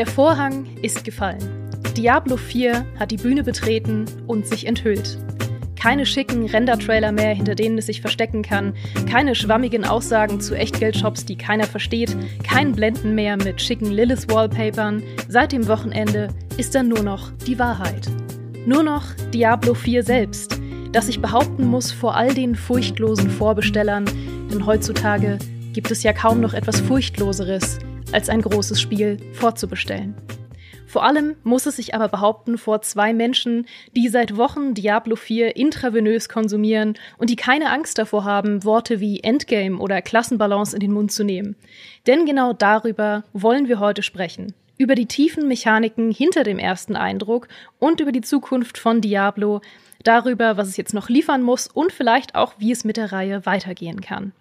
Der Vorhang ist gefallen. Diablo 4 hat die Bühne betreten und sich enthüllt. Keine schicken Render-Trailer mehr, hinter denen es sich verstecken kann. Keine schwammigen Aussagen zu Echtgeldshops, die keiner versteht. Kein Blenden mehr mit schicken Lilith-Wallpapern. Seit dem Wochenende ist dann nur noch die Wahrheit. Nur noch Diablo 4 selbst, das sich behaupten muss vor all den furchtlosen Vorbestellern, denn heutzutage gibt es ja kaum noch etwas Furchtloseres, als ein großes Spiel vorzubestellen. Vor allem muss es sich aber behaupten vor zwei Menschen, die seit Wochen Diablo 4 intravenös konsumieren und die keine Angst davor haben, Worte wie Endgame oder Klassenbalance in den Mund zu nehmen. Denn genau darüber wollen wir heute sprechen. Über die tiefen Mechaniken hinter dem ersten Eindruck und über die Zukunft von Diablo, darüber, was es jetzt noch liefern muss und vielleicht auch, wie es mit der Reihe weitergehen kann.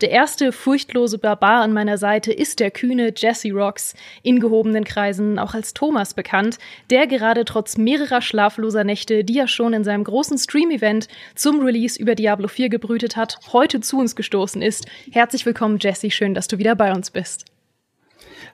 Der erste furchtlose Barbar an meiner Seite ist der kühne Jesse Rocks, in gehobenen Kreisen auch als Thomas bekannt, der gerade trotz mehrerer schlafloser Nächte, die er schon in seinem großen Stream-Event zum Release über Diablo 4 gebrütet hat, heute zu uns gestoßen ist. Herzlich willkommen, Jesse, schön, dass du wieder bei uns bist.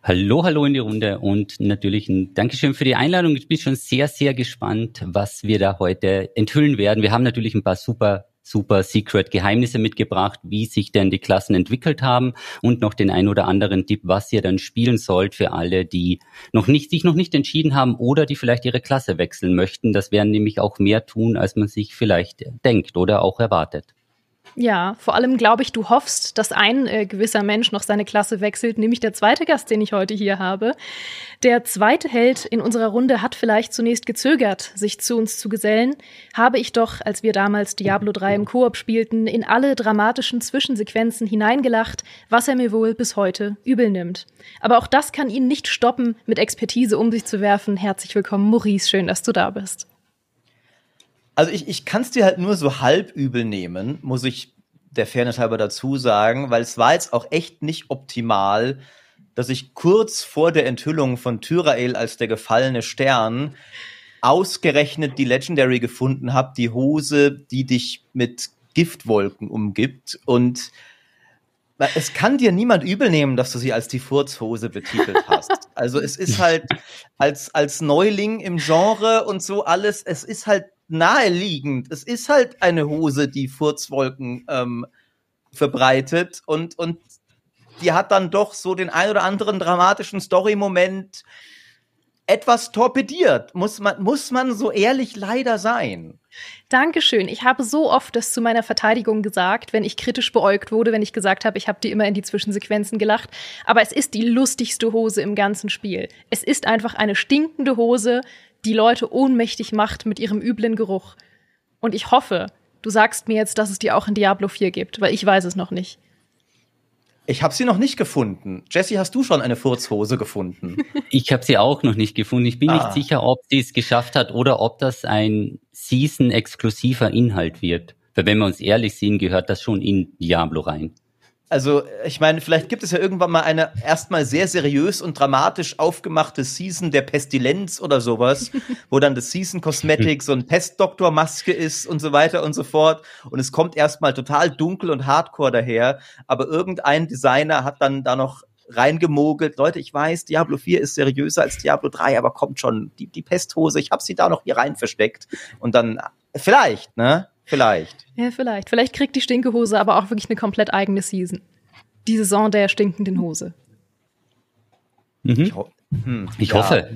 Hallo, hallo in die Runde und natürlich ein Dankeschön für die Einladung. Ich bin schon sehr, sehr gespannt, was wir da heute enthüllen werden. Wir haben natürlich ein paar super super Secret Geheimnisse mitgebracht, wie sich denn die Klassen entwickelt haben und noch den ein oder anderen Tipp, was ihr dann spielen sollt für alle, die noch nicht, sich noch nicht entschieden haben oder die vielleicht ihre Klasse wechseln möchten. Das werden nämlich auch mehr tun, als man sich vielleicht denkt oder auch erwartet. Ja, vor allem glaube ich, du hoffst, dass ein äh, gewisser Mensch noch seine Klasse wechselt, nämlich der zweite Gast, den ich heute hier habe. Der zweite Held in unserer Runde hat vielleicht zunächst gezögert, sich zu uns zu gesellen, habe ich doch, als wir damals Diablo 3 im Koop spielten, in alle dramatischen Zwischensequenzen hineingelacht, was er mir wohl bis heute übel nimmt. Aber auch das kann ihn nicht stoppen, mit Expertise um sich zu werfen. Herzlich willkommen, Maurice, schön, dass du da bist. Also ich, ich kann es dir halt nur so halb übel nehmen, muss ich der Fairness halber dazu sagen, weil es war jetzt auch echt nicht optimal, dass ich kurz vor der Enthüllung von Tyrael als der gefallene Stern ausgerechnet die Legendary gefunden habe, die Hose, die dich mit Giftwolken umgibt und es kann dir niemand übel nehmen, dass du sie als die Furzhose betitelt hast. Also es ist halt als, als Neuling im Genre und so alles, es ist halt naheliegend. Es ist halt eine Hose, die Furzwolken ähm, verbreitet und, und die hat dann doch so den ein oder anderen dramatischen Story-Moment etwas torpediert. Muss man, muss man so ehrlich leider sein. Dankeschön. Ich habe so oft das zu meiner Verteidigung gesagt, wenn ich kritisch beäugt wurde, wenn ich gesagt habe, ich habe dir immer in die Zwischensequenzen gelacht. Aber es ist die lustigste Hose im ganzen Spiel. Es ist einfach eine stinkende Hose, die Leute ohnmächtig macht mit ihrem üblen Geruch. Und ich hoffe, du sagst mir jetzt, dass es die auch in Diablo 4 gibt, weil ich weiß es noch nicht. Ich habe sie noch nicht gefunden. Jesse, hast du schon eine Furzhose gefunden? Ich habe sie auch noch nicht gefunden. Ich bin ah. nicht sicher, ob sie es geschafft hat oder ob das ein Season-exklusiver Inhalt wird. Weil wenn wir uns ehrlich sehen, gehört das schon in Diablo rein. Also, ich meine, vielleicht gibt es ja irgendwann mal eine erstmal sehr seriös und dramatisch aufgemachte Season der Pestilenz oder sowas, wo dann das Season Cosmetic so ein Pestdoktor-Maske ist und so weiter und so fort. Und es kommt erstmal total dunkel und hardcore daher, aber irgendein Designer hat dann da noch reingemogelt. Leute, ich weiß, Diablo 4 ist seriöser als Diablo 3, aber kommt schon, die, die Pesthose, ich habe sie da noch hier rein versteckt. Und dann, vielleicht, ne? Vielleicht. Ja, vielleicht. Vielleicht kriegt die Stinkehose aber auch wirklich eine komplett eigene Season. Die Saison der stinkenden Hose. Mhm. Ich, ho hm, ich ja. hoffe.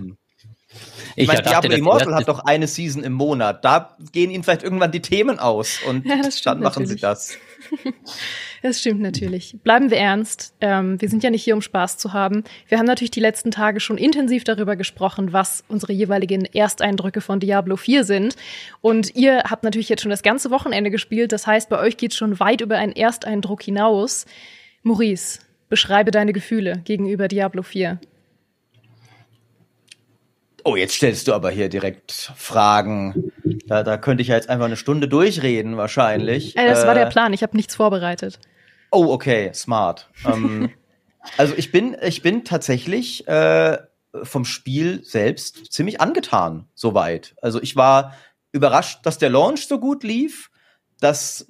Ich, ich meine, Diablo Immortal hat doch eine Season im Monat. Da gehen ihnen vielleicht irgendwann die Themen aus und ja, dann machen natürlich. sie das. Das stimmt natürlich. Bleiben wir ernst. Ähm, wir sind ja nicht hier, um Spaß zu haben. Wir haben natürlich die letzten Tage schon intensiv darüber gesprochen, was unsere jeweiligen Ersteindrücke von Diablo 4 sind. Und ihr habt natürlich jetzt schon das ganze Wochenende gespielt. Das heißt, bei euch geht schon weit über einen Ersteindruck hinaus. Maurice, beschreibe deine Gefühle gegenüber Diablo 4. Oh, jetzt stellst du aber hier direkt Fragen. Da, da könnte ich ja jetzt einfach eine Stunde durchreden, wahrscheinlich. Ey, das war der äh, Plan, ich habe nichts vorbereitet. Oh, okay, smart. ähm, also ich bin, ich bin tatsächlich äh, vom Spiel selbst ziemlich angetan, soweit. Also ich war überrascht, dass der Launch so gut lief. Das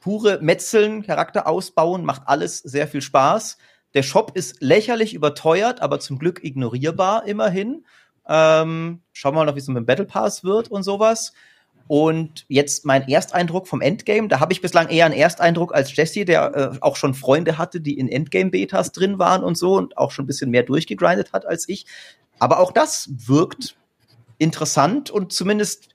pure Metzeln, Charakter ausbauen, macht alles sehr viel Spaß. Der Shop ist lächerlich überteuert, aber zum Glück ignorierbar immerhin. Ähm, schauen wir mal noch, wie es mit dem Battle Pass wird und sowas. Und jetzt mein Ersteindruck vom Endgame, da habe ich bislang eher einen Ersteindruck als Jesse, der äh, auch schon Freunde hatte, die in Endgame-Betas drin waren und so und auch schon ein bisschen mehr durchgegrindet hat als ich. Aber auch das wirkt interessant und zumindest,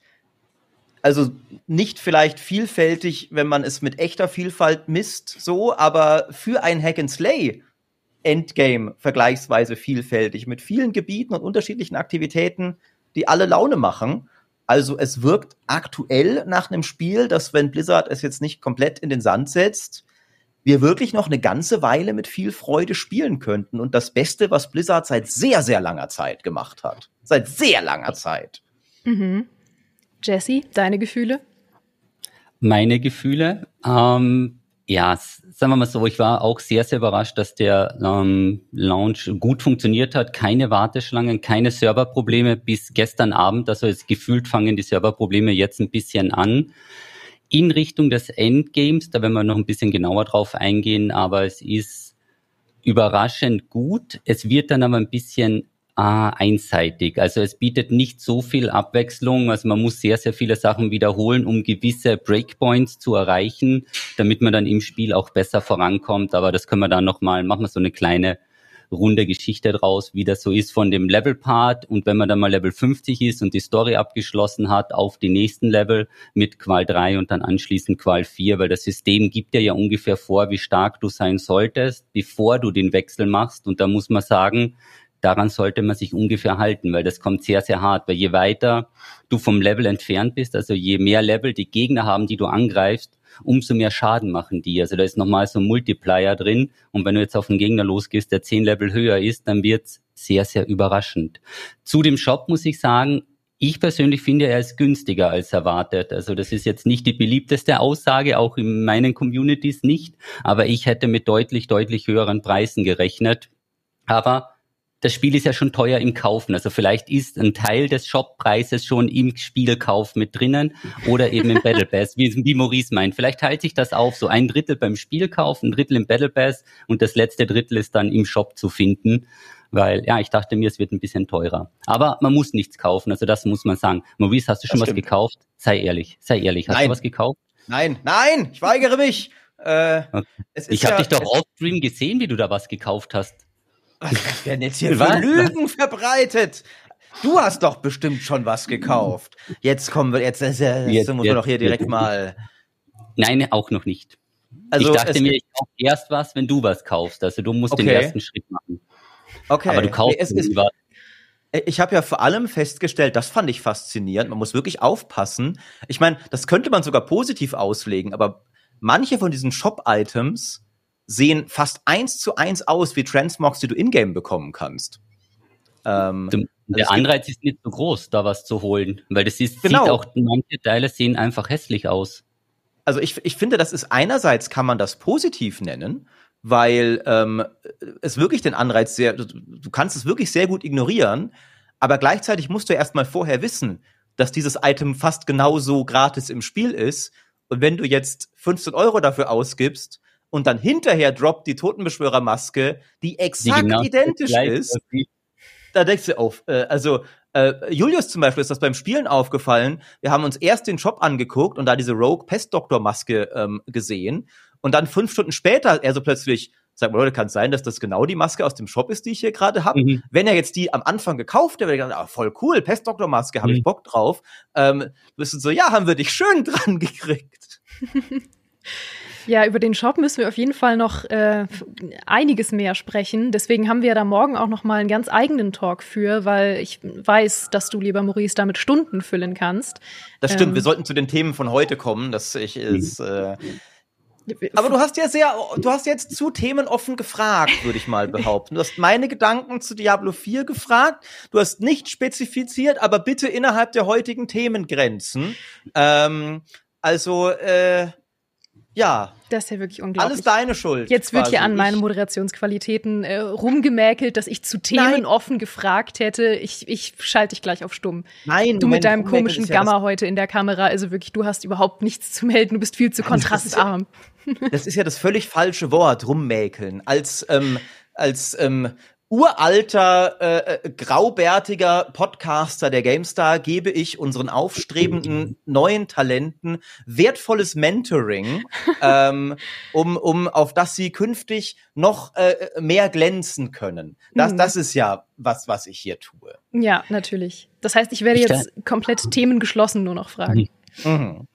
also nicht vielleicht vielfältig, wenn man es mit echter Vielfalt misst, so, aber für ein Hack and Slay Endgame vergleichsweise vielfältig mit vielen Gebieten und unterschiedlichen Aktivitäten, die alle Laune machen. Also es wirkt aktuell nach einem Spiel, dass wenn Blizzard es jetzt nicht komplett in den Sand setzt, wir wirklich noch eine ganze Weile mit viel Freude spielen könnten und das Beste, was Blizzard seit sehr, sehr langer Zeit gemacht hat. Seit sehr langer Zeit. Mhm. Jesse, deine Gefühle? Meine Gefühle? Ähm, ja, sagen wir mal so, ich war auch sehr, sehr überrascht, dass der ähm, Launch gut funktioniert hat. Keine Warteschlangen, keine Serverprobleme bis gestern Abend. Also jetzt gefühlt fangen die Serverprobleme jetzt ein bisschen an. In Richtung des Endgames, da werden wir noch ein bisschen genauer drauf eingehen, aber es ist überraschend gut. Es wird dann aber ein bisschen ah, einseitig. Also es bietet nicht so viel Abwechslung. Also man muss sehr, sehr viele Sachen wiederholen, um gewisse Breakpoints zu erreichen, damit man dann im Spiel auch besser vorankommt. Aber das können wir dann nochmal, machen wir so eine kleine runde Geschichte draus, wie das so ist von dem Level-Part. Und wenn man dann mal Level 50 ist und die Story abgeschlossen hat, auf die nächsten Level mit Qual 3 und dann anschließend Qual 4, weil das System gibt dir ja ungefähr vor, wie stark du sein solltest, bevor du den Wechsel machst. Und da muss man sagen, daran sollte man sich ungefähr halten, weil das kommt sehr, sehr hart. Weil je weiter du vom Level entfernt bist, also je mehr Level die Gegner haben, die du angreifst, umso mehr Schaden machen die. Also da ist nochmal so ein Multiplier drin. Und wenn du jetzt auf einen Gegner losgehst, der zehn Level höher ist, dann wird's sehr, sehr überraschend. Zu dem Shop muss ich sagen, ich persönlich finde, er ist günstiger als erwartet. Also das ist jetzt nicht die beliebteste Aussage, auch in meinen Communities nicht. Aber ich hätte mit deutlich, deutlich höheren Preisen gerechnet. Aber das Spiel ist ja schon teuer im Kaufen. Also vielleicht ist ein Teil des Shoppreises schon im Spielkauf mit drinnen oder eben im Battle Pass, wie, wie Maurice meint. Vielleicht teilt sich das auf, so ein Drittel beim Spielkauf, ein Drittel im Battle Pass und das letzte Drittel ist dann im Shop zu finden. Weil, ja, ich dachte mir, es wird ein bisschen teurer. Aber man muss nichts kaufen, also das muss man sagen. Maurice, hast du schon was gekauft? Sei ehrlich, sei ehrlich. Hast Nein. du was gekauft? Nein, nein, ich weigere mich. Äh, Okay. Ich habe ja- dich doch off-stream gesehen, wie du da was gekauft hast. Was werden jetzt hier Was? für Lügen verbreitet? Du hast doch bestimmt schon was gekauft. Jetzt kommen wir, jetzt, jetzt, jetzt, Jetzt- muss man doch hier direkt mal. Nein, auch noch nicht. Also ich dachte mir, ich kaufe erst was, wenn du was kaufst. Also du musst den Okay. ersten Schritt machen. okay. Aber du kaufst Nee, es ist, lieber. Ich habe ja vor allem festgestellt, das fand ich faszinierend. Man muss wirklich aufpassen. Ich meine, das könnte man sogar positiv auslegen, aber manche von diesen Shop-Items sehen fast eins zu eins aus wie Transmogs, die du in-game bekommen kannst. Ähm, Der es gibt- Anreiz ist nicht so groß, da was zu holen, weil das ist, Genau. sieht auch, manche Teile sehen einfach hässlich aus. also ich, ich finde, das ist einerseits kann man das positiv nennen, weil ähm, es wirklich den Anreiz sehr, du, du kannst es wirklich sehr gut ignorieren, aber gleichzeitig musst du erstmal vorher wissen, dass dieses Item fast genauso gratis im Spiel ist. Und wenn du jetzt 15 Euro dafür ausgibst und dann hinterher droppt die Totenbeschwörermaske, die Die exakt genau identisch ist, da denkst du auf. Äh, also äh, Julius zum Beispiel ist das beim Spielen aufgefallen. Wir haben uns erst den Shop angeguckt und da diese Rogue Pestdoktor Maske ähm, gesehen und dann fünf Stunden später er so plötzlich sagt man, Leute, kann es sein, dass das genau die Maske aus dem Shop ist, die ich hier gerade habe? Mhm. Wenn er jetzt die am Anfang gekauft hätte, wäre er gedacht, ah, voll cool, Pestdoktor Maske, habe ich Mhm. Bock drauf. Ähm, bist du so, ja, haben wir dich schön dran gekriegt. Ja, über den Shop müssen wir auf jeden Fall noch äh, einiges mehr sprechen. Deswegen haben wir da morgen auch noch mal einen ganz eigenen Talk für, weil ich weiß, dass du, lieber Maurice, damit Stunden füllen kannst. Das stimmt, Ähm. wir sollten zu den Themen von heute kommen. Das ich, ist, äh, Aber du hast ja sehr, du hast jetzt zu themenoffen gefragt, würde ich mal behaupten. Du hast meine Gedanken zu Diablo 4 gefragt. Du hast nicht spezifiziert, aber bitte innerhalb der heutigen Themengrenzen. Ähm, also, äh, ja, das ist ja wirklich unglaublich. alles deine Schuld. Jetzt wird hier quasi. an meinen Moderationsqualitäten äh, rumgemäkelt, dass ich zu Themen offen gefragt hätte. Ich, ich schalte dich gleich auf stumm. Nein, Du Moment, mit deinem komischen ja Gamma heute in der Kamera, also wirklich, du hast überhaupt nichts zu melden, du bist viel zu das ist ja- kontrastarm. Das ist ja das völlig falsche Wort, rummäkeln. Als, ähm, als ähm, uralter, äh, äh, graubärtiger Podcaster der GameStar gebe ich unseren aufstrebenden neuen Talenten wertvolles Mentoring, ähm, um, um auf das sie künftig noch äh, mehr glänzen können. Das, mhm. das ist ja was, was ich hier tue. Ja, natürlich. Das heißt, ich werde jetzt komplett themengeschlossen nur noch fragen. Mhm. mhm.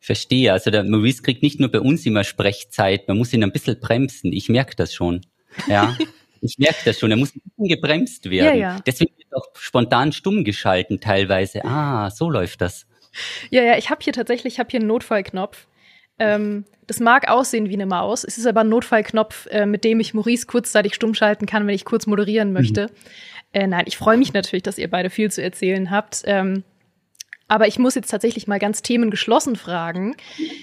Ich verstehe. Also der Maurice kriegt nicht nur bei uns immer Sprechzeit, man muss ihn ein bisschen bremsen. Ich merke das schon. Ja. Ich merke das schon, er muss ein bisschen gebremst werden. Ja, ja. Deswegen wird auch spontan stumm geschalten teilweise. Ah, so läuft das. Ja, ja, ich habe hier tatsächlich, ich habe hier einen Notfallknopf. Ähm, das mag aussehen wie eine Maus, es ist aber ein Notfallknopf, äh, mit dem ich Maurice kurzzeitig stumm schalten kann, wenn ich kurz moderieren möchte. Mhm. Äh, nein, ich freue mich natürlich, dass ihr beide viel zu erzählen habt. Ähm, aber ich muss jetzt tatsächlich mal ganz themengeschlossen fragen,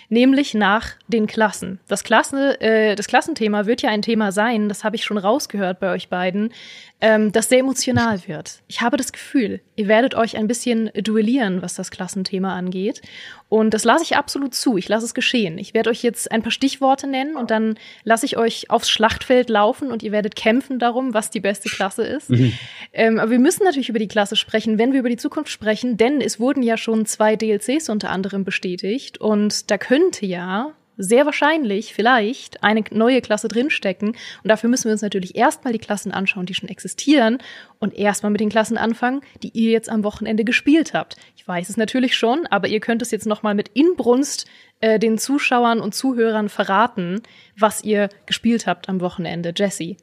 nämlich nach den Klassen. Das, Klasse, äh, das Klassenthema wird ja ein Thema sein, das habe ich schon rausgehört bei euch beiden, ähm, das sehr emotional wird. Ich habe das Gefühl, ihr werdet euch ein bisschen duellieren, was das Klassenthema angeht. Und das lasse ich absolut zu. Ich lasse es geschehen. Ich werde euch jetzt ein paar Stichworte nennen und dann lasse ich euch aufs Schlachtfeld laufen und ihr werdet kämpfen darum, was die beste Klasse ist. Mhm. Ähm, aber wir müssen natürlich über die Klasse sprechen, wenn wir über die Zukunft sprechen, denn es wurden ja schon zwei DLCs unter anderem bestätigt und da könnte ja sehr wahrscheinlich vielleicht eine neue Klasse drinstecken. Und dafür müssen wir uns natürlich erstmal die Klassen anschauen, die schon existieren und erstmal mit den Klassen anfangen, die ihr jetzt am Wochenende gespielt habt. Ich weiß es natürlich schon, aber ihr könnt es jetzt nochmal mit Inbrunst äh, den Zuschauern und Zuhörern verraten, was ihr gespielt habt am Wochenende. Jesse.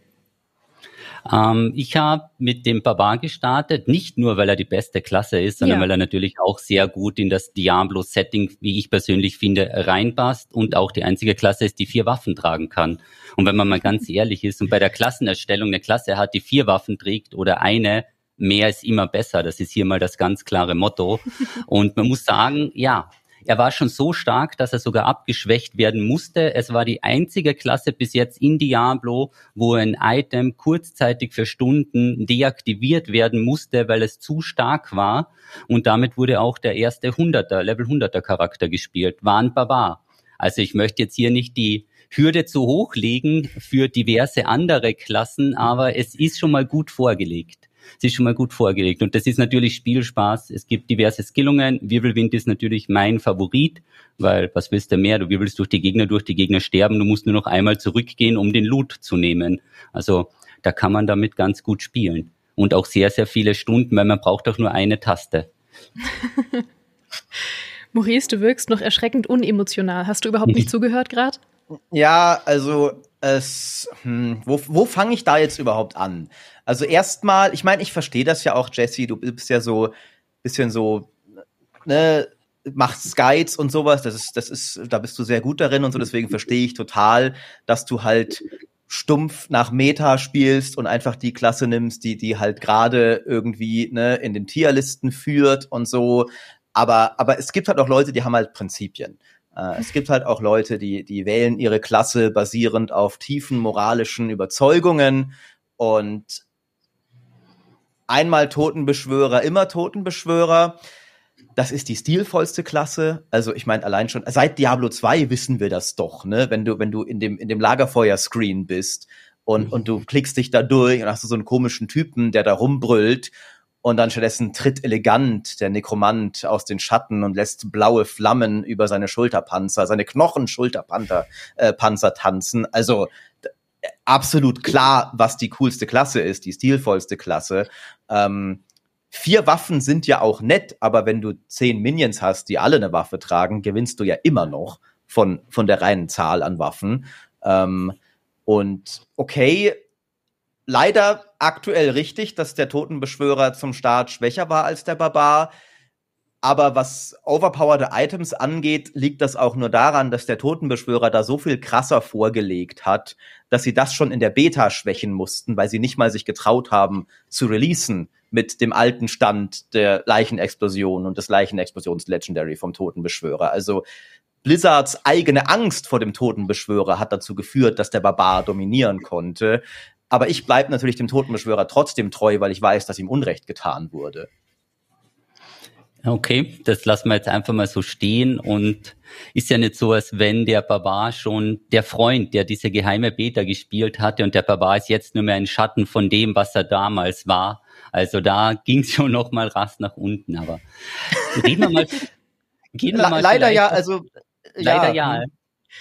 Ähm, ich habe mit dem Barbar gestartet, nicht nur, weil er die beste Klasse ist, sondern ja. weil er natürlich auch sehr gut in das Diablo-Setting, wie ich persönlich finde, reinpasst und auch die einzige Klasse ist, die vier Waffen tragen kann. Und wenn man mal ganz ehrlich ist und bei der Klassenerstellung eine Klasse hat, die vier Waffen trägt oder eine, mehr ist immer besser. Das ist hier mal das ganz klare Motto. Und man muss sagen, ja, er war schon so stark, dass er sogar abgeschwächt werden musste. Es war die einzige Klasse bis jetzt in Diablo, wo ein Item kurzzeitig für Stunden deaktiviert werden musste, weil es zu stark war. Und damit wurde auch der erste 100er, Level 100er Charakter gespielt. War ein Barbar. Also ich möchte jetzt hier nicht die Hürde zu hoch legen für diverse andere Klassen, aber es ist schon mal gut vorgelegt es ist schon mal gut vorgelegt. Und das ist natürlich Spielspaß. Es gibt diverse Skillungen. Wirbelwind ist natürlich mein Favorit, weil was willst du mehr? Du wirbelst durch die Gegner, durch die Gegner sterben. Du musst nur noch einmal zurückgehen, um den Loot zu nehmen. Also da kann man damit ganz gut spielen. Und auch sehr, sehr viele Stunden, weil man braucht auch nur eine Taste. Maurice, du wirkst noch erschreckend unemotional. Hast du überhaupt nicht zugehört gerade? Ja, also es, hm, wo, wo fange ich da jetzt überhaupt an? Also erstmal, ich meine, ich verstehe das ja auch, Jesse, du bist ja so bisschen so, ne, machst Guides und sowas, das ist, das ist, da bist du sehr gut darin und so, deswegen verstehe ich total, dass du halt stumpf nach Meta spielst und einfach die Klasse nimmst, die, die halt gerade irgendwie ne, in den Tierlisten führt und so. Aber, aber es gibt halt auch Leute, die haben halt Prinzipien. Äh, es gibt halt auch Leute, die, die wählen ihre Klasse basierend auf tiefen moralischen Überzeugungen und einmal Totenbeschwörer, immer Totenbeschwörer. Das ist die stilvollste Klasse. Also ich meine, allein schon seit Diablo 2 wissen wir das doch, ne? Wenn du, wenn du in dem, in dem Lagerfeuer-Screen bist und, und du klickst dich da durch und hast so einen komischen Typen, der da rumbrüllt und dann stattdessen tritt elegant der Nekromant aus den Schatten und lässt blaue Flammen über seine Schulterpanzer, seine Knochenschulterpanzer äh, Panzer tanzen. Also absolut klar, was die coolste Klasse ist, die stilvollste Klasse. Ähm, vier Waffen sind ja auch nett, aber wenn du zehn Minions hast, die alle eine Waffe tragen, gewinnst du ja immer noch von, von der reinen Zahl an Waffen. Ähm, und okay, leider aktuell richtig, dass der Totenbeschwörer zum Start schwächer war als der Barbar. Aber was overpowered Items angeht, liegt das auch nur daran, dass der Totenbeschwörer da so viel krasser vorgelegt hat, dass sie das schon in der Beta schwächen mussten, weil sie nicht mal sich getraut haben zu releasen mit dem alten Stand der Leichenexplosion und des Leichenexplosions-Legendary vom Totenbeschwörer. Also Blizzards eigene Angst vor dem Totenbeschwörer hat dazu geführt, dass der Barbar dominieren konnte. Aber ich bleibe natürlich dem Totenbeschwörer trotzdem treu, weil ich weiß, dass ihm Unrecht getan wurde. Okay, das lassen wir jetzt einfach mal so stehen und ist ja nicht so, als wenn der Barbar schon der Freund, der diese geheime Beta gespielt hatte und der Barbar ist jetzt nur mehr ein Schatten von dem, was er damals war. Also da ging es schon noch mal rass nach unten, aber reden wir mal. Gehen wir mal leider ja, also leider ja. ja.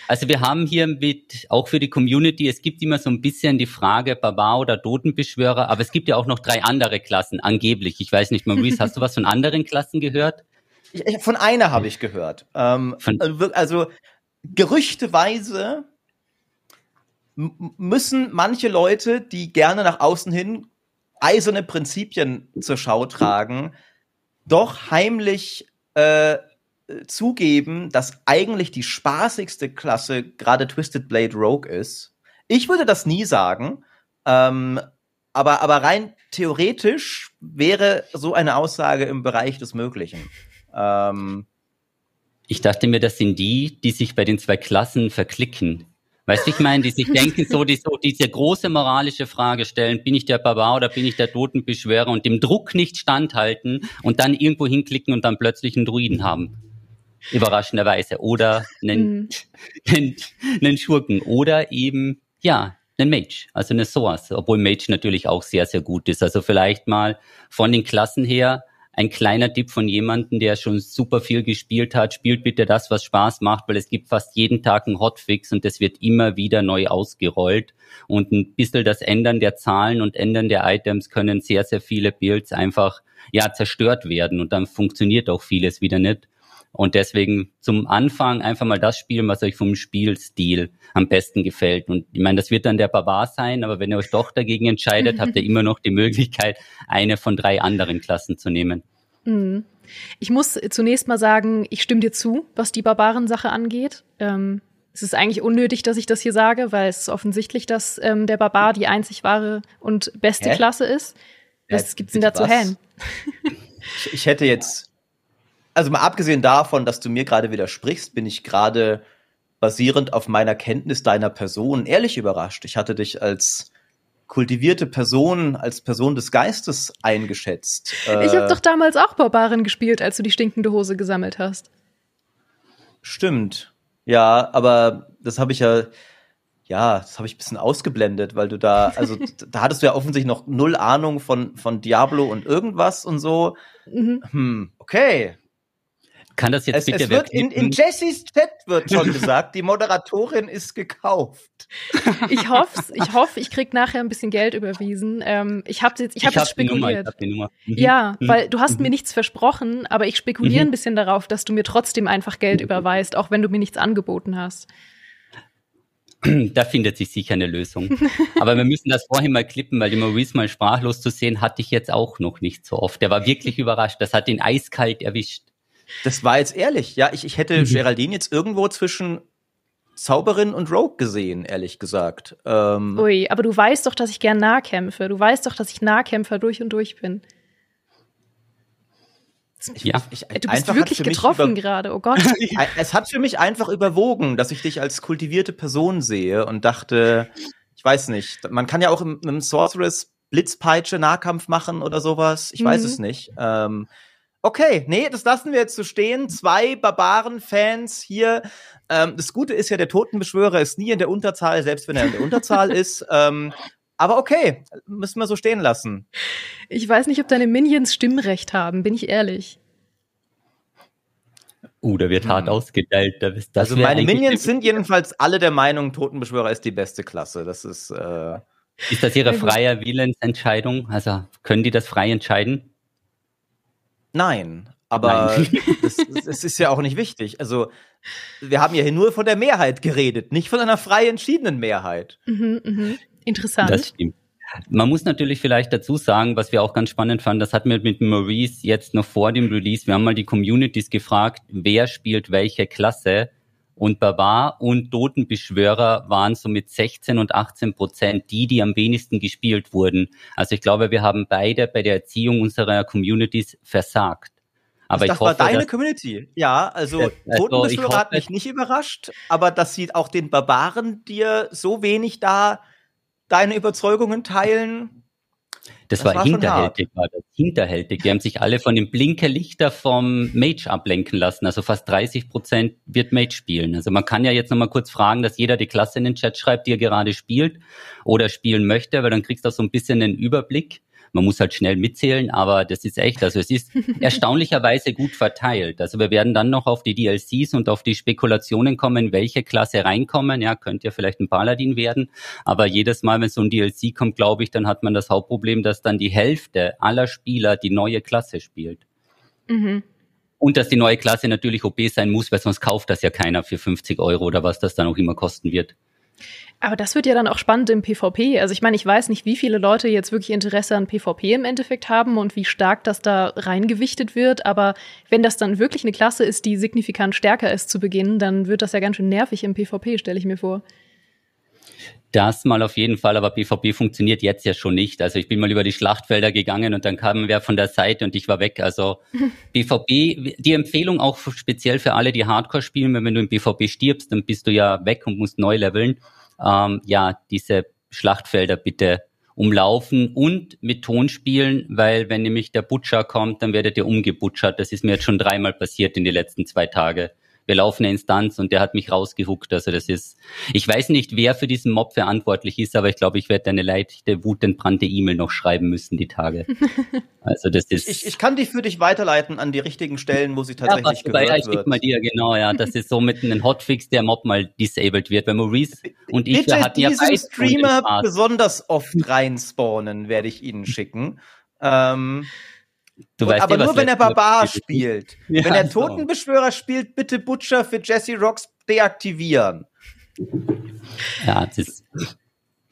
Also wir haben hier mit, auch für die Community, es gibt immer so ein bisschen die Frage Barbar oder Totenbeschwörer, aber es gibt ja auch noch drei andere Klassen, angeblich. Ich weiß nicht, Maurice, hast du was von anderen Klassen gehört? Ich, von einer habe ich gehört. Ähm, also, also gerüchteweise müssen manche Leute, die gerne nach außen hin eiserne Prinzipien zur Schau tragen, doch heimlich äh, zugeben, dass eigentlich die spaßigste Klasse gerade Twisted Blade Rogue ist. Ich würde das nie sagen, ähm, aber, aber rein theoretisch wäre so eine Aussage im Bereich des Möglichen. Ähm, ich dachte mir, das sind die, die sich bei den zwei Klassen verklicken. Weißt du, ich meine, die sich denken, so, die, so diese große moralische Frage stellen, bin ich der Barbar oder bin ich der Totenbeschwörer und dem Druck nicht standhalten und dann irgendwo hinklicken und dann plötzlich einen Druiden haben überraschenderweise. Oder einen, mhm. einen, einen Schurken. Oder eben, ja, einen Mage, also eine Source, obwohl Mage natürlich auch sehr, sehr gut ist. Also vielleicht mal von den Klassen her ein kleiner Tipp von jemandem, der schon super viel gespielt hat. Spielt bitte das, was Spaß macht, weil es gibt fast jeden Tag einen Hotfix und es wird immer wieder neu ausgerollt. Und ein bisschen das Ändern der Zahlen und Ändern der Items können sehr, sehr viele Builds einfach, ja, zerstört werden und dann funktioniert auch vieles wieder nicht. Und deswegen zum Anfang einfach mal das spielen, was euch vom Spielstil am besten gefällt. Und ich meine, das wird dann der Barbar sein, aber wenn ihr euch doch dagegen entscheidet, habt ihr immer noch die Möglichkeit, eine von drei anderen Klassen zu nehmen. Mhm. Ich muss zunächst mal sagen, ich stimme dir zu, was die Barbarensache angeht. Ähm, es ist eigentlich unnötig, dass ich das hier sage, weil es ist offensichtlich, dass ähm, der Barbar die einzig wahre und beste Hä? Klasse ist. Was gibt's denn da zu hängen? Ich, ich hätte jetzt also mal abgesehen davon, dass du mir gerade widersprichst, bin ich gerade basierend auf meiner Kenntnis deiner Person ehrlich überrascht. Ich hatte dich als kultivierte Person, als Person des Geistes eingeschätzt. ich habe äh, doch damals auch Barbaren gespielt, als du die stinkende Hose gesammelt hast. Stimmt. Ja, aber das habe ich ja, ja, das habe ich ein bisschen ausgeblendet, weil du da, also da hattest du ja offensichtlich noch null Ahnung von, von Diablo und irgendwas und so. Mhm. Hm, okay. Kann das jetzt es, bitte es wird in, in Jessys Chat wird schon gesagt, die Moderatorin ist gekauft. Ich hoffe, ich hoffe, ich krieg nachher ein bisschen Geld überwiesen. Ähm, ich habe jetzt, ich habe hab spekuliert. Nummer, ich hab mhm. Ja, mhm. weil du hast mhm. mir nichts versprochen, aber ich spekuliere mhm. ein bisschen darauf, dass du mir trotzdem einfach Geld überweist, auch wenn du mir nichts angeboten hast. Da findet sich sicher eine Lösung. Aber wir müssen das vorhin mal klippen, weil die Maurice mal sprachlos zu sehen, hatte ich jetzt auch noch nicht so oft. Der war wirklich überrascht. Das hat ihn eiskalt erwischt. Das war jetzt ehrlich. Ja, ich, ich hätte mhm. Geraldine jetzt irgendwo zwischen Zauberin und Rogue gesehen, ehrlich gesagt. Ähm, Ui, aber du weißt doch, dass ich gern Nahkämpfe. Du weißt doch, dass ich Nahkämpfer durch und durch bin. Ja, ich, ich, du bist wirklich getroffen gerade, oh Gott. es hat für mich einfach überwogen, dass ich dich als kultivierte Person sehe und dachte, ich weiß nicht, man kann ja auch mit einem Sorceress Blitzpeitsche Nahkampf machen oder sowas. Ich mhm. weiß es nicht. Ähm, Okay, nee, das lassen wir jetzt so stehen. Zwei Barbaren-Fans hier. Ähm, das Gute ist ja, der Totenbeschwörer ist nie in der Unterzahl, selbst wenn er in der Unterzahl ist. Ähm, aber okay, müssen wir so stehen lassen. Ich weiß nicht, ob deine Minions Stimmrecht haben, bin ich ehrlich. Uh, da wird hart hm. ausgeteilt. Das, das also meine Minions sind jedenfalls alle der Meinung, Totenbeschwörer ist die beste Klasse. Das ist. Äh ist das ihre freie Willensentscheidung? Also können die das frei entscheiden? Nein, aber es ist ja auch nicht wichtig. Also, wir haben ja hier nur von der Mehrheit geredet, nicht von einer frei entschiedenen Mehrheit. Mhm, mh. Interessant. Das stimmt. Man muss natürlich vielleicht dazu sagen, was wir auch ganz spannend fanden, das hatten wir mit Maurice jetzt noch vor dem Release. Wir haben mal die Communities gefragt, wer spielt welche Klasse. Und Barbar und Totenbeschwörer waren so mit 16 und 18 Prozent die, die am wenigsten gespielt wurden. Also ich glaube, wir haben beide bei der Erziehung unserer Communities versagt. Aber das ich hoffe, war deine Community. Ja, also, also Totenbeschwörer hat mich nicht überrascht, aber dass sie auch den Barbaren dir so wenig da deine Überzeugungen teilen, Das, das war, war hinterhältig, war das. Hinterhältig. Die haben sich alle von den Blinkerlichter vom Mage ablenken lassen. Also fast 30 Prozent wird Mage spielen. Also man kann ja jetzt nochmal kurz fragen, dass jeder die Klasse in den Chat schreibt, die er gerade spielt oder spielen möchte, weil dann kriegst du auch so ein bisschen einen Überblick. Man muss halt schnell mitzählen, aber das ist echt, also es ist erstaunlicherweise gut verteilt. Also wir werden dann noch auf die DLCs und auf die Spekulationen kommen, welche Klasse reinkommen. Ja, könnte ja vielleicht ein Paladin werden, aber jedes Mal, wenn so ein DLC kommt, glaube ich, dann hat man das Hauptproblem, dass dann die Hälfte aller Spieler die neue Klasse spielt. Mhm. Und dass die neue Klasse natürlich OP sein muss, weil sonst kauft das ja keiner für 50 Euro oder was das dann auch immer kosten wird. Aber das wird ja dann auch spannend im PvP. Also ich meine, ich weiß nicht, wie viele Leute jetzt wirklich Interesse an PvP im Endeffekt haben und wie stark das da reingewichtet wird. Aber wenn das dann wirklich eine Klasse ist, die signifikant stärker ist zu Beginn, dann wird das ja ganz schön nervig im PvP, stelle ich mir vor. Das mal auf jeden Fall, aber PvP funktioniert jetzt ja schon nicht. Also ich bin mal über die Schlachtfelder gegangen und dann kam wer von der Seite und ich war weg. Also PvP, die Empfehlung auch speziell für alle, die Hardcore spielen, wenn du im PvP stirbst, dann bist du ja weg und musst neu leveln ähm, ja, diese Schlachtfelder bitte umlaufen und mit Ton spielen, weil wenn nämlich der Butcher kommt, dann werdet ihr umgebutschert. Das ist mir jetzt schon dreimal passiert in den letzten zwei Tagen wir laufen eine Instanz und der hat mich rausgehuckt. Also das ist, ich weiß nicht, wer für diesen Mob verantwortlich ist, aber ich glaube, ich werde eine leichte, wutentbrannte E-Mail noch schreiben müssen die Tage. Also das ist. Ich, ich kann die für dich weiterleiten an die richtigen Stellen, wo sie tatsächlich ja, gehört ja, ich wird. mal dir, genau, ja. Das ist so mit einem Hotfix, der Mob mal disabled wird. Weil Maurice und ich, Bitte hatten ja beide Streamer besonders oft reinspawnen, werde ich Ihnen schicken. Ähm, Du weißt aber ja, nur wenn er Barbar spielt. Ja, wenn er genau. Totenbeschwörer spielt, bitte Butcher für Jesse Rocks deaktivieren. Ja, das ist.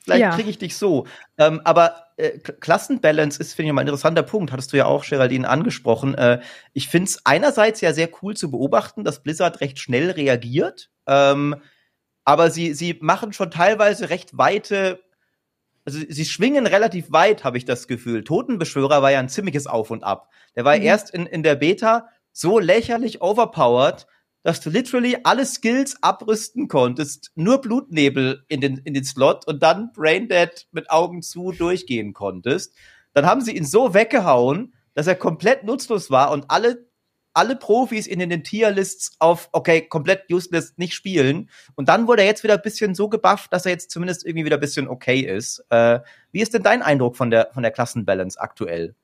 Vielleicht ja. kriege ich dich so. Ähm, aber äh, Klassenbalance ist, finde ich, mal ein interessanter Punkt. Hattest du ja auch, Geraldine, angesprochen. Äh, ich finde es einerseits ja sehr cool zu beobachten, dass Blizzard recht schnell reagiert. Ähm, aber sie, sie machen schon teilweise recht weite also sie schwingen relativ weit, habe ich das Gefühl. Totenbeschwörer war ja ein ziemliches Auf und Ab. Der war mhm. erst in, in der Beta so lächerlich overpowered, dass du literally alle Skills abrüsten konntest, nur Blutnebel in den, in den Slot und dann Braindead mit Augen zu durchgehen konntest. Dann haben sie ihn so weggehauen, dass er komplett nutzlos war und alle alle Profis in den Tierlists auf, okay, komplett useless nicht spielen. Und dann wurde er jetzt wieder ein bisschen so gebufft, dass er jetzt zumindest irgendwie wieder ein bisschen okay ist. Äh, wie ist denn dein Eindruck von der, von der Klassenbalance aktuell?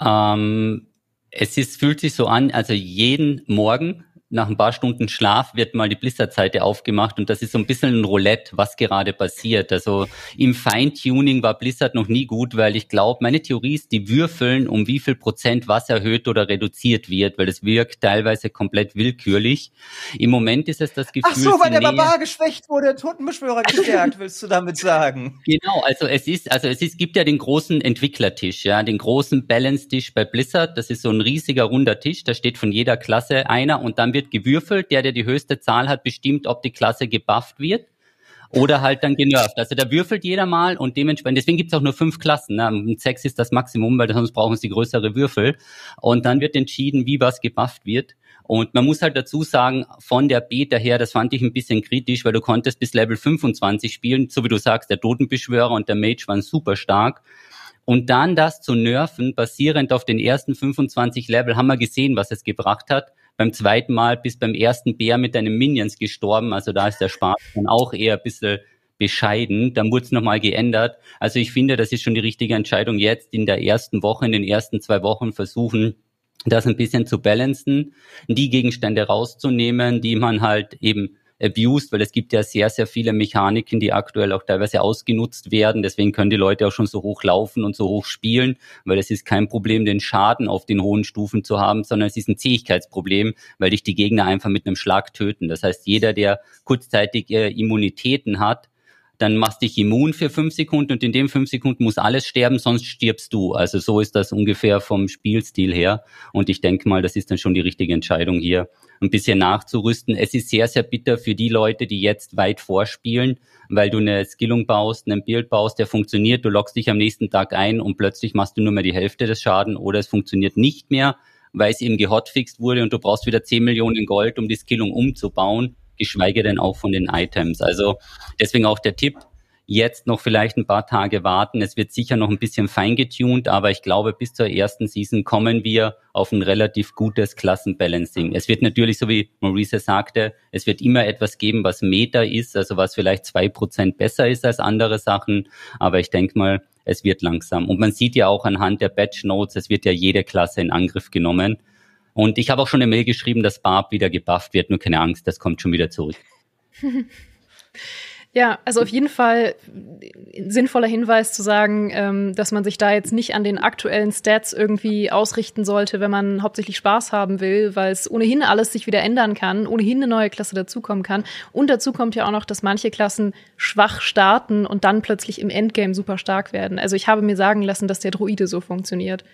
Ähm, es ist, fühlt sich so an, also jeden Morgen nach ein paar Stunden Schlaf wird mal die Blizzard-Seite aufgemacht und das ist so ein bisschen ein Roulette, was gerade passiert. Also im Feintuning war Blizzard noch nie gut, weil ich glaube, meine Theorie ist, die würfeln, um wie viel Prozent was erhöht oder reduziert wird, weil es wirkt teilweise komplett willkürlich. Im Moment ist es das Gefühl. Ach so, weil der Barbar geschwächt wurde, der Totenbeschwörer gestärkt, willst du damit sagen? Genau, also es ist, also es ist, gibt ja den großen Entwicklertisch, ja, den großen Balance-Tisch bei Blizzard. Das ist so ein riesiger runder Tisch, da steht von jeder Klasse einer und dann wird wird gewürfelt, der, der die höchste Zahl hat, bestimmt, ob die Klasse gebufft wird oder halt dann genervt. Also da würfelt jeder mal und dementsprechend, deswegen gibt's auch nur fünf Klassen. Ne? Sechs ist das Maximum, weil sonst brauchen sie größere Würfel. Und dann wird entschieden, wie was gebufft wird. Und man muss halt dazu sagen, von der Beta her, das fand ich ein bisschen kritisch, weil du konntest bis Level 25 spielen, so wie du sagst, der Totenbeschwörer und der Mage waren super stark. Und dann das zu nerven, basierend auf den ersten 25 Level, haben wir gesehen, was es gebracht hat beim zweiten Mal bis beim ersten Bär mit deinen Minions gestorben. Also da ist der Spaß dann auch eher ein bisschen bescheiden. Dann wurde es nochmal geändert. Also ich finde, das ist schon die richtige Entscheidung jetzt in der ersten Woche, in den ersten zwei Wochen versuchen, das ein bisschen zu balancen, die Gegenstände rauszunehmen, die man halt eben abused, weil es gibt ja sehr, sehr viele Mechaniken, die aktuell auch teilweise ausgenutzt werden. Deswegen können die Leute auch schon so hoch laufen und so hoch spielen, weil es ist kein Problem, den Schaden auf den hohen Stufen zu haben, sondern es ist ein Zähigkeitsproblem, weil dich die Gegner einfach mit einem Schlag töten. Das heißt, jeder, der kurzzeitig äh, Immunitäten hat, dann machst dich immun für fünf Sekunden und in den fünf Sekunden muss alles sterben, sonst stirbst du. Also so ist das ungefähr vom Spielstil her. Und ich denke mal, das ist dann schon die richtige Entscheidung hier, ein bisschen nachzurüsten. Es ist sehr, sehr bitter für die Leute, die jetzt weit vorspielen, weil du eine Skillung baust, einen Build baust, der funktioniert, du loggst dich am nächsten Tag ein und plötzlich machst du nur mehr die Hälfte des Schaden oder es funktioniert nicht mehr, weil es eben gehotfixt wurde und du brauchst wieder 10 Millionen Gold, um die Skillung umzubauen geschweige denn auch von den Items. Also deswegen auch der Tipp, jetzt noch vielleicht ein paar Tage warten. Es wird sicher noch ein bisschen feingetuned, aber ich glaube, bis zur ersten Season kommen wir auf ein relativ gutes Klassenbalancing. Es wird natürlich, so wie Maurice sagte, es wird immer etwas geben, was Meta ist, also was vielleicht zwei Prozent besser ist als andere Sachen. Aber ich denke mal, es wird langsam. Und man sieht ja auch anhand der Batch Notes, es wird ja jede Klasse in Angriff genommen. Und ich habe auch schon eine Mail geschrieben, dass Barb wieder gebufft wird. Nur keine Angst, das kommt schon wieder zurück. Ja, also auf jeden Fall ein sinnvoller Hinweis zu sagen, ähm, dass man sich da jetzt nicht an den aktuellen Stats irgendwie ausrichten sollte, wenn man hauptsächlich Spaß haben will, weil es ohnehin alles sich wieder ändern kann, ohnehin eine neue Klasse dazukommen kann. Und dazu kommt ja auch noch, dass manche Klassen schwach starten und dann plötzlich im Endgame super stark werden. Also ich habe mir sagen lassen, dass der Druide so funktioniert.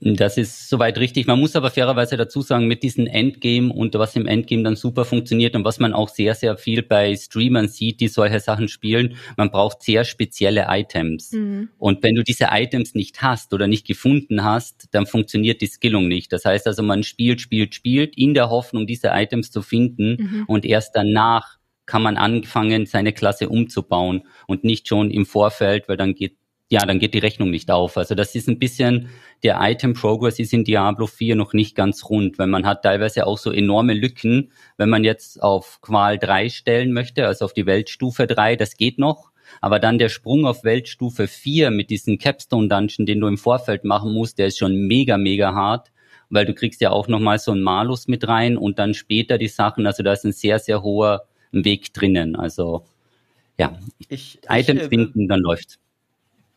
Das ist soweit richtig. Man muss aber fairerweise dazu sagen, mit diesem Endgame und was im Endgame dann super funktioniert und was man auch sehr, sehr viel bei Streamern sieht, die solche Sachen spielen, man braucht sehr spezielle Items. Mhm. Und wenn du diese Items nicht hast oder nicht gefunden hast, dann funktioniert die Skillung nicht. Das heißt also, man spielt, spielt, spielt in der Hoffnung, diese Items zu finden mhm. und erst danach kann man anfangen, seine Klasse umzubauen und nicht schon im Vorfeld, weil dann geht ja, dann geht die Rechnung nicht auf. Also das ist ein bisschen, der Item Progress ist in Diablo 4 noch nicht ganz rund, weil man hat teilweise auch so enorme Lücken, wenn man jetzt auf Qual 3 stellen möchte, also auf die Weltstufe 3, das geht noch. Aber dann der Sprung auf Weltstufe 4 mit diesem Capstone Dungeon, den du im Vorfeld machen musst, der ist schon mega, mega hart, weil du kriegst ja auch nochmal so einen Malus mit rein und dann später die Sachen, also da ist ein sehr, sehr hoher Weg drinnen. Also ja, ich, Items ich, äh, finden, dann läuft's.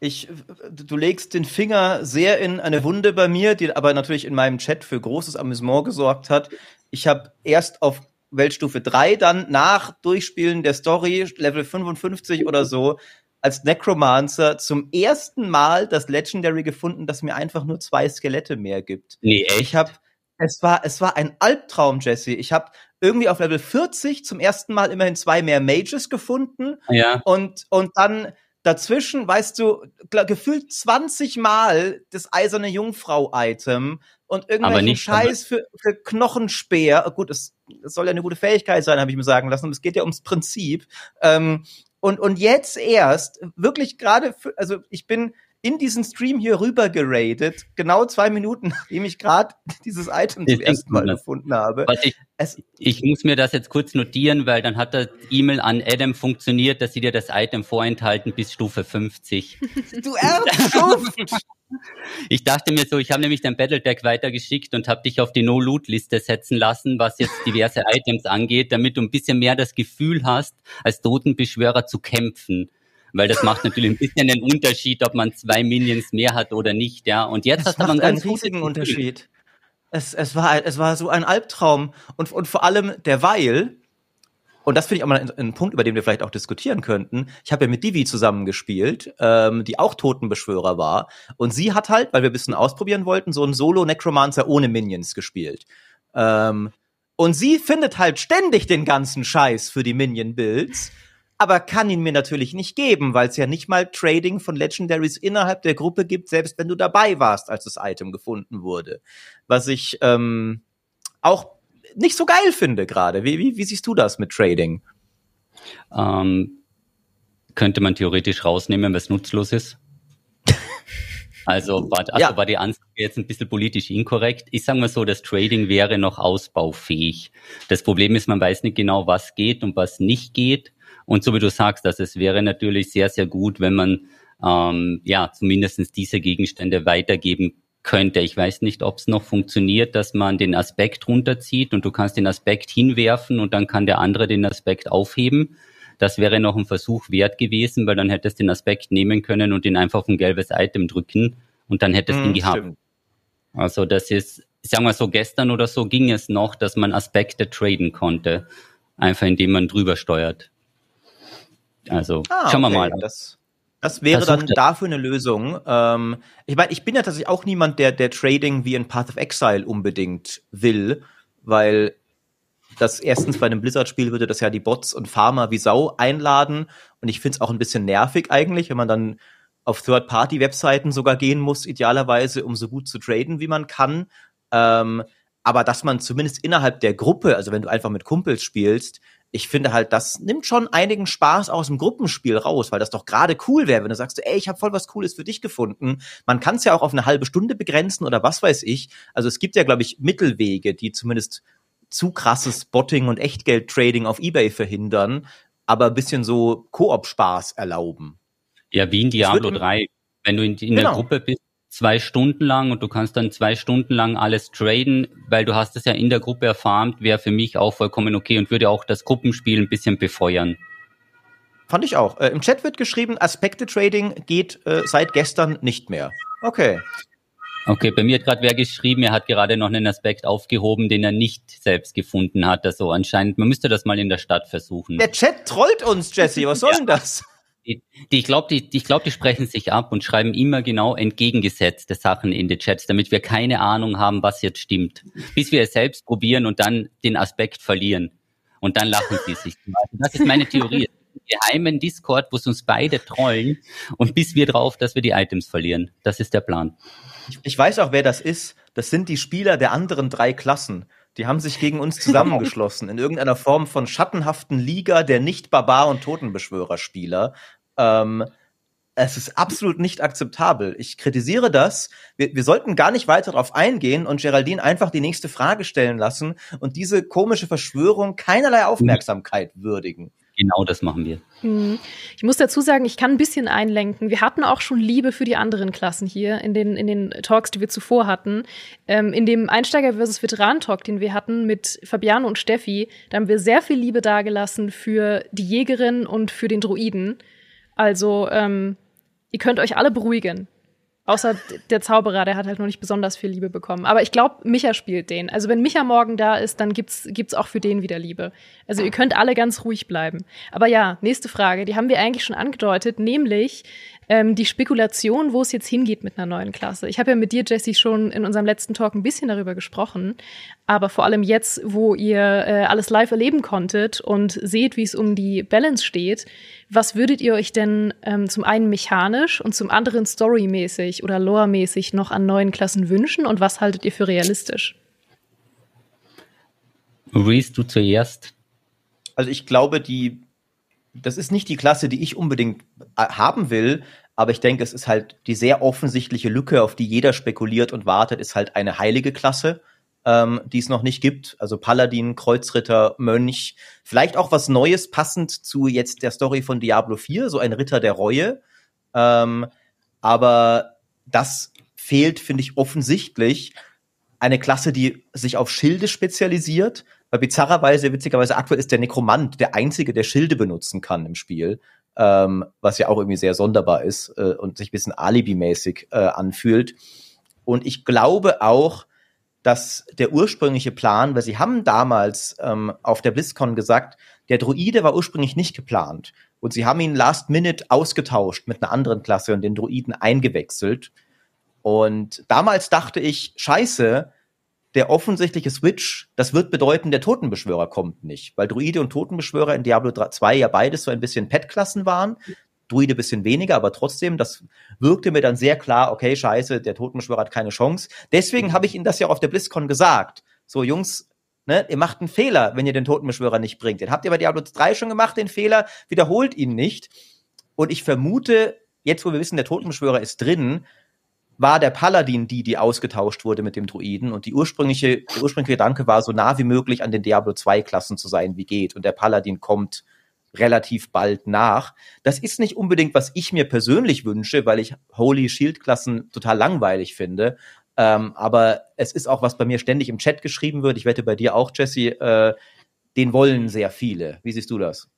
Ich, du legst den Finger sehr in eine Wunde bei mir, die aber natürlich in meinem Chat für großes Amüsement gesorgt hat. Ich habe erst auf Weltstufe 3, dann nach Durchspielen der Story, Level 55 oder so, als Necromancer zum ersten Mal das Legendary gefunden, das mir einfach nur zwei Skelette mehr gibt. Nee, echt? Ich habe es war es war ein Albtraum, Jesse. Ich habe irgendwie auf Level 40 zum ersten Mal immerhin zwei mehr Mages gefunden ja. und und dann Dazwischen, weißt du, gefühlt 20 Mal das eiserne Jungfrau-Item und irgendwelchen Scheiß für, für Knochenspeer. Gut, es, es soll ja eine gute Fähigkeit sein, habe ich mir sagen lassen. Und es geht ja ums Prinzip. Ähm, und, und jetzt erst, wirklich gerade, also ich bin in diesen Stream hier rüber geradet, genau zwei Minuten, nachdem ich gerade dieses Item zum ersten Mal gefunden habe. Ich, ich, muss mir das jetzt kurz notieren, weil dann hat das E-Mail an Adam funktioniert, dass sie dir das Item vorenthalten bis Stufe 50. Du Erzschuft! Ich dachte mir so, ich habe nämlich dein Battledeck weitergeschickt und habe dich auf die No-Loot-Liste setzen lassen, was jetzt diverse Items angeht, damit du ein bisschen mehr das Gefühl hast, als Totenbeschwörer zu kämpfen weil das macht natürlich ein bisschen den Unterschied, ob man zwei Minions mehr hat oder nicht, ja. Und jetzt das hat man einen riesigen Unterschied. Es, es, war, es war so ein Albtraum und, und vor allem derweil, und das finde ich auch mal ein, ein, Punkt, über den wir vielleicht auch diskutieren könnten. Ich habe ja mit Divi zusammengespielt, ähm, die auch Totenbeschwörer war. Und sie hat halt, weil wir ein bisschen ausprobieren wollten, so einen Solo-Necromancer ohne Minions gespielt. Ähm, und sie findet halt ständig den ganzen Scheiß für die Minion-Builds aber kann ihn mir natürlich nicht geben, weil es ja nicht mal Trading von Legendaries innerhalb der Gruppe gibt, selbst wenn du dabei warst, als das Item gefunden wurde. Was ich ähm, auch nicht so geil finde gerade. Wie, wie, wie siehst du das mit Trading? Ähm, könnte man theoretisch rausnehmen, was nutzlos ist. Also war, also ja. war die Ansage jetzt ein bisschen politisch inkorrekt. Ich sage mal so, das Trading wäre noch ausbaufähig. Das Problem ist, man weiß nicht genau, was geht und was nicht geht. Und so wie du sagst, dass es wäre natürlich sehr, sehr gut, wenn man ähm, ja zumindestens diese Gegenstände weitergeben könnte. Ich weiß nicht, ob es noch funktioniert, dass man den Aspekt runterzieht und du kannst den Aspekt hinwerfen und dann kann der andere den Aspekt aufheben. Das wäre noch ein Versuch wert gewesen, weil dann hättest du den Aspekt nehmen können und ihn einfach auf ein gelbes Item drücken und dann hättest du mm, ihn gehabt. Stimmt. Also das ist, sagen wir so, gestern oder so ging es noch, dass man Aspekte traden konnte, einfach indem man drüber steuert. Also ah, schauen wir okay. mal. Das, das wäre dann dafür eine Lösung. Ähm, ich meine, ich bin ja tatsächlich auch niemand, der, der Trading wie in Path of Exile unbedingt will, weil das erstens bei einem Blizzard-Spiel würde das ja die Bots und Farmer wie Sau einladen und ich finde es auch ein bisschen nervig eigentlich, wenn man dann auf Third-Party-Webseiten sogar gehen muss, idealerweise, um so gut zu traden, wie man kann. Ähm, aber dass man zumindest innerhalb der Gruppe, also wenn du einfach mit Kumpels spielst, ich finde halt, das nimmt schon einigen Spaß aus dem Gruppenspiel raus, weil das doch gerade cool wäre, wenn du sagst, ey, ich habe voll was Cooles für dich gefunden. Man kann es ja auch auf eine halbe Stunde begrenzen oder was weiß ich. Also es gibt ja, glaube ich, Mittelwege, die zumindest zu krasses Botting und Echtgeld-Trading auf Ebay verhindern, aber ein bisschen so Koop-Spaß erlauben. Ja, wie in Diablo 3. Wenn du in, in genau. der Gruppe bist, zwei Stunden lang und du kannst dann zwei Stunden lang alles traden, weil du hast es ja in der Gruppe erfarmt, wäre für mich auch vollkommen okay und würde auch das Gruppenspiel ein bisschen befeuern. Fand ich auch. Äh, Im Chat wird geschrieben, Aspekte Trading geht äh, seit gestern nicht mehr. Okay. Okay, bei mir hat gerade wer geschrieben, er hat gerade noch einen Aspekt aufgehoben, den er nicht selbst gefunden hat. Also anscheinend, man müsste das mal in der Stadt versuchen. Der Chat trollt uns, Jesse. Was soll denn das? Die, die, ich glaube, die, die, ich glaub, die sprechen sich ab und schreiben immer genau entgegengesetzte Sachen in die Chats, damit wir keine Ahnung haben, was jetzt stimmt. Bis wir es selbst probieren und dann den Aspekt verlieren. Und dann lachen sie sich. Das ist meine Theorie. Geheimen Discord, wo es uns beide trollen und bis wir drauf, dass wir die Items verlieren. Das ist der Plan. Ich, ich weiß auch, wer das ist. Das sind die Spieler der anderen drei Klassen. Die haben sich gegen uns zusammengeschlossen in irgendeiner Form von schattenhaften Liga der Nicht-Barbar- und Totenbeschwörer-Spieler. Ähm, es ist absolut nicht akzeptabel. Ich kritisiere das. Wir, wir sollten gar nicht weiter darauf eingehen und Geraldine einfach die nächste Frage stellen lassen und diese komische Verschwörung keinerlei Aufmerksamkeit würdigen. Genau das machen wir. Mhm. Ich muss dazu sagen, ich kann ein bisschen einlenken. Wir hatten auch schon Liebe für die anderen Klassen hier in den, in den Talks, die wir zuvor hatten. Ähm, in dem Einsteiger versus Veteran-Talk, den wir hatten mit Fabiano und Steffi, da haben wir sehr viel Liebe dagelassen für die Jägerin und für den Druiden. Also, ähm, ihr könnt euch alle beruhigen. Außer der Zauberer, der hat halt noch nicht besonders viel Liebe bekommen. Aber ich glaube, Micha spielt den. Also wenn Micha morgen da ist, dann gibt's gibt's auch für den wieder Liebe. Also ihr könnt alle ganz ruhig bleiben. Aber ja, nächste Frage, die haben wir eigentlich schon angedeutet, nämlich ähm, die Spekulation, wo es jetzt hingeht mit einer neuen Klasse. Ich habe ja mit dir, Jesse, schon in unserem letzten Talk ein bisschen darüber gesprochen, aber vor allem jetzt, wo ihr äh, alles live erleben konntet und seht, wie es um die Balance steht, was würdet ihr euch denn ähm, zum einen mechanisch und zum anderen storymäßig oder loremäßig noch an neuen Klassen wünschen und was haltet ihr für realistisch? Reese, du zuerst. Also ich glaube, die das ist nicht die Klasse, die ich unbedingt äh, haben will, aber ich denke, es ist halt die sehr offensichtliche Lücke, auf die jeder spekuliert und wartet, ist halt eine heilige Klasse, ähm, die es noch nicht gibt. Also Paladin, Kreuzritter, Mönch, vielleicht auch was Neues, passend zu jetzt der Story von Diablo 4, so ein Ritter der Reue. Ähm, aber das fehlt, finde ich, offensichtlich. Eine Klasse, die sich auf Schilde spezialisiert, weil bizarrerweise, witzigerweise, aktuell ist der Nekromant der einzige, der Schilde benutzen kann im Spiel. Ähm, was ja auch irgendwie sehr sonderbar ist äh, und sich ein bisschen alibimäßig äh, anfühlt. Und ich glaube auch, dass der ursprüngliche Plan, weil sie haben damals ähm, auf der BlizzCon gesagt, der Druide war ursprünglich nicht geplant. Und sie haben ihn last minute ausgetauscht mit einer anderen Klasse und den Druiden eingewechselt. Und damals dachte ich, scheiße, der offensichtliche Switch, das wird bedeuten, der Totenbeschwörer kommt nicht, weil Druide und Totenbeschwörer in Diablo 2 ja beides so ein bisschen Pet-Klassen waren. Druide bisschen weniger, aber trotzdem, das wirkte mir dann sehr klar, okay, scheiße, der Totenbeschwörer hat keine Chance. Deswegen habe ich Ihnen das ja auf der BlizzCon gesagt. So, Jungs, ne, ihr macht einen Fehler, wenn ihr den Totenbeschwörer nicht bringt. Den habt ihr bei Diablo 3 schon gemacht, den Fehler, wiederholt ihn nicht. Und ich vermute, jetzt wo wir wissen, der Totenbeschwörer ist drin, war der Paladin die, die ausgetauscht wurde mit dem Druiden und die ursprüngliche, der ursprüngliche Gedanke war, so nah wie möglich an den Diablo 2 Klassen zu sein, wie geht. Und der Paladin kommt relativ bald nach. Das ist nicht unbedingt, was ich mir persönlich wünsche, weil ich Holy Shield Klassen total langweilig finde. Ähm, aber es ist auch, was bei mir ständig im Chat geschrieben wird. Ich wette bei dir auch, Jesse. Äh, den wollen sehr viele. Wie siehst du das?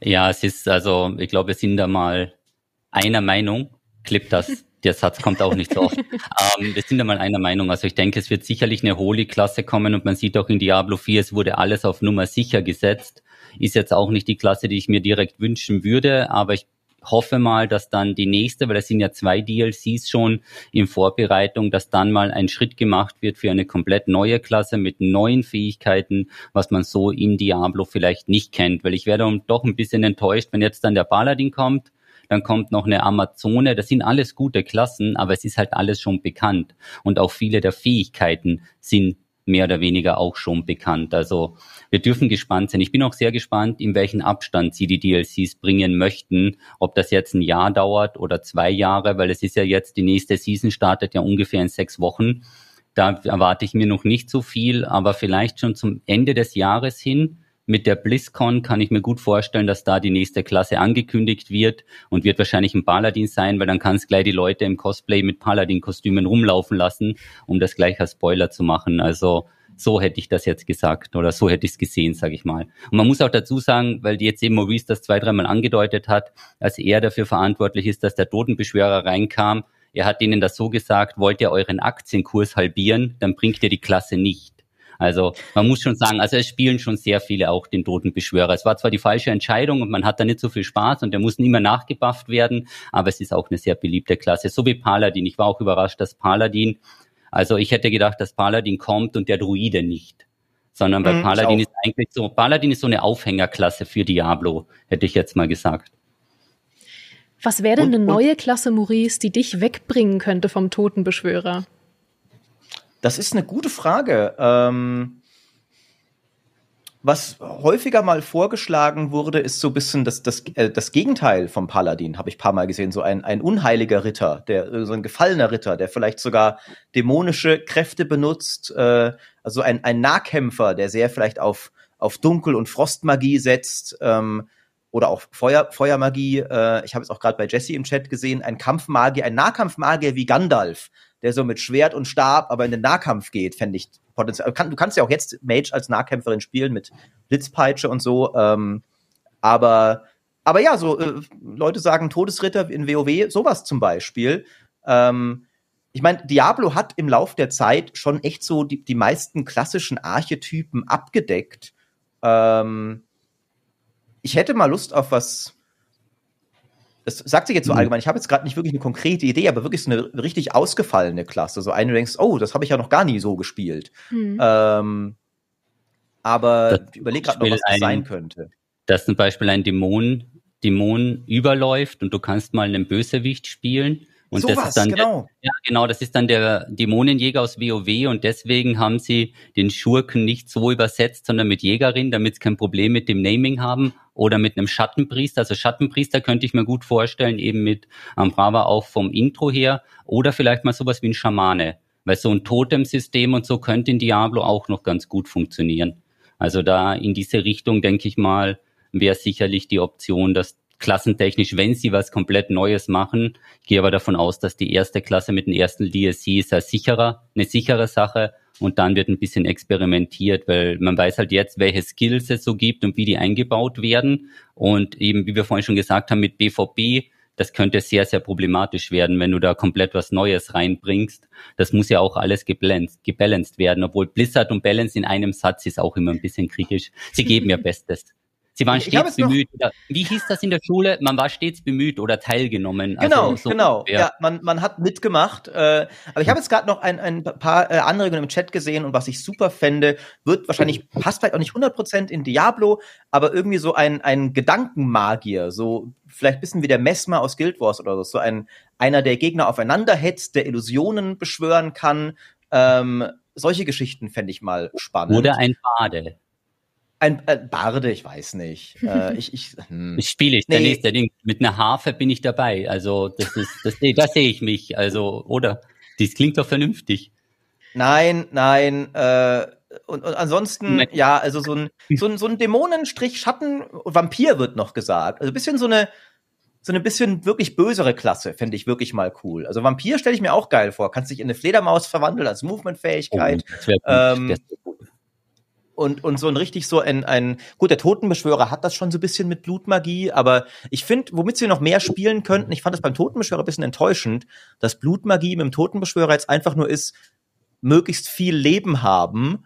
Ja, es ist also, ich glaube, wir sind da mal einer Meinung. Clip das der Satz kommt auch nicht so oft. ähm, wir sind ja mal einer Meinung. Also ich denke, es wird sicherlich eine Holy-Klasse kommen und man sieht auch in Diablo 4, es wurde alles auf Nummer sicher gesetzt. Ist jetzt auch nicht die Klasse, die ich mir direkt wünschen würde, aber ich hoffe mal, dass dann die nächste, weil es sind ja zwei DLCs schon in Vorbereitung, dass dann mal ein Schritt gemacht wird für eine komplett neue Klasse mit neuen Fähigkeiten, was man so in Diablo vielleicht nicht kennt. Weil ich werde doch ein bisschen enttäuscht, wenn jetzt dann der Paladin kommt dann kommt noch eine Amazone, das sind alles gute Klassen, aber es ist halt alles schon bekannt und auch viele der Fähigkeiten sind mehr oder weniger auch schon bekannt. Also wir dürfen gespannt sein. Ich bin auch sehr gespannt, in welchen Abstand sie die DLCs bringen möchten. Ob das jetzt ein Jahr dauert oder zwei Jahre, weil es ist ja jetzt, die nächste Season startet ja ungefähr in sechs Wochen. Da erwarte ich mir noch nicht so viel, aber vielleicht schon zum Ende des Jahres hin mit der BlizzCon kann ich mir gut vorstellen, dass da die nächste Klasse angekündigt wird und wird wahrscheinlich ein Paladin sein, weil dann kann es gleich die Leute im Cosplay mit Paladin-Kostümen rumlaufen lassen, um das gleich als Spoiler zu machen. Also so hätte ich das jetzt gesagt oder so hätte ich es gesehen, sage ich mal. Und man muss auch dazu sagen, weil jetzt eben Maurice das zwei, dreimal angedeutet hat, als er dafür verantwortlich ist, dass der Totenbeschwörer reinkam, er hat ihnen das so gesagt, wollt ihr euren Aktienkurs halbieren, dann bringt ihr die Klasse nicht. Also man muss schon sagen, also es spielen schon sehr viele auch den Totenbeschwörer. Es war zwar die falsche Entscheidung und man hat da nicht so viel Spaß und der muss nicht mehr nachgebufft werden, aber es ist auch eine sehr beliebte Klasse, so wie Paladin. Ich war auch überrascht, dass Paladin, also ich hätte gedacht, dass Paladin kommt und der Druide nicht sondern bei mhm, Paladin ist eigentlich so, Paladin ist so eine Aufhängerklasse für Diablo, hätte ich jetzt mal gesagt. Was wäre denn eine neue Klasse, Maurice, die dich wegbringen könnte vom Totenbeschwörer? Das ist eine gute Frage. Ähm, was häufiger mal vorgeschlagen wurde, ist so ein bisschen das, das, äh, das Gegenteil vom Paladin, habe ich ein paar Mal gesehen. So ein, ein unheiliger Ritter, der, so ein gefallener Ritter, der vielleicht sogar dämonische Kräfte benutzt. Äh, also ein, ein Nahkämpfer, der sehr vielleicht auf, auf Dunkel- und Frostmagie setzt. Ähm, oder auch Feuer, Feuermagie. Äh, ich habe es auch gerade bei Jesse im Chat gesehen, ein Kampfmagier, ein Nahkampfmagier wie Gandalf, der so mit Schwert und Stab aber in den Nahkampf geht, fände ich potenziell. Du kannst ja auch jetzt Mage als Nahkämpferin spielen mit Blitzpeitsche und so. Ähm, aber, aber ja, so äh, Leute sagen Todesritter in WoW, sowas zum Beispiel. Ähm, ich meine, Diablo hat im Lauf der Zeit schon echt so die, die meisten klassischen Archetypen abgedeckt. Ähm, ich hätte mal Lust auf was das sagt sich jetzt so mhm. allgemein, ich habe jetzt gerade nicht wirklich eine konkrete Idee, aber wirklich so eine richtig ausgefallene Klasse. So eine, du denkst, oh, das habe ich ja noch gar nie so gespielt. Mhm. Ähm, aber das überleg gerade noch, was das ein, sein könnte. Dass zum Beispiel ein Dämon, Dämon überläuft und du kannst mal einen Bösewicht spielen und so das was, ist dann genau. Der, ja, genau, das ist dann der Dämonenjäger aus WoW und deswegen haben sie den Schurken nicht so übersetzt, sondern mit Jägerin, damit sie kein Problem mit dem Naming haben oder mit einem Schattenpriester. Also Schattenpriester könnte ich mir gut vorstellen, eben mit Ambrava auch vom Intro her oder vielleicht mal sowas wie ein Schamane, weil so ein Totem-System und so könnte in Diablo auch noch ganz gut funktionieren. Also da in diese Richtung denke ich mal, wäre sicherlich die Option, dass klassentechnisch, wenn sie was komplett Neues machen. Ich gehe aber davon aus, dass die erste Klasse mit dem ersten DSC ist ja sicherer, eine sichere Sache und dann wird ein bisschen experimentiert, weil man weiß halt jetzt, welche Skills es so gibt und wie die eingebaut werden. Und eben, wie wir vorhin schon gesagt haben, mit BVB, das könnte sehr, sehr problematisch werden, wenn du da komplett was Neues reinbringst. Das muss ja auch alles gebalanced, gebalanced werden, obwohl Blizzard und Balance in einem Satz ist auch immer ein bisschen kritisch. Sie geben ihr Bestes. Sie waren stets bemüht. Oder, wie hieß das in der Schule? Man war stets bemüht oder teilgenommen. Also genau, so genau. Ja. ja, man, man hat mitgemacht. Äh, aber ich habe jetzt gerade noch ein, ein paar äh, Anregungen im Chat gesehen und was ich super fände, wird wahrscheinlich, passt vielleicht auch nicht 100% in Diablo, aber irgendwie so ein, ein Gedankenmagier, so vielleicht ein bisschen wie der Mesmer aus Guild Wars oder so, so ein, einer, der Gegner aufeinander hetzt, der Illusionen beschwören kann. Ähm, solche Geschichten fände ich mal spannend. Oder ein Bade. Ein äh, Barde, ich weiß nicht. Äh, ich ich, hm. ich spiele ich, nee. der nächste Ding. Mit einer Harfe bin ich dabei. Also das ist, das, das sehe ich mich. Also, oder? Das klingt doch vernünftig. Nein, nein, äh, und, und ansonsten, nein. ja, also so ein, so ein, so ein Dämonenstrich, Schatten, Vampir wird noch gesagt. Also ein bisschen so eine, so eine bisschen wirklich bösere Klasse, fände ich wirklich mal cool. Also Vampir stelle ich mir auch geil vor. Kannst dich in eine Fledermaus verwandeln als Movement-Fähigkeit. Oh, ähm, und, und so ein richtig so ein, ein, gut, der Totenbeschwörer hat das schon so ein bisschen mit Blutmagie, aber ich finde, womit sie noch mehr spielen könnten, ich fand das beim Totenbeschwörer ein bisschen enttäuschend, dass Blutmagie mit dem Totenbeschwörer jetzt einfach nur ist, möglichst viel Leben haben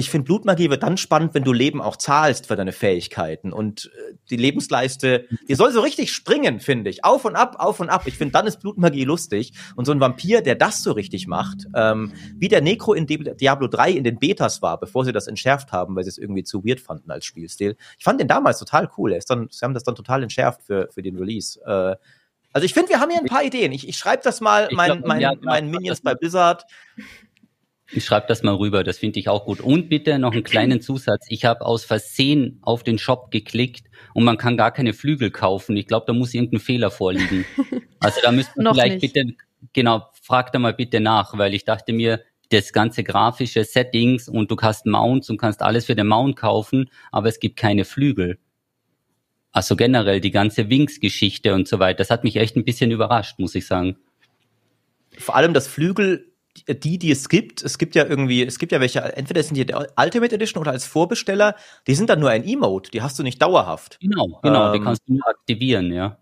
ich finde, Blutmagie wird dann spannend, wenn du Leben auch zahlst für deine Fähigkeiten. Und äh, die Lebensleiste, die soll so richtig springen, finde ich. Auf und ab, auf und ab. Ich finde, dann ist Blutmagie lustig. Und so ein Vampir, der das so richtig macht, ähm, wie der Necro in Diablo 3 in den Betas war, bevor sie das entschärft haben, weil sie es irgendwie zu weird fanden als Spielstil. Ich fand den damals total cool. Er ist dann, sie haben das dann total entschärft für, für den Release. Äh, also ich finde, wir haben hier ein paar Ideen. Ich, ich schreibe das mal meinen mein, mein Minions bei Blizzard Ich schreibe das mal rüber, das finde ich auch gut. Und bitte noch einen kleinen Zusatz. Ich habe aus Versehen auf den Shop geklickt und man kann gar keine Flügel kaufen. Ich glaube, da muss irgendein Fehler vorliegen. Also da müsste man vielleicht nicht. bitte, genau, frag da mal bitte nach, weil ich dachte mir, das ganze grafische Settings und du hast Mounts und kannst alles für den Mount kaufen, aber es gibt keine Flügel. Also generell die ganze Wings-Geschichte und so weiter. Das hat mich echt ein bisschen überrascht, muss ich sagen. Vor allem das Flügel die, die es gibt, es gibt ja irgendwie, es gibt ja welche, entweder sind die der Ultimate Edition oder als Vorbesteller, die sind dann nur ein Emote, die hast du nicht dauerhaft. Genau, genau, ähm, die kannst du nur aktivieren, ja.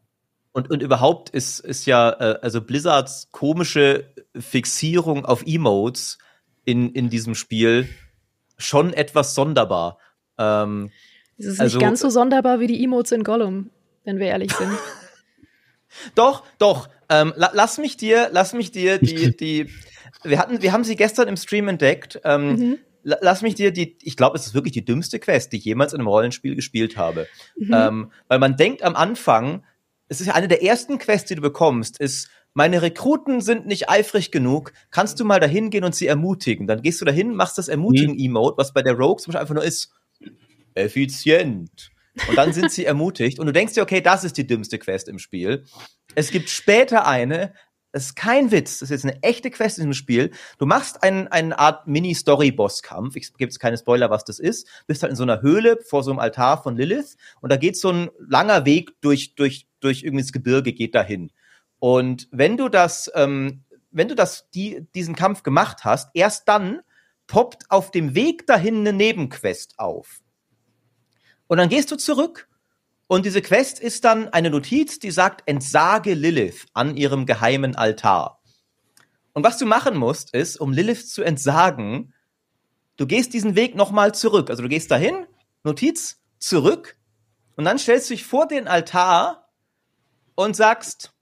Und, und überhaupt ist, ist ja, äh, also Blizzards komische Fixierung auf Emotes in, in diesem Spiel schon etwas sonderbar. Ähm, es ist also, nicht ganz so sonderbar wie die Emotes in Gollum, wenn wir ehrlich sind. doch, doch. Ähm, la, lass mich dir, lass mich dir die, die, wir hatten, wir haben sie gestern im Stream entdeckt. Ähm, mhm. Lass mich dir die, ich glaube, es ist wirklich die dümmste Quest, die ich jemals in einem Rollenspiel gespielt habe. Mhm. Ähm, weil man denkt am Anfang, es ist ja eine der ersten Quests, die du bekommst, ist, meine Rekruten sind nicht eifrig genug, kannst du mal dahin gehen und sie ermutigen? Dann gehst du dahin, machst das Ermutigen-Emote, was bei der Rogue zum Beispiel einfach nur ist, effizient. Und dann sind sie ermutigt und du denkst dir, okay, das ist die dümmste Quest im Spiel. Es gibt später eine, das ist kein Witz, das ist jetzt eine echte Quest in diesem Spiel. Du machst einen, eine Art Mini-Story-Boss-Kampf. Ich gebe jetzt keine Spoiler, was das ist. Bist halt in so einer Höhle vor so einem Altar von Lilith und da geht so ein langer Weg durch, durch, durch irgendwie das Gebirge geht dahin. Und wenn du das, ähm, wenn du das, die, diesen Kampf gemacht hast, erst dann poppt auf dem Weg dahin eine Nebenquest auf. Und dann gehst du zurück und diese Quest ist dann eine Notiz, die sagt, entsage Lilith an ihrem geheimen Altar. Und was du machen musst, ist, um Lilith zu entsagen, du gehst diesen Weg nochmal zurück. Also du gehst dahin, Notiz, zurück, und dann stellst du dich vor den Altar und sagst,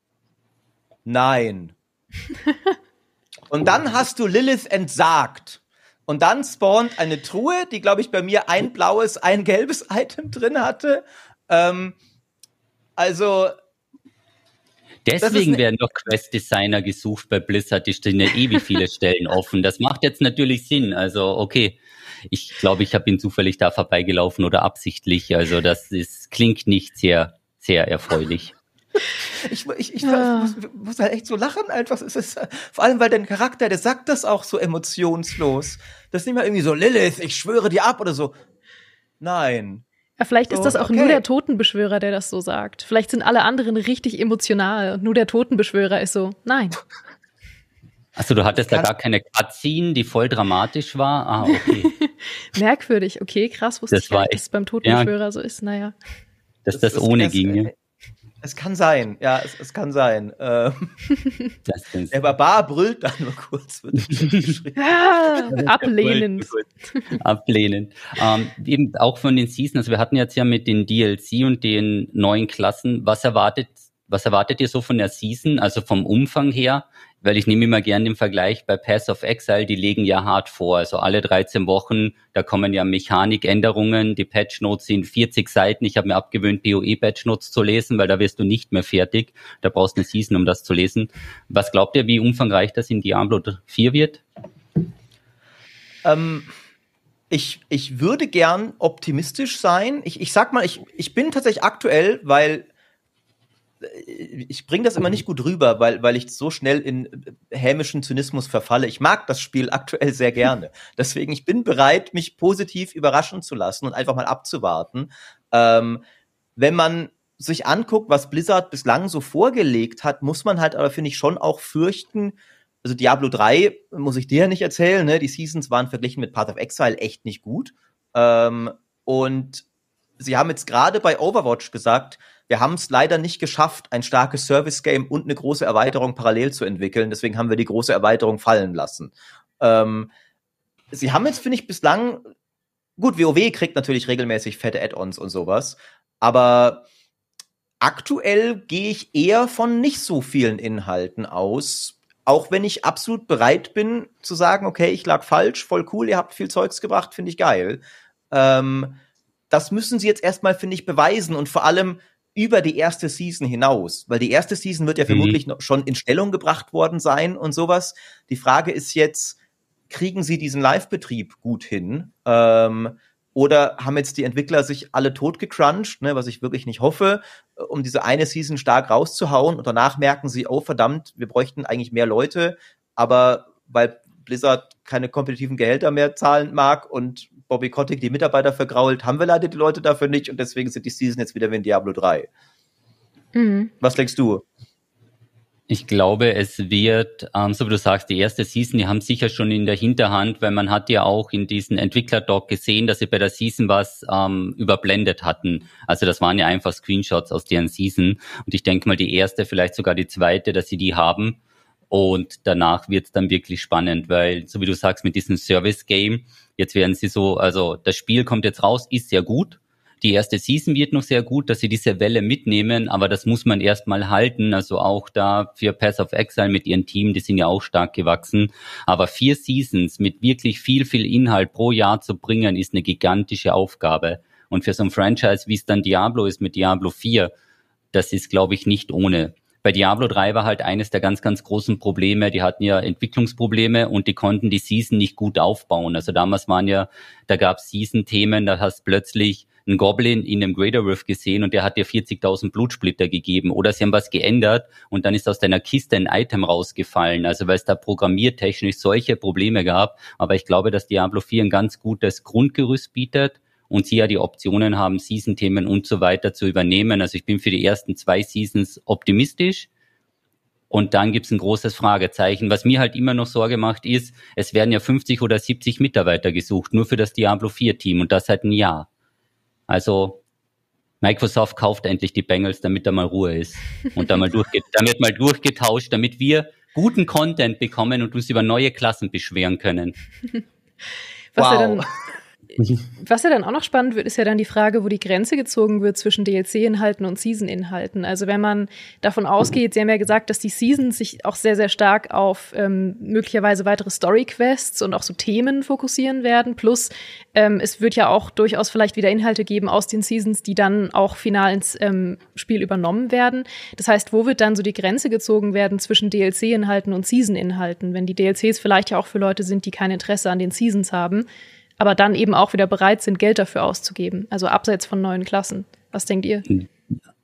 nein. und dann hast du Lilith entsagt. Und dann spawnt eine Truhe, die, glaube ich, bei mir ein blaues, ein gelbes Item drin hatte. Ähm, also. Deswegen werden doch Quest-Designer gesucht bei Blizzard, die stehen ja ewig viele Stellen offen. Das macht jetzt natürlich Sinn. Also, okay. Ich glaube, ich habe ihn zufällig da vorbeigelaufen oder absichtlich. Also, das ist, klingt nicht sehr, sehr erfreulich. Ich, ich, ich ja. muss, muss, halt echt so lachen einfach. Es ist, vor allem, weil dein Charakter, der sagt das auch so emotionslos. Das ist nicht mal irgendwie so, Lilith, ich schwöre dir ab oder so. Nein. Ja, vielleicht so, ist das auch okay. nur der Totenbeschwörer, der das so sagt. Vielleicht sind alle anderen richtig emotional und nur der Totenbeschwörer ist so, nein. Achso, du hattest da gar keine Cutscene, die voll dramatisch war? Ah, okay. Merkwürdig, okay, krass, wusste das ich gar dass es beim Totenbeschwörer ja, so ist, naja. Dass das, das ohne ging. Es kann sein, ja, es, es kann sein. Ähm, der Barbar brüllt dann nur kurz. ja, ablehnend. ablehnend. Ähm, eben auch von den Seasons, also wir hatten jetzt ja mit den DLC und den neuen Klassen, was erwartet, was erwartet ihr so von der Season, also vom Umfang her? Weil ich nehme immer gerne den Vergleich bei Pass of Exile, die legen ja hart vor. Also alle 13 Wochen, da kommen ja Mechanikänderungen, die Patch Notes sind 40 Seiten. Ich habe mir abgewöhnt, BOE Patch zu lesen, weil da wirst du nicht mehr fertig. Da brauchst du eine Season, um das zu lesen. Was glaubt ihr, wie umfangreich das in Diablo 4 wird? Ähm, ich, ich würde gern optimistisch sein. Ich, ich sag mal, ich, ich bin tatsächlich aktuell, weil ich bringe das immer nicht gut rüber, weil, weil ich so schnell in hämischen Zynismus verfalle. Ich mag das Spiel aktuell sehr gerne. Deswegen, ich bin bereit, mich positiv überraschen zu lassen und einfach mal abzuwarten. Ähm, wenn man sich anguckt, was Blizzard bislang so vorgelegt hat, muss man halt aber, finde ich, schon auch fürchten, also Diablo 3 muss ich dir ja nicht erzählen, ne? Die Seasons waren verglichen mit Path of Exile echt nicht gut. Ähm, und sie haben jetzt gerade bei Overwatch gesagt, wir haben es leider nicht geschafft, ein starkes Service-Game und eine große Erweiterung parallel zu entwickeln. Deswegen haben wir die große Erweiterung fallen lassen. Ähm, sie haben jetzt, finde ich, bislang, gut, WoW kriegt natürlich regelmäßig fette Add-ons und sowas, aber aktuell gehe ich eher von nicht so vielen Inhalten aus, auch wenn ich absolut bereit bin zu sagen, okay, ich lag falsch, voll cool, ihr habt viel Zeugs gebracht, finde ich geil. Ähm, das müssen sie jetzt erstmal, finde ich, beweisen und vor allem über die erste Season hinaus, weil die erste Season wird ja mhm. vermutlich noch schon in Stellung gebracht worden sein und sowas. Die Frage ist jetzt, kriegen sie diesen Live-Betrieb gut hin? Ähm, oder haben jetzt die Entwickler sich alle tot gecrunched, ne, was ich wirklich nicht hoffe, um diese eine Season stark rauszuhauen und danach merken sie, oh verdammt, wir bräuchten eigentlich mehr Leute, aber weil Blizzard keine kompetitiven Gehälter mehr zahlen mag und Bobby Kotick die Mitarbeiter vergrault, haben wir leider die Leute dafür nicht und deswegen sind die Season jetzt wieder wie in Diablo 3. Mhm. Was denkst du? Ich glaube, es wird, ähm, so wie du sagst, die erste Season, die haben sicher schon in der Hinterhand, weil man hat ja auch in diesem Entwickler-Doc gesehen, dass sie bei der Season was ähm, überblendet hatten. Also das waren ja einfach Screenshots aus deren Season. Und ich denke mal, die erste, vielleicht sogar die zweite, dass sie die haben. Und danach wird es dann wirklich spannend, weil, so wie du sagst, mit diesem Service-Game, jetzt werden sie so, also das Spiel kommt jetzt raus, ist sehr gut, die erste Season wird noch sehr gut, dass sie diese Welle mitnehmen, aber das muss man erstmal halten. Also auch da für Pass of Exile mit ihrem Team, die sind ja auch stark gewachsen. Aber vier Seasons mit wirklich viel, viel Inhalt pro Jahr zu bringen, ist eine gigantische Aufgabe. Und für so ein Franchise, wie es dann Diablo ist mit Diablo 4, das ist, glaube ich, nicht ohne. Bei Diablo 3 war halt eines der ganz, ganz großen Probleme. Die hatten ja Entwicklungsprobleme und die konnten die Season nicht gut aufbauen. Also damals waren ja, da gab es Season-Themen, da hast plötzlich einen Goblin in einem Greater Rift gesehen und der hat dir 40.000 Blutsplitter gegeben oder sie haben was geändert und dann ist aus deiner Kiste ein Item rausgefallen, also weil es da programmiertechnisch solche Probleme gab. Aber ich glaube, dass Diablo 4 ein ganz gutes Grundgerüst bietet und sie ja die Optionen haben, Season-Themen und so weiter zu übernehmen. Also ich bin für die ersten zwei Seasons optimistisch. Und dann gibt's ein großes Fragezeichen. Was mir halt immer noch Sorge macht, ist, es werden ja 50 oder 70 Mitarbeiter gesucht, nur für das Diablo 4 Team und das seit ein Jahr. Also Microsoft kauft endlich die Bengals, damit da mal Ruhe ist und da mal durchge damit mal durchgetauscht, damit wir guten Content bekommen und uns über neue Klassen beschweren können. Was wow. ja dann was ja dann auch noch spannend wird, ist ja dann die Frage, wo die Grenze gezogen wird zwischen DLC-Inhalten und Season-Inhalten. Also wenn man davon ausgeht, Sie haben ja gesagt, dass die Seasons sich auch sehr, sehr stark auf ähm, möglicherweise weitere Story-Quests und auch so Themen fokussieren werden. Plus ähm, es wird ja auch durchaus vielleicht wieder Inhalte geben aus den Seasons, die dann auch final ins ähm, Spiel übernommen werden. Das heißt, wo wird dann so die Grenze gezogen werden zwischen DLC-Inhalten und Season-Inhalten, wenn die DLCs vielleicht ja auch für Leute sind, die kein Interesse an den Seasons haben? Aber dann eben auch wieder bereit sind, Geld dafür auszugeben. Also abseits von neuen Klassen. Was denkt ihr?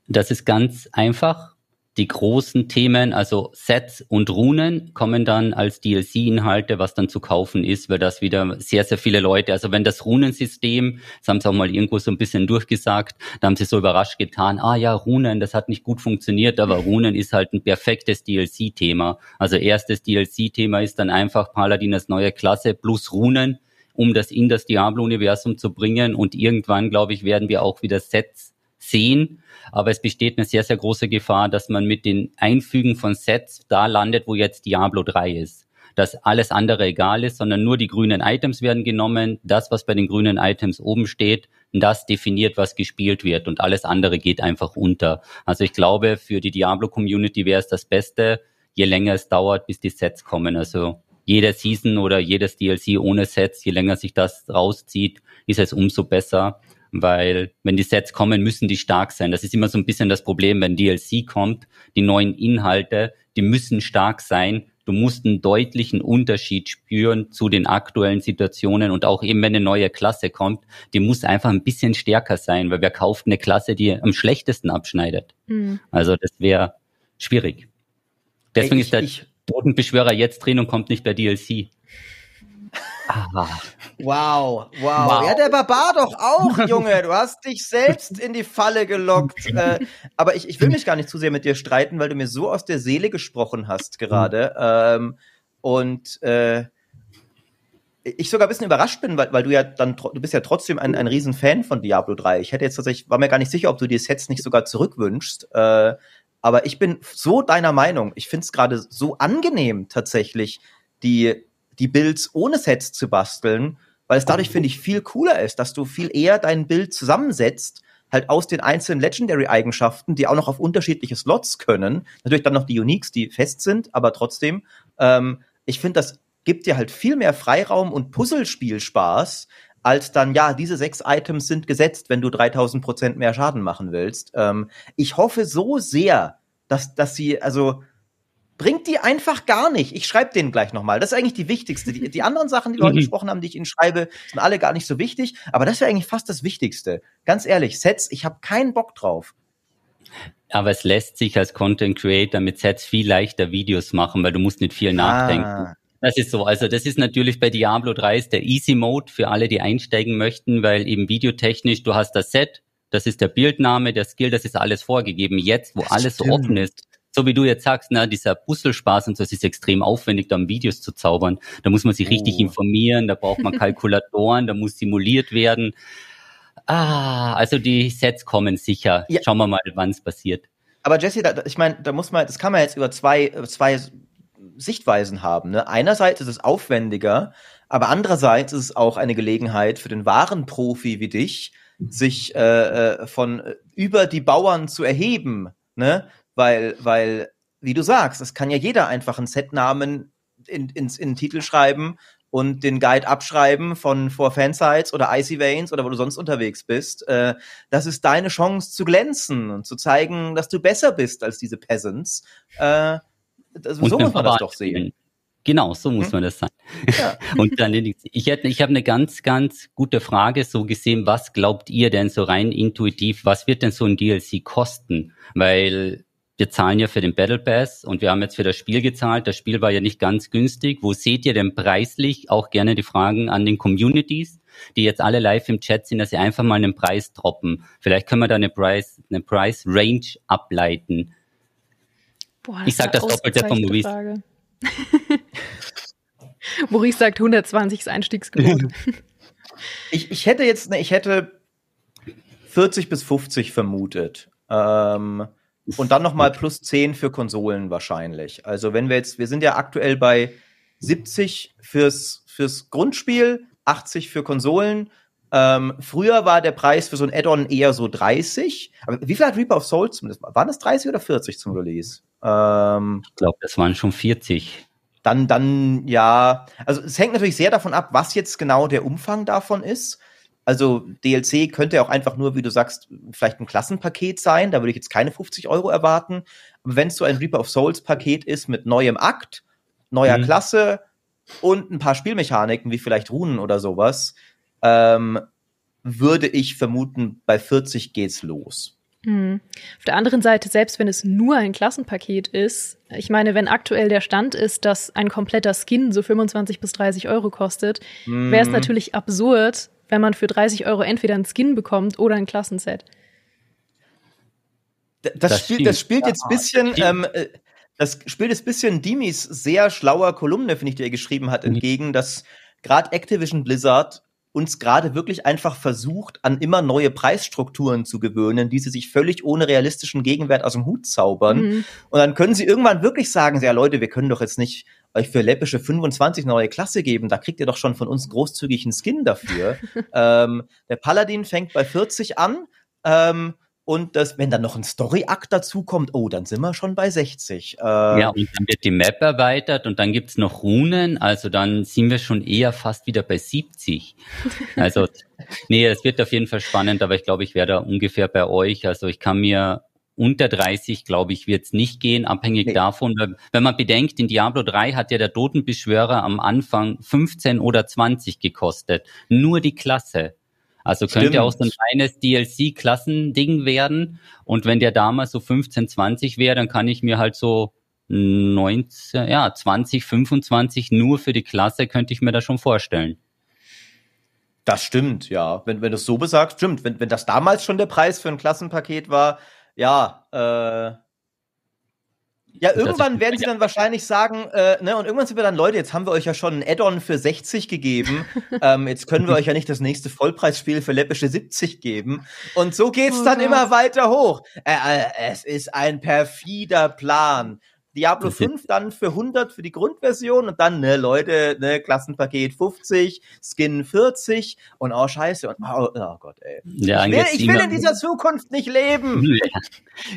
Das ist ganz einfach. Die großen Themen, also Sets und Runen, kommen dann als DLC-Inhalte, was dann zu kaufen ist, weil das wieder sehr, sehr viele Leute, also wenn das Runensystem, das haben sie auch mal irgendwo so ein bisschen durchgesagt, da haben sie so überrascht getan, ah ja, Runen, das hat nicht gut funktioniert, aber Runen ist halt ein perfektes DLC-Thema. Also erstes DLC-Thema ist dann einfach Paladin als neue Klasse plus Runen um das in das Diablo-Universum zu bringen. Und irgendwann, glaube ich, werden wir auch wieder Sets sehen. Aber es besteht eine sehr, sehr große Gefahr, dass man mit den Einfügen von Sets da landet, wo jetzt Diablo 3 ist. Dass alles andere egal ist, sondern nur die grünen Items werden genommen. Das, was bei den grünen Items oben steht, das definiert, was gespielt wird. Und alles andere geht einfach unter. Also ich glaube, für die Diablo-Community wäre es das Beste, je länger es dauert, bis die Sets kommen. Also jede Season oder jedes DLC ohne Sets, je länger sich das rauszieht, ist es umso besser, weil wenn die Sets kommen, müssen die stark sein. Das ist immer so ein bisschen das Problem, wenn DLC kommt, die neuen Inhalte, die müssen stark sein. Du musst einen deutlichen Unterschied spüren zu den aktuellen Situationen und auch eben, wenn eine neue Klasse kommt, die muss einfach ein bisschen stärker sein, weil wer kauft eine Klasse, die am schlechtesten abschneidet? Mhm. Also das wäre schwierig. Deswegen ich, ist der, ich, Totenbeschwörer jetzt drin und kommt nicht bei DLC. Ah. Wow, wow, wow. Ja, der Barbar doch auch, Junge. Du hast dich selbst in die Falle gelockt. Äh, aber ich, ich will mich gar nicht zu sehr mit dir streiten, weil du mir so aus der Seele gesprochen hast gerade. Ähm, und äh, ich sogar ein bisschen überrascht bin, weil, weil du ja dann, du bist ja trotzdem ein, ein Riesenfan von Diablo 3. Ich hätte jetzt tatsächlich, war mir gar nicht sicher, ob du die Sets nicht sogar zurückwünschst. Äh, aber ich bin so deiner Meinung. Ich finde es gerade so angenehm tatsächlich, die, die Builds ohne Sets zu basteln, weil es dadurch, finde ich, viel cooler ist, dass du viel eher dein Bild zusammensetzt, halt aus den einzelnen Legendary-Eigenschaften, die auch noch auf unterschiedliche Slots können. Natürlich dann noch die Uniques, die fest sind, aber trotzdem. Ähm, ich finde, das gibt dir halt viel mehr Freiraum und Puzzlespielspaß, als dann, ja, diese sechs Items sind gesetzt, wenn du 3000 Prozent mehr Schaden machen willst. Ähm, ich hoffe so sehr, dass, dass sie, also, bringt die einfach gar nicht. Ich schreibe den gleich nochmal. Das ist eigentlich die wichtigste. Die, die anderen Sachen, die Leute gesprochen haben, die ich ihnen schreibe, sind alle gar nicht so wichtig. Aber das wäre eigentlich fast das Wichtigste. Ganz ehrlich, Sets, ich habe keinen Bock drauf. Aber es lässt sich als Content Creator mit Sets viel leichter Videos machen, weil du musst nicht viel nachdenken. Das ist so. Also das ist natürlich bei Diablo 3 ist der Easy Mode für alle, die einsteigen möchten, weil eben videotechnisch, du hast das Set, das ist der Bildname, der Skill, das ist alles vorgegeben. Jetzt, wo das alles stimmt. so offen ist, so wie du jetzt sagst, na, dieser Puzzlespaß und so, es ist extrem aufwendig, da Videos zu zaubern. Da muss man sich oh. richtig informieren, da braucht man Kalkulatoren, da muss simuliert werden. Ah, also die Sets kommen sicher. Ja. Schauen wir mal, wann es passiert. Aber Jesse, da, ich meine, da muss man, das kann man jetzt über zwei, zwei Sichtweisen haben. Ne? Einerseits ist es aufwendiger, aber andererseits ist es auch eine Gelegenheit für den wahren Profi wie dich, sich äh, äh von äh, über die Bauern zu erheben, ne? Weil, weil, wie du sagst, es kann ja jeder einfach einen Setnamen in, ins, in den Titel schreiben und den Guide abschreiben von vor Fansites oder Icy Veins oder wo du sonst unterwegs bist. Äh, das ist deine Chance zu glänzen und zu zeigen, dass du besser bist als diese Peasants. Äh, so muss man das doch sehen. Genau, so muss hm? man das sein. Ja. Und dann, ich hätte, ich habe eine ganz, ganz gute Frage so gesehen. Was glaubt ihr denn so rein intuitiv? Was wird denn so ein DLC kosten? Weil wir zahlen ja für den Battle Pass und wir haben jetzt für das Spiel gezahlt. Das Spiel war ja nicht ganz günstig. Wo seht ihr denn preislich? Auch gerne die Fragen an den Communities, die jetzt alle live im Chat sind, dass sie einfach mal einen Preis droppen. Vielleicht können wir da eine Price, eine Price Range ableiten. Boah, ich sag das Doppelte von Maurice. Maurice sagt 120 ist Einstiegsgebot. ich, ich hätte jetzt, ne, ich hätte 40 bis 50 vermutet. Ähm, und dann nochmal plus 10 für Konsolen wahrscheinlich. Also wenn wir jetzt, wir sind ja aktuell bei 70 fürs, fürs Grundspiel, 80 für Konsolen. Ähm, früher war der Preis für so ein Add-on eher so 30. Aber wie viel hat Reaper of Souls zumindest? Waren das 30 oder 40 zum Release? Ähm, ich glaube, das waren schon 40. Dann, dann, ja. Also es hängt natürlich sehr davon ab, was jetzt genau der Umfang davon ist. Also DLC könnte auch einfach nur, wie du sagst, vielleicht ein Klassenpaket sein. Da würde ich jetzt keine 50 Euro erwarten. Aber wenn es so ein Reaper of Souls Paket ist mit neuem Akt, neuer mhm. Klasse und ein paar Spielmechaniken wie vielleicht Runen oder sowas, ähm, würde ich vermuten, bei 40 geht's los. Mhm. Auf der anderen Seite, selbst wenn es nur ein Klassenpaket ist, ich meine, wenn aktuell der Stand ist, dass ein kompletter Skin so 25 bis 30 Euro kostet, mhm. wäre es natürlich absurd, wenn man für 30 Euro entweder ein Skin bekommt oder ein Klassenset. Das, das, spielt, das spielt jetzt bisschen, ähm, äh, das spielt jetzt bisschen Dimis sehr schlauer Kolumne, finde ich, die er geschrieben hat, mhm. entgegen, dass gerade Activision Blizzard uns gerade wirklich einfach versucht, an immer neue Preisstrukturen zu gewöhnen, die sie sich völlig ohne realistischen Gegenwert aus dem Hut zaubern. Mhm. Und dann können sie irgendwann wirklich sagen, ja Leute, wir können doch jetzt nicht euch für läppische 25 neue Klasse geben, da kriegt ihr doch schon von uns großzügigen Skin dafür. ähm, der Paladin fängt bei 40 an. Ähm, und das, wenn dann noch ein Story-Akt dazu kommt, oh, dann sind wir schon bei 60. Äh, ja, und dann wird die Map erweitert und dann gibt's noch Runen, also dann sind wir schon eher fast wieder bei 70. Also, nee, es wird auf jeden Fall spannend, aber ich glaube, ich wäre da ungefähr bei euch. Also ich kann mir unter 30, glaube ich, wird es nicht gehen, abhängig nee. davon, wenn man bedenkt, in Diablo 3 hat ja der Totenbeschwörer am Anfang 15 oder 20 gekostet. Nur die Klasse. Also Stimmt. könnte auch so ein reines DLC-Klassending werden. Und wenn der damals so 15, 20 wäre, dann kann ich mir halt so 19, ja, 20, 25 nur für die Klasse könnte ich mir das schon vorstellen. Das stimmt, ja. Wenn, wenn du es so besagst, stimmt. Wenn, wenn das damals schon der Preis für ein Klassenpaket war, ja, äh, ja, irgendwann werden sie dann wahrscheinlich sagen, äh, ne, und irgendwann sind wir dann, Leute, jetzt haben wir euch ja schon ein Add-on für 60 gegeben. ähm, jetzt können wir euch ja nicht das nächste Vollpreisspiel für läppische 70 geben. Und so geht's oh dann Gott. immer weiter hoch. Äh, äh, es ist ein perfider Plan. Diablo 5 dann für 100 für die Grundversion und dann, ne, Leute, ne, Klassenpaket 50, Skin 40 und oh, scheiße. Und, oh, oh Gott, ey. Ja, ich will, ich will in dieser Zukunft nicht leben. Ja.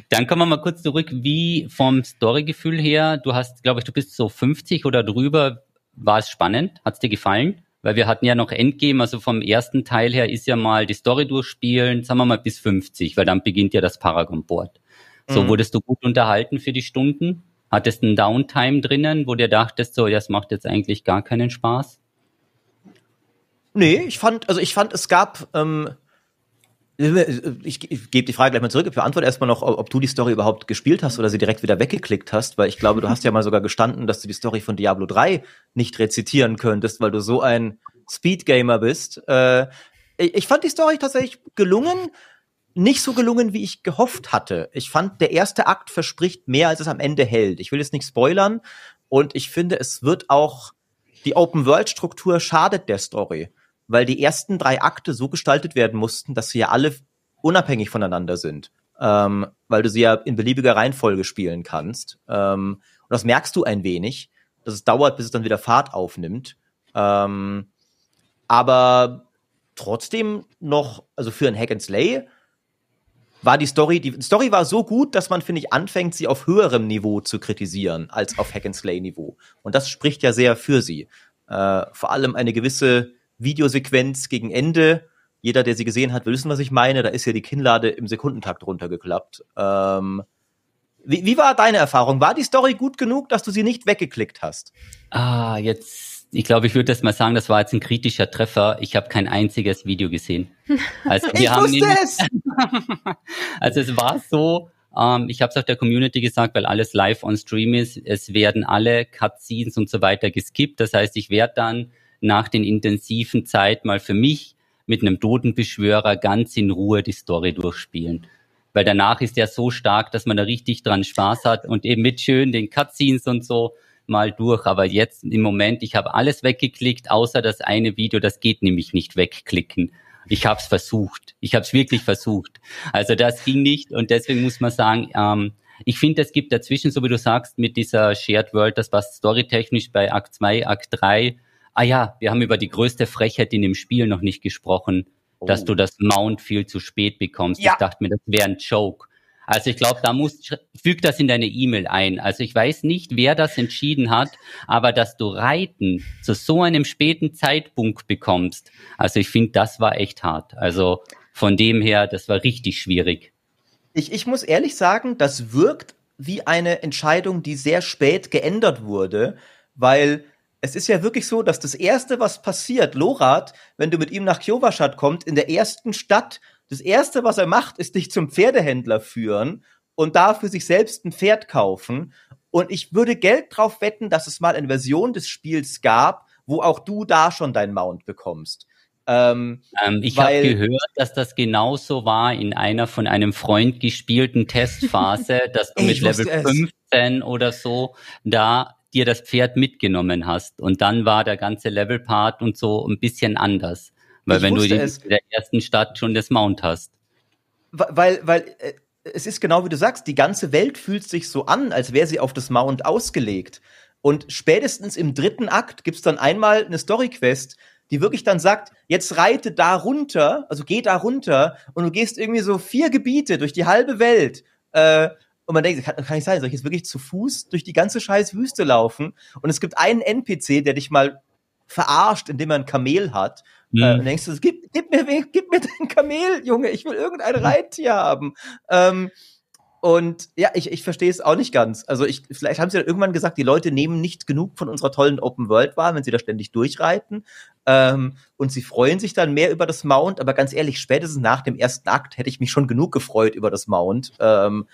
Dann kommen wir mal kurz zurück, wie vom Storygefühl her, du hast, glaube ich, du bist so 50 oder drüber, war es spannend? Hat es dir gefallen? Weil wir hatten ja noch Endgame, also vom ersten Teil her ist ja mal die Story durchspielen, sagen wir mal bis 50, weil dann beginnt ja das Paragon-Board. So, mhm. wurdest du gut unterhalten für die Stunden? Hattest du einen Downtime drinnen, wo dir dachtest, so, das macht jetzt eigentlich gar keinen Spaß? Nee, ich fand, also ich fand, es gab, ähm, ich, ich gebe die Frage gleich mal zurück. Ich beantworte erstmal noch, ob, du die Story überhaupt gespielt hast oder sie direkt wieder weggeklickt hast, weil ich glaube, du hast ja mal sogar gestanden, dass du die Story von Diablo 3 nicht rezitieren könntest, weil du so ein Speedgamer bist. Äh, ich fand die Story tatsächlich gelungen, nicht so gelungen, wie ich gehofft hatte. Ich fand, der erste Akt verspricht mehr, als es am Ende hält. Ich will jetzt nicht spoilern und ich finde, es wird auch die Open-World-Struktur schadet der Story weil die ersten drei Akte so gestaltet werden mussten, dass sie ja alle unabhängig voneinander sind, ähm, weil du sie ja in beliebiger Reihenfolge spielen kannst. Ähm, und das merkst du ein wenig, dass es dauert, bis es dann wieder Fahrt aufnimmt. Ähm, aber trotzdem noch, also für ein Hack and Slay war die Story, die Story war so gut, dass man, finde ich, anfängt, sie auf höherem Niveau zu kritisieren als auf Hack and Slay Niveau. Und das spricht ja sehr für sie. Äh, vor allem eine gewisse Videosequenz gegen Ende. Jeder, der sie gesehen hat, will wissen, was ich meine. Da ist ja die Kinnlade im Sekundentakt runtergeklappt. Ähm, wie, wie war deine Erfahrung? War die Story gut genug, dass du sie nicht weggeklickt hast? Ah, jetzt, ich glaube, ich würde das mal sagen, das war jetzt ein kritischer Treffer. Ich habe kein einziges Video gesehen. Also, wir ich haben wusste es! also es war so, ähm, ich habe es auch der Community gesagt, weil alles live on Stream ist. Es werden alle Cutscenes und so weiter geskippt. Das heißt, ich werde dann nach den intensiven Zeit mal für mich mit einem Totenbeschwörer ganz in Ruhe die Story durchspielen. Weil danach ist er so stark, dass man da richtig dran Spaß hat und eben mit schön den Cutscenes und so mal durch. Aber jetzt im Moment, ich habe alles weggeklickt, außer das eine Video, das geht nämlich nicht wegklicken. Ich habe es versucht. Ich habe es wirklich versucht. Also das ging nicht und deswegen muss man sagen, ähm, ich finde, es gibt dazwischen, so wie du sagst, mit dieser Shared World, das was storytechnisch bei Akt 2, Akt 3 ah ja, wir haben über die größte Frechheit in dem Spiel noch nicht gesprochen, oh. dass du das Mount viel zu spät bekommst. Ja. Ich dachte mir, das wäre ein Joke. Also ich glaube, da muss füg das in deine E-Mail ein. Also ich weiß nicht, wer das entschieden hat, aber dass du Reiten zu so einem späten Zeitpunkt bekommst, also ich finde, das war echt hart. Also von dem her, das war richtig schwierig. Ich, ich muss ehrlich sagen, das wirkt wie eine Entscheidung, die sehr spät geändert wurde, weil es ist ja wirklich so, dass das Erste, was passiert, Lorat, wenn du mit ihm nach Kjovashat kommt, in der ersten Stadt, das Erste, was er macht, ist dich zum Pferdehändler führen und da für sich selbst ein Pferd kaufen. Und ich würde Geld drauf wetten, dass es mal eine Version des Spiels gab, wo auch du da schon dein Mount bekommst. Ähm, ähm, ich habe gehört, dass das genauso war in einer von einem Freund gespielten Testphase, dass du mit Level 15 oder so da dir das Pferd mitgenommen hast. Und dann war der ganze Levelpart und so ein bisschen anders. Weil ich wenn du in der ersten Stadt schon das Mount hast. Weil, weil äh, es ist genau wie du sagst, die ganze Welt fühlt sich so an, als wäre sie auf das Mount ausgelegt. Und spätestens im dritten Akt gibt's dann einmal eine Story-Quest, die wirklich dann sagt, jetzt reite da runter, also geh da runter und du gehst irgendwie so vier Gebiete durch die halbe Welt. Äh, und man denkt, kann, kann nicht sein, soll ich jetzt wirklich zu Fuß durch die ganze scheiß Wüste laufen? Und es gibt einen NPC, der dich mal verarscht, indem er ein Kamel hat. Mhm. Äh, und denkst du, gib, gib, mir, gib mir dein Kamel, Junge, ich will irgendein mhm. Reittier haben. Ähm, und ja, ich, ich verstehe es auch nicht ganz. Also ich, vielleicht haben sie dann irgendwann gesagt, die Leute nehmen nicht genug von unserer tollen Open World wahr, wenn sie da ständig durchreiten. Ähm, und sie freuen sich dann mehr über das Mount. Aber ganz ehrlich, spätestens nach dem ersten Akt hätte ich mich schon genug gefreut über das Mount. Ähm,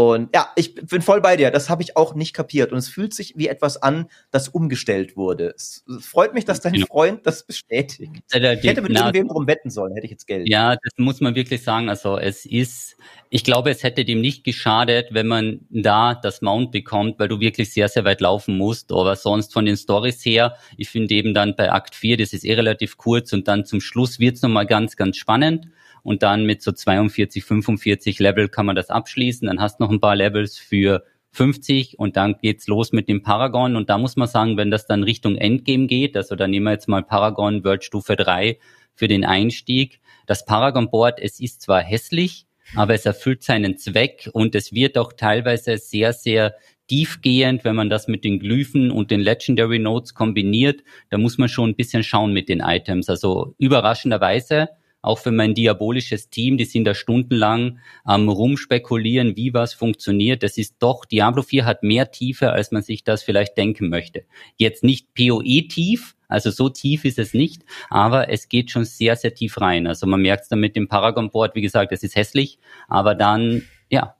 und ja, ich bin voll bei dir. Das habe ich auch nicht kapiert. Und es fühlt sich wie etwas an, das umgestellt wurde. Es freut mich, dass dein genau. Freund das bestätigt. Ich hätte mit na, irgendwem drum wetten sollen, hätte ich jetzt Geld. Ja, das muss man wirklich sagen. Also es ist, ich glaube, es hätte dem nicht geschadet, wenn man da das Mount bekommt, weil du wirklich sehr, sehr weit laufen musst. Aber sonst von den Stories her, ich finde eben dann bei Akt 4, das ist eh relativ kurz und dann zum Schluss wird's nochmal ganz, ganz spannend und dann mit so 42, 45 Level kann man das abschließen. Dann hast du noch ein paar Levels für 50 und dann geht's los mit dem Paragon und da muss man sagen, wenn das dann Richtung Endgame geht, also dann nehmen wir jetzt mal Paragon World Stufe 3 für den Einstieg. Das Paragon Board, es ist zwar hässlich, aber es erfüllt seinen Zweck und es wird auch teilweise sehr, sehr tiefgehend, wenn man das mit den Glyphen und den Legendary Notes kombiniert. Da muss man schon ein bisschen schauen mit den Items. Also überraschenderweise auch für mein diabolisches Team, die sind da stundenlang am rumspekulieren, wie was funktioniert. Das ist doch, Diablo 4 hat mehr Tiefe, als man sich das vielleicht denken möchte. Jetzt nicht PoE tief, also so tief ist es nicht, aber es geht schon sehr, sehr tief rein. Also man merkt es dann mit dem Paragon-Board, wie gesagt, es ist hässlich, aber dann, ja,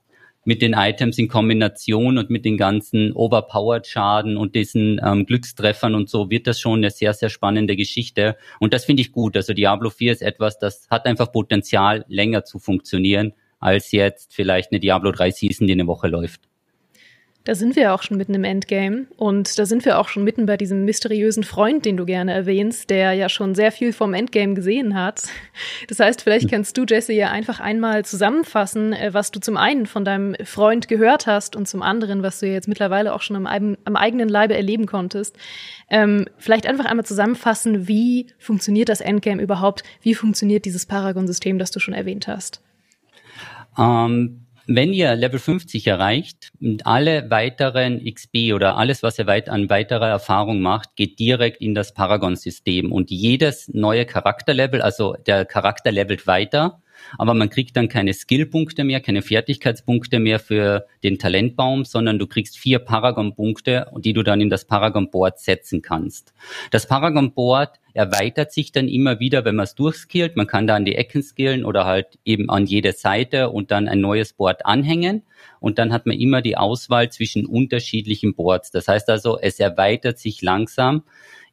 mit den Items in Kombination und mit den ganzen Overpowered Schaden und diesen ähm, Glückstreffern und so wird das schon eine sehr, sehr spannende Geschichte. Und das finde ich gut. Also Diablo 4 ist etwas, das hat einfach Potenzial, länger zu funktionieren, als jetzt vielleicht eine Diablo 3 Season, die eine Woche läuft. Da sind wir auch schon mitten im Endgame und da sind wir auch schon mitten bei diesem mysteriösen Freund, den du gerne erwähnst, der ja schon sehr viel vom Endgame gesehen hat. Das heißt, vielleicht hm. kannst du, Jesse, ja einfach einmal zusammenfassen, äh, was du zum einen von deinem Freund gehört hast und zum anderen, was du ja jetzt mittlerweile auch schon am, am eigenen Leibe erleben konntest. Ähm, vielleicht einfach einmal zusammenfassen, wie funktioniert das Endgame überhaupt? Wie funktioniert dieses Paragon-System, das du schon erwähnt hast? Um ähm, wenn ihr Level 50 erreicht und alle weiteren XP oder alles, was ihr weit an weiterer Erfahrung macht, geht direkt in das Paragon-System. Und jedes neue Charakterlevel, also der Charakter levelt weiter aber man kriegt dann keine Skillpunkte mehr, keine Fertigkeitspunkte mehr für den Talentbaum, sondern du kriegst vier Paragon-Punkte, die du dann in das Paragon-Board setzen kannst. Das Paragon-Board erweitert sich dann immer wieder, wenn man es durchskillt. Man kann da an die Ecken skillen oder halt eben an jede Seite und dann ein neues Board anhängen. Und dann hat man immer die Auswahl zwischen unterschiedlichen Boards. Das heißt also, es erweitert sich langsam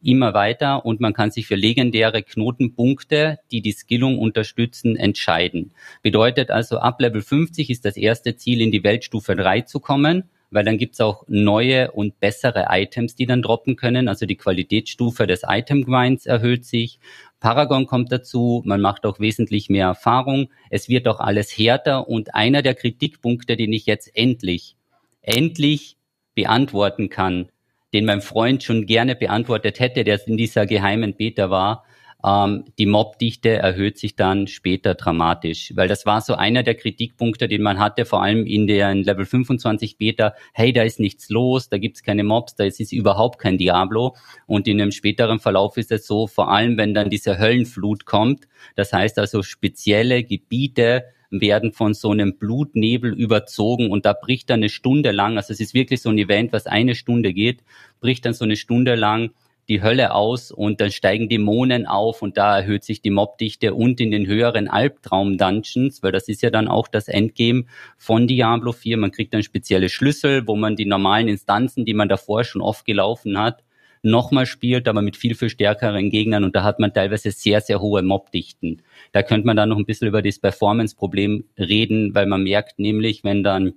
immer weiter und man kann sich für legendäre Knotenpunkte, die die Skillung unterstützen, entscheiden. Bedeutet also, ab Level 50 ist das erste Ziel, in die Weltstufe 3 zu kommen weil dann gibt's auch neue und bessere Items, die dann droppen können. Also die Qualitätsstufe des Item Grinds erhöht sich. Paragon kommt dazu, man macht auch wesentlich mehr Erfahrung. Es wird auch alles härter und einer der Kritikpunkte, den ich jetzt endlich, endlich beantworten kann, den mein Freund schon gerne beantwortet hätte, der in dieser geheimen Beta war. Ähm, die Mobdichte erhöht sich dann später dramatisch, weil das war so einer der Kritikpunkte, den man hatte, vor allem in der Level 25 Beta. Hey, da ist nichts los, da gibt's keine Mobs, da ist überhaupt kein Diablo. Und in einem späteren Verlauf ist es so, vor allem wenn dann diese Höllenflut kommt, das heißt also spezielle Gebiete, werden von so einem Blutnebel überzogen und da bricht dann eine Stunde lang, also es ist wirklich so ein Event, was eine Stunde geht, bricht dann so eine Stunde lang die Hölle aus und dann steigen Dämonen auf und da erhöht sich die Mobdichte und in den höheren Albtraum-Dungeons, weil das ist ja dann auch das Endgame von Diablo 4. Man kriegt dann spezielle Schlüssel, wo man die normalen Instanzen, die man davor schon oft gelaufen hat, nochmal spielt, aber mit viel, viel stärkeren Gegnern und da hat man teilweise sehr, sehr hohe Mobdichten. Da könnte man dann noch ein bisschen über das Performance-Problem reden, weil man merkt nämlich, wenn dann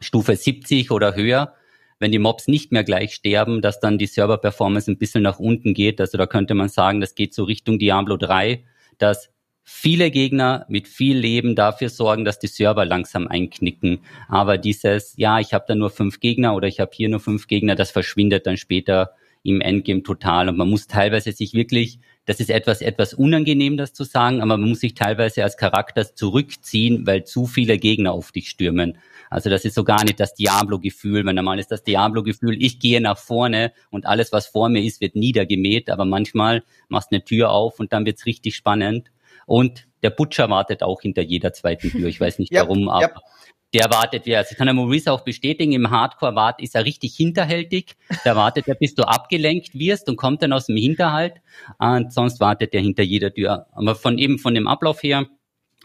Stufe 70 oder höher, wenn die Mobs nicht mehr gleich sterben, dass dann die Server-Performance ein bisschen nach unten geht. Also da könnte man sagen, das geht so Richtung Diablo 3, dass viele Gegner mit viel Leben dafür sorgen, dass die Server langsam einknicken. Aber dieses, ja, ich habe da nur fünf Gegner oder ich habe hier nur fünf Gegner, das verschwindet dann später im Endgame total. Und man muss teilweise sich wirklich, das ist etwas, etwas unangenehm, das zu sagen, aber man muss sich teilweise als Charakter zurückziehen, weil zu viele Gegner auf dich stürmen. Also das ist so gar nicht das Diablo-Gefühl, weil normal ist das Diablo-Gefühl, ich gehe nach vorne und alles, was vor mir ist, wird niedergemäht, aber manchmal machst du eine Tür auf und dann wird's richtig spannend. Und der Butcher wartet auch hinter jeder zweiten Tür. Ich weiß nicht ja, warum, aber ja der wartet ja, das kann der Maurice auch bestätigen, im Hardcore wart, ist er richtig hinterhältig. Da wartet er, bis du abgelenkt wirst und kommt dann aus dem Hinterhalt. Und sonst wartet er hinter jeder Tür. Aber von eben von dem Ablauf her,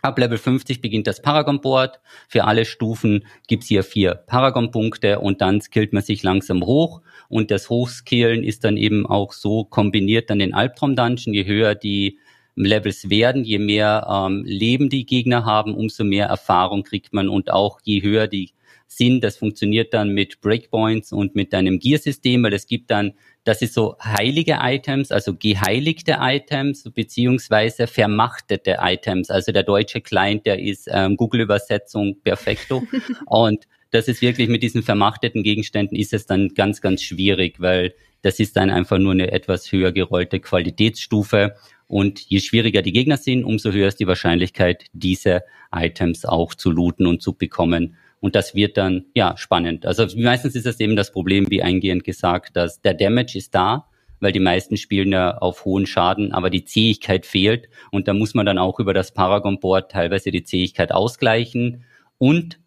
ab Level 50 beginnt das Paragon-Board. Für alle Stufen gibt's hier vier Paragon-Punkte und dann skillt man sich langsam hoch. Und das Hochskillen ist dann eben auch so kombiniert dann den Albtraum-Dungeon. Je höher die Levels werden, je mehr ähm, Leben die Gegner haben, umso mehr Erfahrung kriegt man. Und auch je höher die sind, das funktioniert dann mit Breakpoints und mit einem Gear-System, weil es gibt dann, das ist so heilige Items, also geheiligte Items beziehungsweise vermachtete Items. Also der deutsche Client, der ist ähm, Google-Übersetzung perfekto. Und das ist wirklich mit diesen vermachteten Gegenständen ist es dann ganz, ganz schwierig, weil das ist dann einfach nur eine etwas höher gerollte Qualitätsstufe und je schwieriger die Gegner sind, umso höher ist die Wahrscheinlichkeit, diese Items auch zu looten und zu bekommen. Und das wird dann, ja, spannend. Also meistens ist es eben das Problem, wie eingehend gesagt, dass der Damage ist da, weil die meisten spielen ja auf hohen Schaden, aber die Zähigkeit fehlt und da muss man dann auch über das Paragon-Board teilweise die Zähigkeit ausgleichen und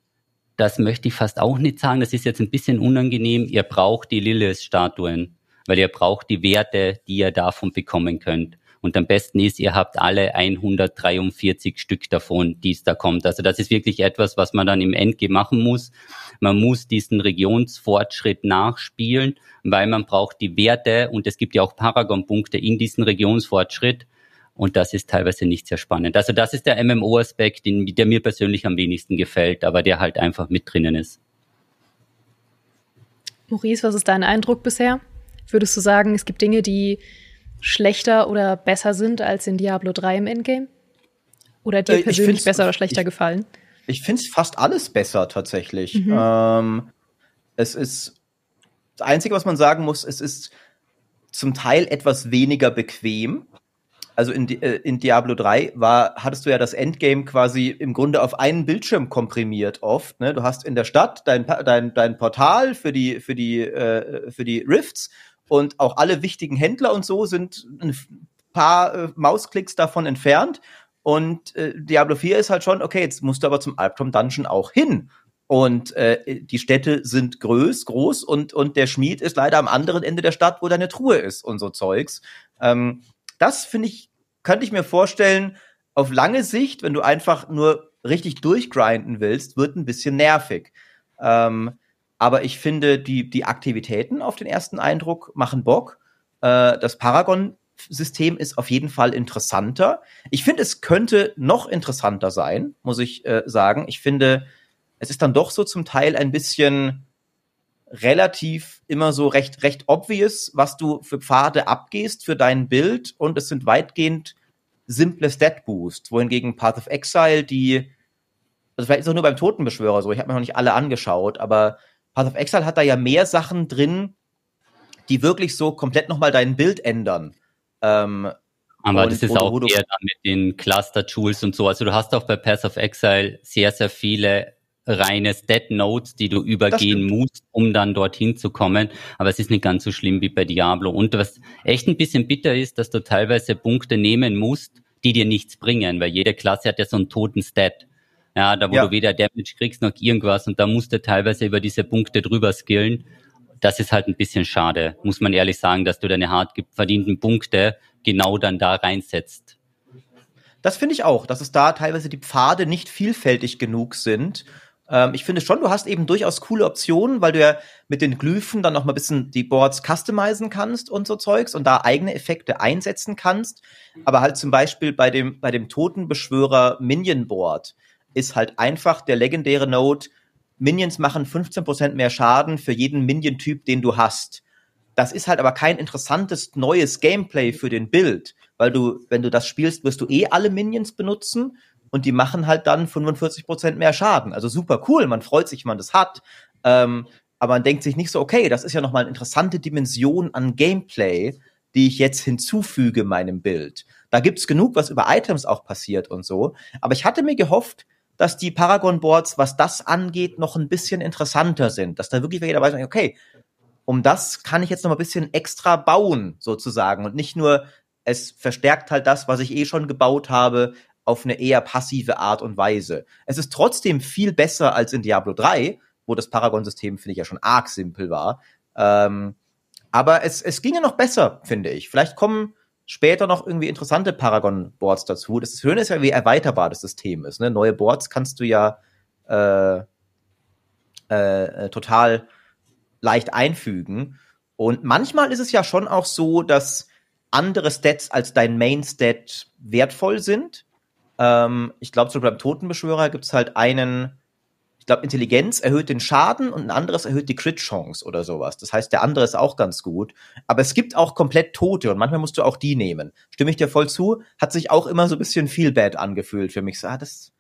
das möchte ich fast auch nicht sagen, das ist jetzt ein bisschen unangenehm, ihr braucht die Lilith-Statuen, weil ihr braucht die Werte, die ihr davon bekommen könnt. Und am besten ist, ihr habt alle 143 Stück davon, die es da kommt. Also das ist wirklich etwas, was man dann im Endgame machen muss. Man muss diesen Regionsfortschritt nachspielen, weil man braucht die Werte und es gibt ja auch Paragon-Punkte in diesen Regionsfortschritt. Und das ist teilweise nicht sehr spannend. Also das ist der MMO-Aspekt, der mir persönlich am wenigsten gefällt, aber der halt einfach mit drinnen ist. Maurice, was ist dein Eindruck bisher? Würdest du sagen, es gibt Dinge, die schlechter oder besser sind als in Diablo 3 im Endgame? Oder dir äh, persönlich besser oder schlechter ich, gefallen? Ich finde es fast alles besser tatsächlich. Mhm. Ähm, es ist das Einzige, was man sagen muss, es ist zum Teil etwas weniger bequem. Also in, äh, in Diablo 3 war, hattest du ja das Endgame quasi im Grunde auf einen Bildschirm komprimiert oft. Ne? Du hast in der Stadt dein, dein, dein Portal für die, für die, äh, für die Rifts und auch alle wichtigen Händler und so sind ein paar äh, Mausklicks davon entfernt. Und äh, Diablo 4 ist halt schon, okay, jetzt musst du aber zum Albtraum Dungeon auch hin. Und äh, die Städte sind groß, groß und, und der Schmied ist leider am anderen Ende der Stadt, wo deine Truhe ist und so Zeugs. Ähm, das finde ich, könnte ich mir vorstellen, auf lange Sicht, wenn du einfach nur richtig durchgrinden willst, wird ein bisschen nervig. Ähm, aber ich finde, die, die Aktivitäten auf den ersten Eindruck machen Bock. Äh, das Paragon-System ist auf jeden Fall interessanter. Ich finde, es könnte noch interessanter sein, muss ich äh, sagen. Ich finde, es ist dann doch so zum Teil ein bisschen relativ immer so recht, recht obvious, was du für Pfade abgehst für dein Bild und es sind weitgehend simple Stat Boost, wohingegen Path of Exile die, also vielleicht ist auch nur beim Totenbeschwörer so, ich habe mir noch nicht alle angeschaut, aber Path of Exile hat da ja mehr Sachen drin, die wirklich so komplett nochmal dein Bild ändern. Ähm, aber und, das ist auch eher mit den Cluster-Tools und so. Also du hast auch bei Path of Exile sehr, sehr viele reine Stat Notes, die du übergehen musst, um dann dorthin zu kommen. Aber es ist nicht ganz so schlimm wie bei Diablo. Und was echt ein bisschen bitter ist, dass du teilweise Punkte nehmen musst, die dir nichts bringen, weil jede Klasse hat ja so einen toten Stat. Ja, da wo ja. du weder Damage kriegst noch irgendwas und da musst du teilweise über diese Punkte drüber skillen. Das ist halt ein bisschen schade, muss man ehrlich sagen, dass du deine hart verdienten Punkte genau dann da reinsetzt. Das finde ich auch, dass es da teilweise die Pfade nicht vielfältig genug sind. Ähm, ich finde schon, du hast eben durchaus coole Optionen, weil du ja mit den Glyphen dann noch mal ein bisschen die Boards customizen kannst und so Zeugs und da eigene Effekte einsetzen kannst. Aber halt zum Beispiel bei dem, bei dem Totenbeschwörer Minion Board ist halt einfach der legendäre Node, Minions machen 15% mehr Schaden für jeden Minion-Typ, den du hast. Das ist halt aber kein interessantes neues Gameplay für den Bild, weil du, wenn du das spielst, wirst du eh alle Minions benutzen und die machen halt dann 45% mehr Schaden. Also super cool, man freut sich, wenn man das hat. Ähm, aber man denkt sich nicht so, okay, das ist ja nochmal eine interessante Dimension an Gameplay, die ich jetzt hinzufüge meinem Bild. Da gibt's genug, was über Items auch passiert und so. Aber ich hatte mir gehofft, dass die Paragon-Boards, was das angeht, noch ein bisschen interessanter sind. Dass da wirklich jeder weiß, okay, um das kann ich jetzt noch mal ein bisschen extra bauen, sozusagen. Und nicht nur, es verstärkt halt das, was ich eh schon gebaut habe, auf eine eher passive Art und Weise. Es ist trotzdem viel besser als in Diablo 3, wo das Paragon-System, finde ich, ja schon arg simpel war. Ähm, aber es, es ginge noch besser, finde ich. Vielleicht kommen später noch irgendwie interessante Paragon-Boards dazu. Das Schöne ist ja, wie erweiterbar das System ist. Ne? Neue Boards kannst du ja äh, äh, äh, total leicht einfügen. Und manchmal ist es ja schon auch so, dass andere Stats als dein Main-Stat wertvoll sind. Ähm, ich glaube, so beim Totenbeschwörer gibt es halt einen ich glaube, Intelligenz erhöht den Schaden und ein anderes erhöht die Crit-Chance oder sowas. Das heißt, der andere ist auch ganz gut. Aber es gibt auch komplett Tote und manchmal musst du auch die nehmen. Stimme ich dir voll zu? Hat sich auch immer so ein bisschen viel bad angefühlt für mich. So, ah, das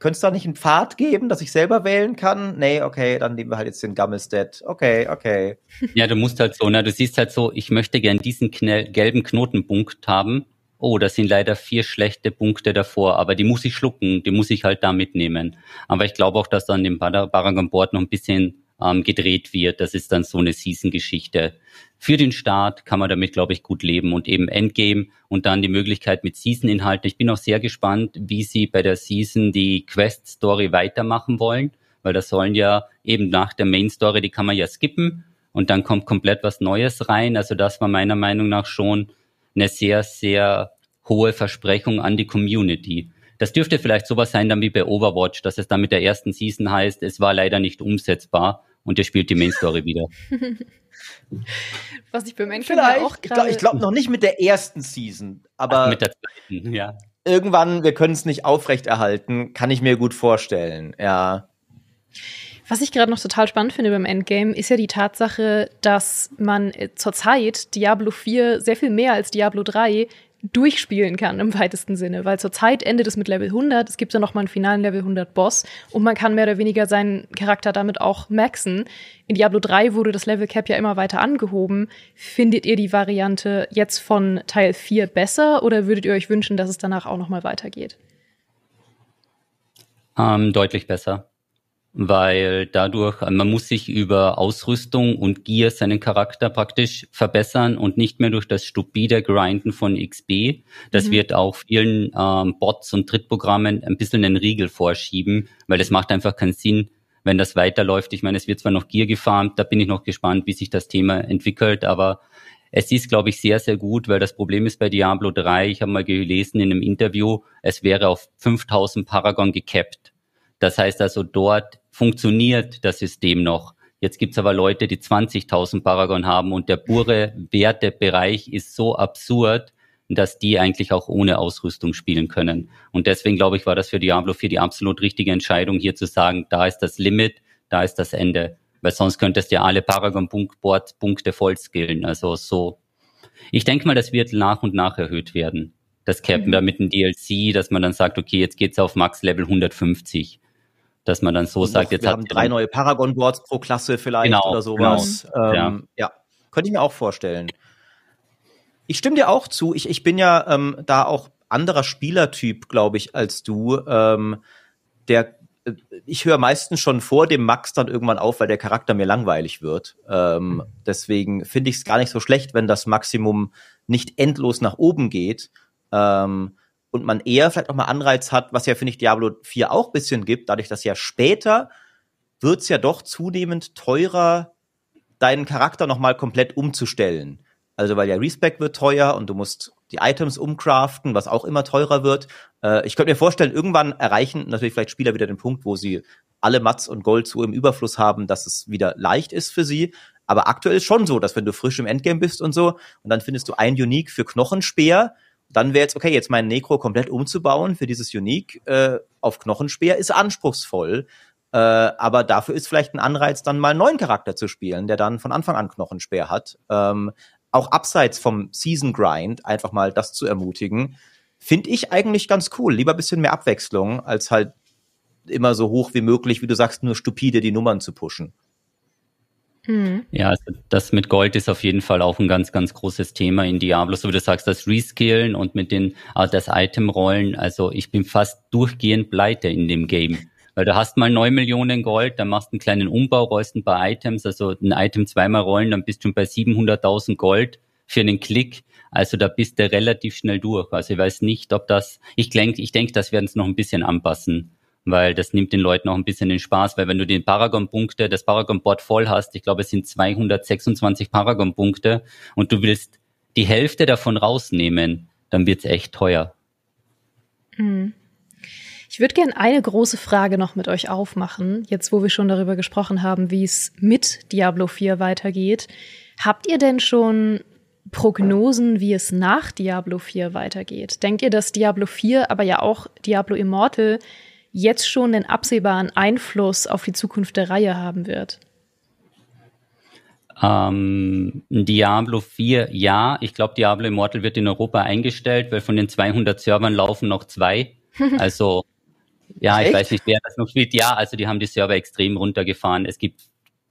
könnte es da nicht einen Pfad geben, dass ich selber wählen kann? Nee, okay, dann nehmen wir halt jetzt den Gammelstead. Okay, okay. Ja, du musst halt so, na, du siehst halt so, ich möchte gern diesen gelben Knotenpunkt haben oh, das sind leider vier schlechte Punkte davor, aber die muss ich schlucken, die muss ich halt da mitnehmen. Aber ich glaube auch, dass dann dem Paragon Board noch ein bisschen ähm, gedreht wird. Das ist dann so eine Season-Geschichte. Für den Start kann man damit, glaube ich, gut leben und eben Endgame und dann die Möglichkeit mit Season-Inhalten. Ich bin auch sehr gespannt, wie sie bei der Season die Quest-Story weitermachen wollen, weil das sollen ja eben nach der Main-Story, die kann man ja skippen und dann kommt komplett was Neues rein. Also das war meiner Meinung nach schon eine sehr, sehr hohe Versprechung an die Community. Das dürfte vielleicht sowas sein dann wie bei Overwatch, dass es dann mit der ersten Season heißt, es war leider nicht umsetzbar und ihr spielt die Main Story wieder. Was ich beim Endgame auch gerade. Ich glaube noch nicht mit der ersten Season, aber Ach, mit der zweiten, ja. Irgendwann, wir können es nicht aufrechterhalten, kann ich mir gut vorstellen, ja. Was ich gerade noch total spannend finde beim Endgame, ist ja die Tatsache, dass man äh, zurzeit Diablo 4 sehr viel mehr als Diablo 3 durchspielen kann im weitesten Sinne, weil zurzeit endet es mit Level 100, es gibt ja noch mal einen finalen Level 100 Boss und man kann mehr oder weniger seinen Charakter damit auch maxen. In Diablo 3 wurde das Level Cap ja immer weiter angehoben. Findet ihr die Variante jetzt von Teil 4 besser oder würdet ihr euch wünschen, dass es danach auch noch mal weitergeht? Ähm, deutlich besser weil dadurch, äh, man muss sich über Ausrüstung und Gear seinen Charakter praktisch verbessern und nicht mehr durch das stupide Grinden von XP. Das mhm. wird auch vielen ähm, Bots und Trittprogrammen ein bisschen einen Riegel vorschieben, weil es macht einfach keinen Sinn, wenn das weiterläuft. Ich meine, es wird zwar noch Gear gefarmt, da bin ich noch gespannt, wie sich das Thema entwickelt, aber es ist, glaube ich, sehr, sehr gut, weil das Problem ist bei Diablo 3, ich habe mal gelesen in einem Interview, es wäre auf 5000 Paragon gecapped. Das heißt also, dort funktioniert das System noch. Jetzt gibt's aber Leute, die 20.000 Paragon haben und der pure Wertebereich ist so absurd, dass die eigentlich auch ohne Ausrüstung spielen können. Und deswegen glaube ich, war das für Diablo 4 die absolut richtige Entscheidung, hier zu sagen, da ist das Limit, da ist das Ende. Weil sonst könntest du ja alle Paragon-Punkte voll skillen. Also so. Ich denke mal, das wird nach und nach erhöht werden. Das Cap mhm. mit dem DLC, dass man dann sagt, okay, jetzt geht's auf Max Level 150 dass man dann so und sagt, jetzt wir haben drei neue Paragon-Boards pro Klasse vielleicht genau, oder sowas. Genau. Ähm, ja. ja, könnte ich mir auch vorstellen. Ich stimme dir auch zu. Ich, ich bin ja ähm, da auch anderer Spielertyp, glaube ich, als du. Ähm, der, äh, ich höre meistens schon vor dem Max dann irgendwann auf, weil der Charakter mir langweilig wird. Ähm, deswegen finde ich es gar nicht so schlecht, wenn das Maximum nicht endlos nach oben geht. Ähm, und man eher vielleicht auch mal Anreiz hat, was ja, finde ich, Diablo 4 auch bisschen gibt, dadurch, dass ja später wird's ja doch zunehmend teurer, deinen Charakter nochmal komplett umzustellen. Also weil ja Respec wird teuer und du musst die Items umcraften, was auch immer teurer wird. Äh, ich könnte mir vorstellen, irgendwann erreichen natürlich vielleicht Spieler wieder den Punkt, wo sie alle Mats und Gold so im Überfluss haben, dass es wieder leicht ist für sie. Aber aktuell ist schon so, dass wenn du frisch im Endgame bist und so, und dann findest du ein Unique für Knochenspeer, dann wäre jetzt, okay, jetzt mein Necro komplett umzubauen für dieses Unique äh, auf Knochenspeer ist anspruchsvoll. Äh, aber dafür ist vielleicht ein Anreiz, dann mal einen neuen Charakter zu spielen, der dann von Anfang an Knochenspeer hat. Ähm, auch abseits vom Season Grind einfach mal das zu ermutigen, finde ich eigentlich ganz cool. Lieber bisschen mehr Abwechslung, als halt immer so hoch wie möglich, wie du sagst, nur stupide die Nummern zu pushen. Mhm. Ja, also das mit Gold ist auf jeden Fall auch ein ganz, ganz großes Thema in Diablo. So wie du sagst, das Reskillen und mit den, äh, das Item-Rollen. Also ich bin fast durchgehend pleite in dem Game. Weil du hast mal neun Millionen Gold, dann machst du einen kleinen Umbau, rollst ein paar Items, also ein Item zweimal rollen, dann bist du schon bei 700.000 Gold für einen Klick. Also da bist du relativ schnell durch. Also ich weiß nicht, ob das, ich denke, ich denke, das werden es noch ein bisschen anpassen weil das nimmt den Leuten auch ein bisschen den Spaß, weil wenn du den Paragon-Punkte, das Paragon-Board voll hast, ich glaube, es sind 226 Paragon-Punkte und du willst die Hälfte davon rausnehmen, dann wird's echt teuer. Mhm. Ich würde gerne eine große Frage noch mit euch aufmachen, jetzt wo wir schon darüber gesprochen haben, wie es mit Diablo 4 weitergeht. Habt ihr denn schon Prognosen, wie es nach Diablo 4 weitergeht? Denkt ihr, dass Diablo 4, aber ja auch Diablo Immortal jetzt schon den absehbaren Einfluss auf die Zukunft der Reihe haben wird? Ähm, Diablo 4, ja. Ich glaube, Diablo Immortal wird in Europa eingestellt, weil von den 200 Servern laufen noch zwei. Also, ja, Echt? ich weiß nicht, wer das noch spielt. Ja, also die haben die Server extrem runtergefahren. Es gibt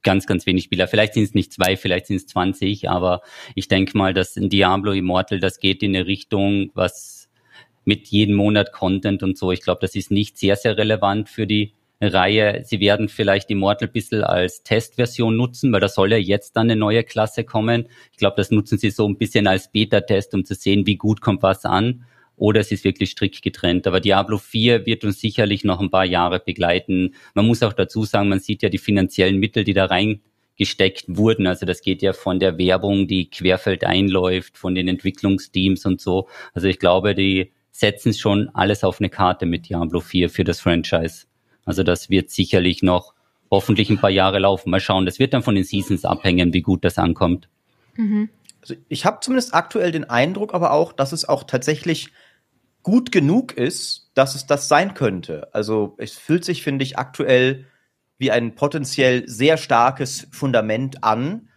ganz, ganz wenig Spieler. Vielleicht sind es nicht zwei, vielleicht sind es 20, aber ich denke mal, dass in Diablo Immortal, das geht in eine Richtung, was mit jedem Monat Content und so. Ich glaube, das ist nicht sehr, sehr relevant für die Reihe. Sie werden vielleicht Immortal ein bisschen als Testversion nutzen, weil da soll ja jetzt dann eine neue Klasse kommen. Ich glaube, das nutzen sie so ein bisschen als Beta-Test, um zu sehen, wie gut kommt was an. Oder es ist wirklich strikt getrennt. Aber Diablo 4 wird uns sicherlich noch ein paar Jahre begleiten. Man muss auch dazu sagen, man sieht ja die finanziellen Mittel, die da reingesteckt wurden. Also das geht ja von der Werbung, die querfeld einläuft, von den Entwicklungsteams und so. Also ich glaube, die setzen schon alles auf eine Karte mit Diablo 4 für das Franchise. Also das wird sicherlich noch hoffentlich ein paar Jahre laufen. Mal schauen. Das wird dann von den Seasons abhängen, wie gut das ankommt. Mhm. Also ich habe zumindest aktuell den Eindruck, aber auch, dass es auch tatsächlich gut genug ist, dass es das sein könnte. Also es fühlt sich, finde ich, aktuell wie ein potenziell sehr starkes Fundament an,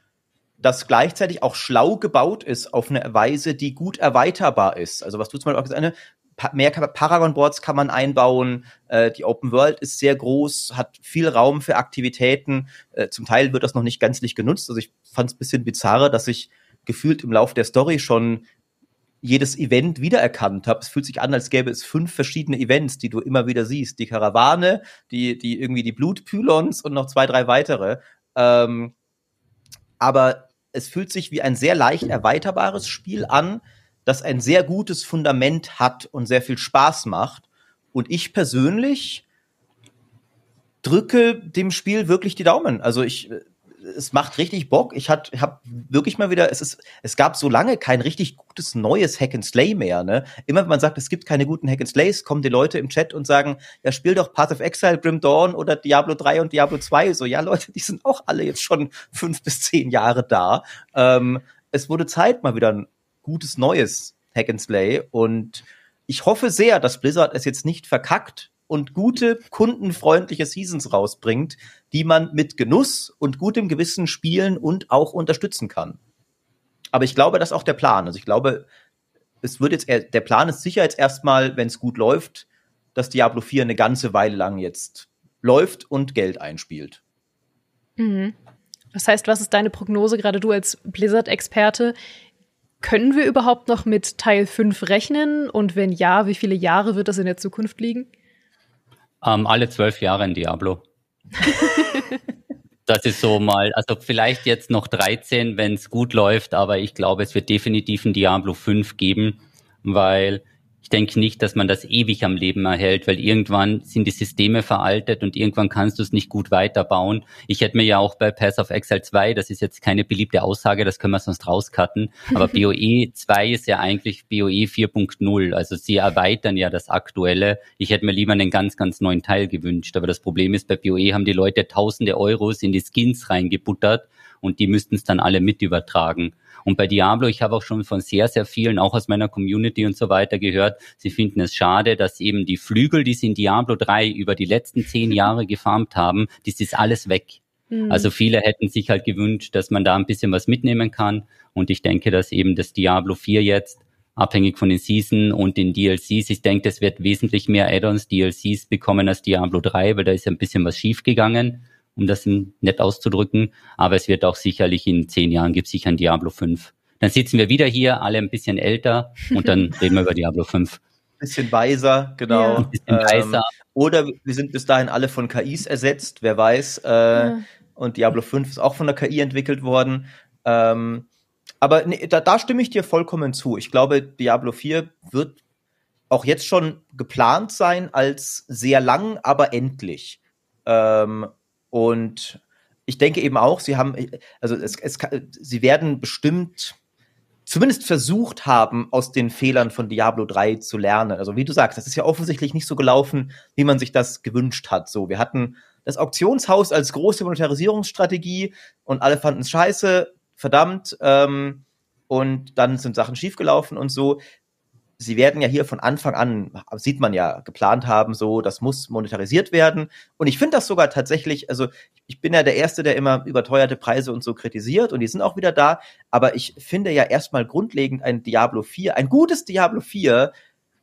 das gleichzeitig auch schlau gebaut ist auf eine Weise, die gut erweiterbar ist. Also was du zum Beispiel auch gesagt hast, mehr Paragon-Boards kann man einbauen. Äh, die Open World ist sehr groß, hat viel Raum für Aktivitäten. Äh, zum Teil wird das noch nicht gänzlich genutzt. Also ich fand es bisschen bizarre, dass ich gefühlt im Lauf der Story schon jedes Event wiedererkannt habe. Es fühlt sich an, als gäbe es fünf verschiedene Events, die du immer wieder siehst. Die Karawane, die, die irgendwie die Blutpylons und noch zwei, drei weitere. Ähm, aber es fühlt sich wie ein sehr leicht erweiterbares Spiel an, das ein sehr gutes Fundament hat und sehr viel Spaß macht. Und ich persönlich drücke dem Spiel wirklich die Daumen. Also ich, es macht richtig Bock. Ich habe wirklich mal wieder, es ist, es gab so lange kein richtig gutes neues Hack and Slay mehr. Ne? Immer wenn man sagt, es gibt keine guten Hack and Slays, kommen die Leute im Chat und sagen, ja, spiel doch Path of Exile, Grim Dawn oder Diablo 3 und Diablo 2. So, ja, Leute, die sind auch alle jetzt schon fünf bis zehn Jahre da. Ähm, es wurde Zeit, mal wieder ein gutes neues Hack and Slay. Und ich hoffe sehr, dass Blizzard es jetzt nicht verkackt und gute, kundenfreundliche Seasons rausbringt, die man mit Genuss und gutem Gewissen spielen und auch unterstützen kann. Aber ich glaube, das ist auch der Plan. Also ich glaube, es wird jetzt, der Plan ist sicher jetzt erstmal, wenn es gut läuft, dass Diablo 4 eine ganze Weile lang jetzt läuft und Geld einspielt. Mhm. Das heißt, was ist deine Prognose, gerade du als Blizzard-Experte? Können wir überhaupt noch mit Teil 5 rechnen? Und wenn ja, wie viele Jahre wird das in der Zukunft liegen? Ähm, alle zwölf Jahre in Diablo. das ist so mal, also vielleicht jetzt noch 13, wenn es gut läuft, aber ich glaube, es wird definitiv ein Diablo 5 geben, weil ich denke nicht, dass man das ewig am Leben erhält, weil irgendwann sind die Systeme veraltet und irgendwann kannst du es nicht gut weiterbauen. Ich hätte mir ja auch bei Pass of Exile 2, das ist jetzt keine beliebte Aussage, das können wir sonst rauscutten, aber BOE 2 ist ja eigentlich BOE 4.0, also sie erweitern ja das aktuelle. Ich hätte mir lieber einen ganz, ganz neuen Teil gewünscht, aber das Problem ist, bei BOE haben die Leute tausende Euros in die Skins reingebuttert und die müssten es dann alle mit übertragen. Und bei Diablo, ich habe auch schon von sehr, sehr vielen, auch aus meiner Community und so weiter gehört, sie finden es schade, dass eben die Flügel, die sie in Diablo 3 über die letzten zehn Jahre gefarmt haben, das ist alles weg. Mhm. Also viele hätten sich halt gewünscht, dass man da ein bisschen was mitnehmen kann. Und ich denke, dass eben das Diablo 4 jetzt abhängig von den Season und den DLCs. Ich denke, es wird wesentlich mehr Add-ons, DLCs bekommen als Diablo 3, weil da ist ein bisschen was schiefgegangen um das nett auszudrücken. Aber es wird auch sicherlich in zehn Jahren gibt es sicher ein Diablo 5. Dann sitzen wir wieder hier, alle ein bisschen älter und dann reden wir über Diablo 5. Bisschen weiser, genau. Ja. Ein bisschen weiser. Ähm, oder wir sind bis dahin alle von KIs ersetzt, wer weiß. Äh, ja. Und Diablo 5 ist auch von der KI entwickelt worden. Ähm, aber nee, da, da stimme ich dir vollkommen zu. Ich glaube, Diablo 4 wird auch jetzt schon geplant sein als sehr lang, aber endlich. Ähm, und ich denke eben auch, sie haben, also es, es, sie werden bestimmt zumindest versucht haben, aus den Fehlern von Diablo 3 zu lernen. Also wie du sagst, das ist ja offensichtlich nicht so gelaufen, wie man sich das gewünscht hat. So, wir hatten das Auktionshaus als große Monetarisierungsstrategie und alle fanden es scheiße, verdammt, ähm, und dann sind Sachen schiefgelaufen und so sie werden ja hier von Anfang an, sieht man ja, geplant haben, so, das muss monetarisiert werden. Und ich finde das sogar tatsächlich, also ich bin ja der Erste, der immer überteuerte Preise und so kritisiert und die sind auch wieder da. Aber ich finde ja erstmal grundlegend ein Diablo 4, ein gutes Diablo 4,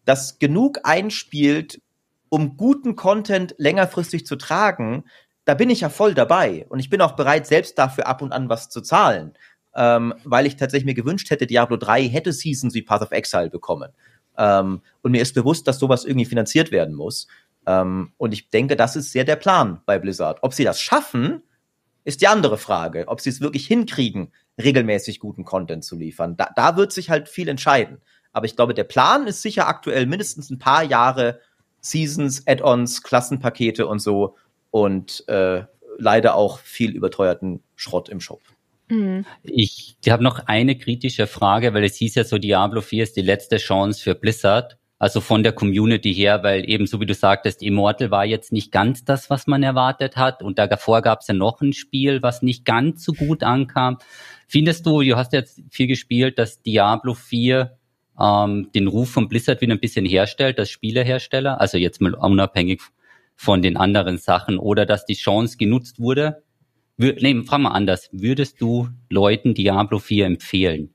das genug einspielt, um guten Content längerfristig zu tragen, da bin ich ja voll dabei. Und ich bin auch bereit, selbst dafür ab und an was zu zahlen ähm, weil ich tatsächlich mir gewünscht hätte, Diablo 3 hätte Seasons wie Path of Exile bekommen. Ähm, und mir ist bewusst, dass sowas irgendwie finanziert werden muss. Ähm, und ich denke, das ist sehr der Plan bei Blizzard. Ob sie das schaffen, ist die andere Frage. Ob sie es wirklich hinkriegen, regelmäßig guten Content zu liefern. Da, da wird sich halt viel entscheiden. Aber ich glaube, der Plan ist sicher aktuell mindestens ein paar Jahre Seasons, Add-ons, Klassenpakete und so und äh, leider auch viel überteuerten Schrott im Shop. Mhm. Ich, habe noch eine kritische Frage, weil es hieß ja so, Diablo 4 ist die letzte Chance für Blizzard. Also von der Community her, weil eben so wie du sagtest, Immortal war jetzt nicht ganz das, was man erwartet hat. Und davor gab es ja noch ein Spiel, was nicht ganz so gut ankam. Findest du, du hast jetzt viel gespielt, dass Diablo 4 ähm, den Ruf von Blizzard wieder ein bisschen herstellt, als Spielehersteller? Also jetzt mal unabhängig von den anderen Sachen oder dass die Chance genutzt wurde? Nee, frag mal anders. Würdest du Leuten Diablo 4 empfehlen?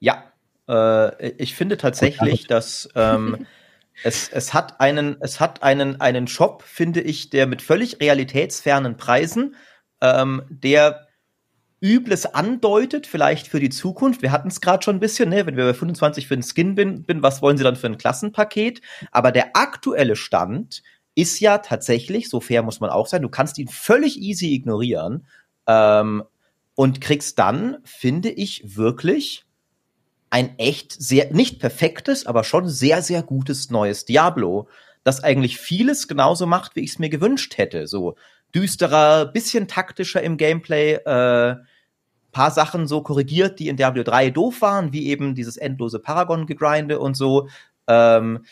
Ja, äh, ich finde tatsächlich, dass ähm, es, es hat einen, es hat einen, einen Shop, finde ich, der mit völlig realitätsfernen Preisen, ähm, der Übles andeutet, vielleicht für die Zukunft. Wir hatten es gerade schon ein bisschen, ne? wenn wir bei 25 für einen Skin bin, bin, was wollen sie dann für ein Klassenpaket? Aber der aktuelle Stand ist ja tatsächlich, so fair muss man auch sein, du kannst ihn völlig easy ignorieren ähm, und kriegst dann, finde ich, wirklich ein echt sehr, nicht perfektes, aber schon sehr, sehr gutes neues Diablo, das eigentlich vieles genauso macht, wie ich es mir gewünscht hätte. So düsterer, bisschen taktischer im Gameplay, äh, paar Sachen so korrigiert, die in Diablo 3 doof waren, wie eben dieses endlose Paragon-Gegrinde und so. Ähm,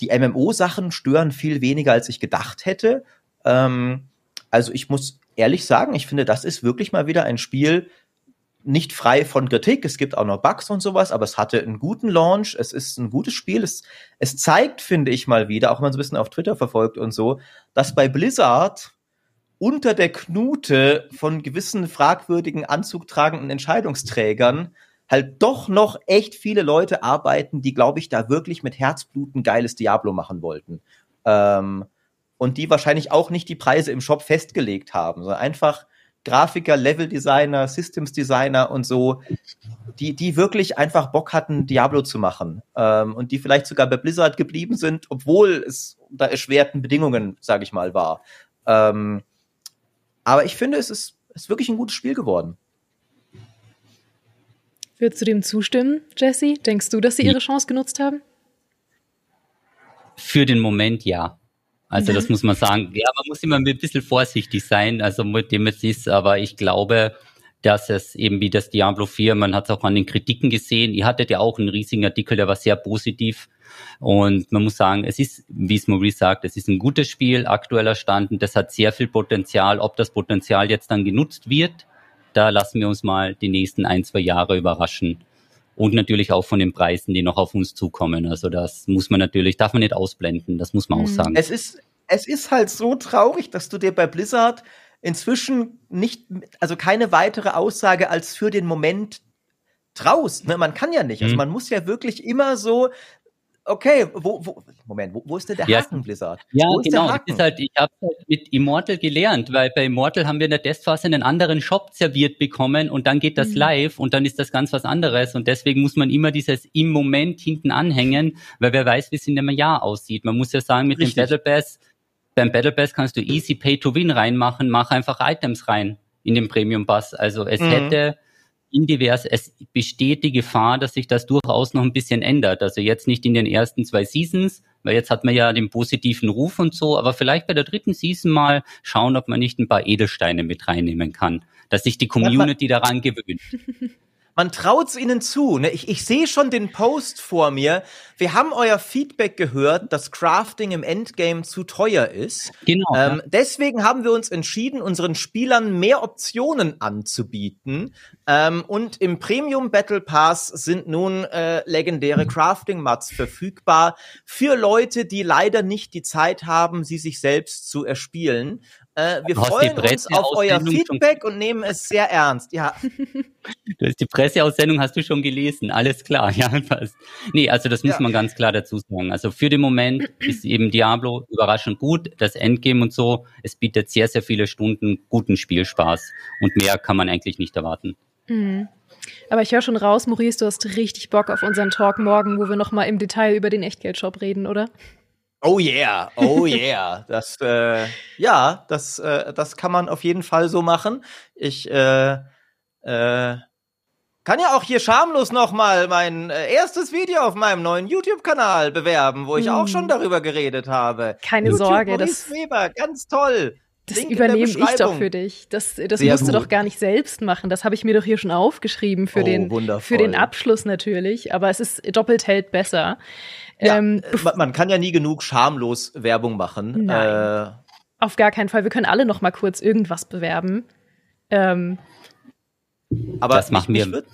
die MMO-Sachen stören viel weniger, als ich gedacht hätte. Ähm, also ich muss ehrlich sagen, ich finde, das ist wirklich mal wieder ein Spiel, nicht frei von Kritik. Es gibt auch noch Bugs und sowas, aber es hatte einen guten Launch. Es ist ein gutes Spiel. Es, es zeigt, finde ich mal wieder, auch wenn man es ein bisschen auf Twitter verfolgt und so, dass bei Blizzard unter der Knute von gewissen fragwürdigen anzugtragenden Entscheidungsträgern halt doch noch echt viele Leute arbeiten, die, glaube ich, da wirklich mit Herzblut ein geiles Diablo machen wollten. Ähm, und die wahrscheinlich auch nicht die Preise im Shop festgelegt haben, sondern einfach Grafiker, Leveldesigner, Systems Designer und so, die, die wirklich einfach Bock hatten, Diablo zu machen. Ähm, und die vielleicht sogar bei Blizzard geblieben sind, obwohl es unter erschwerten Bedingungen, sage ich mal, war. Ähm, aber ich finde, es ist, ist wirklich ein gutes Spiel geworden. Würdest du dem zustimmen, Jesse? Denkst du, dass sie ihre Chance genutzt haben? Für den Moment ja. Also das muss man sagen. Ja, man muss immer ein bisschen vorsichtig sein, also mit dem es ist, aber ich glaube, dass es eben wie das Diablo 4, man hat es auch an den Kritiken gesehen, ihr hattet ja auch einen riesigen Artikel, der war sehr positiv und man muss sagen, es ist, wie es Maurice sagt, es ist ein gutes Spiel, aktueller Stand und das hat sehr viel Potenzial. Ob das Potenzial jetzt dann genutzt wird, da lassen wir uns mal die nächsten ein, zwei Jahre überraschen. Und natürlich auch von den Preisen, die noch auf uns zukommen. Also das muss man natürlich, darf man nicht ausblenden, das muss man auch mhm. sagen. Es ist, es ist halt so traurig, dass du dir bei Blizzard inzwischen nicht, also keine weitere Aussage als für den Moment traust. Ne? Man kann ja nicht. Also mhm. man muss ja wirklich immer so okay, wo, wo, Moment, wo, wo ist denn der ja, Haken, Blizzard? Ja, genau. Das ist halt, ich habe halt mit Immortal gelernt, weil bei Immortal haben wir in der Testphase einen anderen Shop serviert bekommen und dann geht das mhm. live und dann ist das ganz was anderes und deswegen muss man immer dieses im Moment hinten anhängen, weil wer weiß, wie es in einem Jahr aussieht. Man muss ja sagen, mit Richtig. dem Battle Pass, beim Battle Pass kannst du easy Pay to Win reinmachen, mach einfach Items rein in den Premium Pass. Also es mhm. hätte indivers, es besteht die Gefahr, dass sich das durchaus noch ein bisschen ändert. Also jetzt nicht in den ersten zwei Seasons, weil jetzt hat man ja den positiven Ruf und so, aber vielleicht bei der dritten Season mal schauen, ob man nicht ein paar Edelsteine mit reinnehmen kann, dass sich die Community daran gewöhnt. man traut's ihnen zu. Ne? Ich, ich sehe schon den Post vor mir. Wir haben euer Feedback gehört, dass Crafting im Endgame zu teuer ist. Genau. Ähm, ja. Deswegen haben wir uns entschieden, unseren Spielern mehr Optionen anzubieten. Ähm, und im Premium Battle Pass sind nun äh, legendäre Crafting Mats verfügbar für Leute, die leider nicht die Zeit haben, sie sich selbst zu erspielen. Äh, wir freuen uns auf euer Feedback und nehmen es sehr ernst. Ja. Du hast die Presseaussendung hast du schon gelesen, alles klar, ja, passt. Nee, also das muss ja. man ganz klar dazu sagen. Also für den Moment ist eben Diablo überraschend gut, das Endgame und so, es bietet sehr, sehr viele Stunden guten Spielspaß und mehr kann man eigentlich nicht erwarten. Mhm. Aber ich höre schon raus, Maurice, du hast richtig Bock auf unseren Talk morgen, wo wir nochmal im Detail über den Echtgeldshop reden, oder? Oh yeah, oh yeah. Das, äh, ja, das, äh, das kann man auf jeden Fall so machen. Ich äh, äh, kann ja auch hier schamlos noch mal mein äh, erstes Video auf meinem neuen YouTube-Kanal bewerben, wo ich hm. auch schon darüber geredet habe. Keine YouTube Sorge, das Weber, ganz toll. Das Link übernehme ich doch für dich. Das, das musst gut. du doch gar nicht selbst machen. Das habe ich mir doch hier schon aufgeschrieben für, oh, den, für den Abschluss natürlich. Aber es ist doppelt hält besser. Ja, ähm, man, man, kann ja nie genug schamlos Werbung machen. Nein. Äh, Auf gar keinen Fall. Wir können alle noch mal kurz irgendwas bewerben. Ähm, aber das machen wir.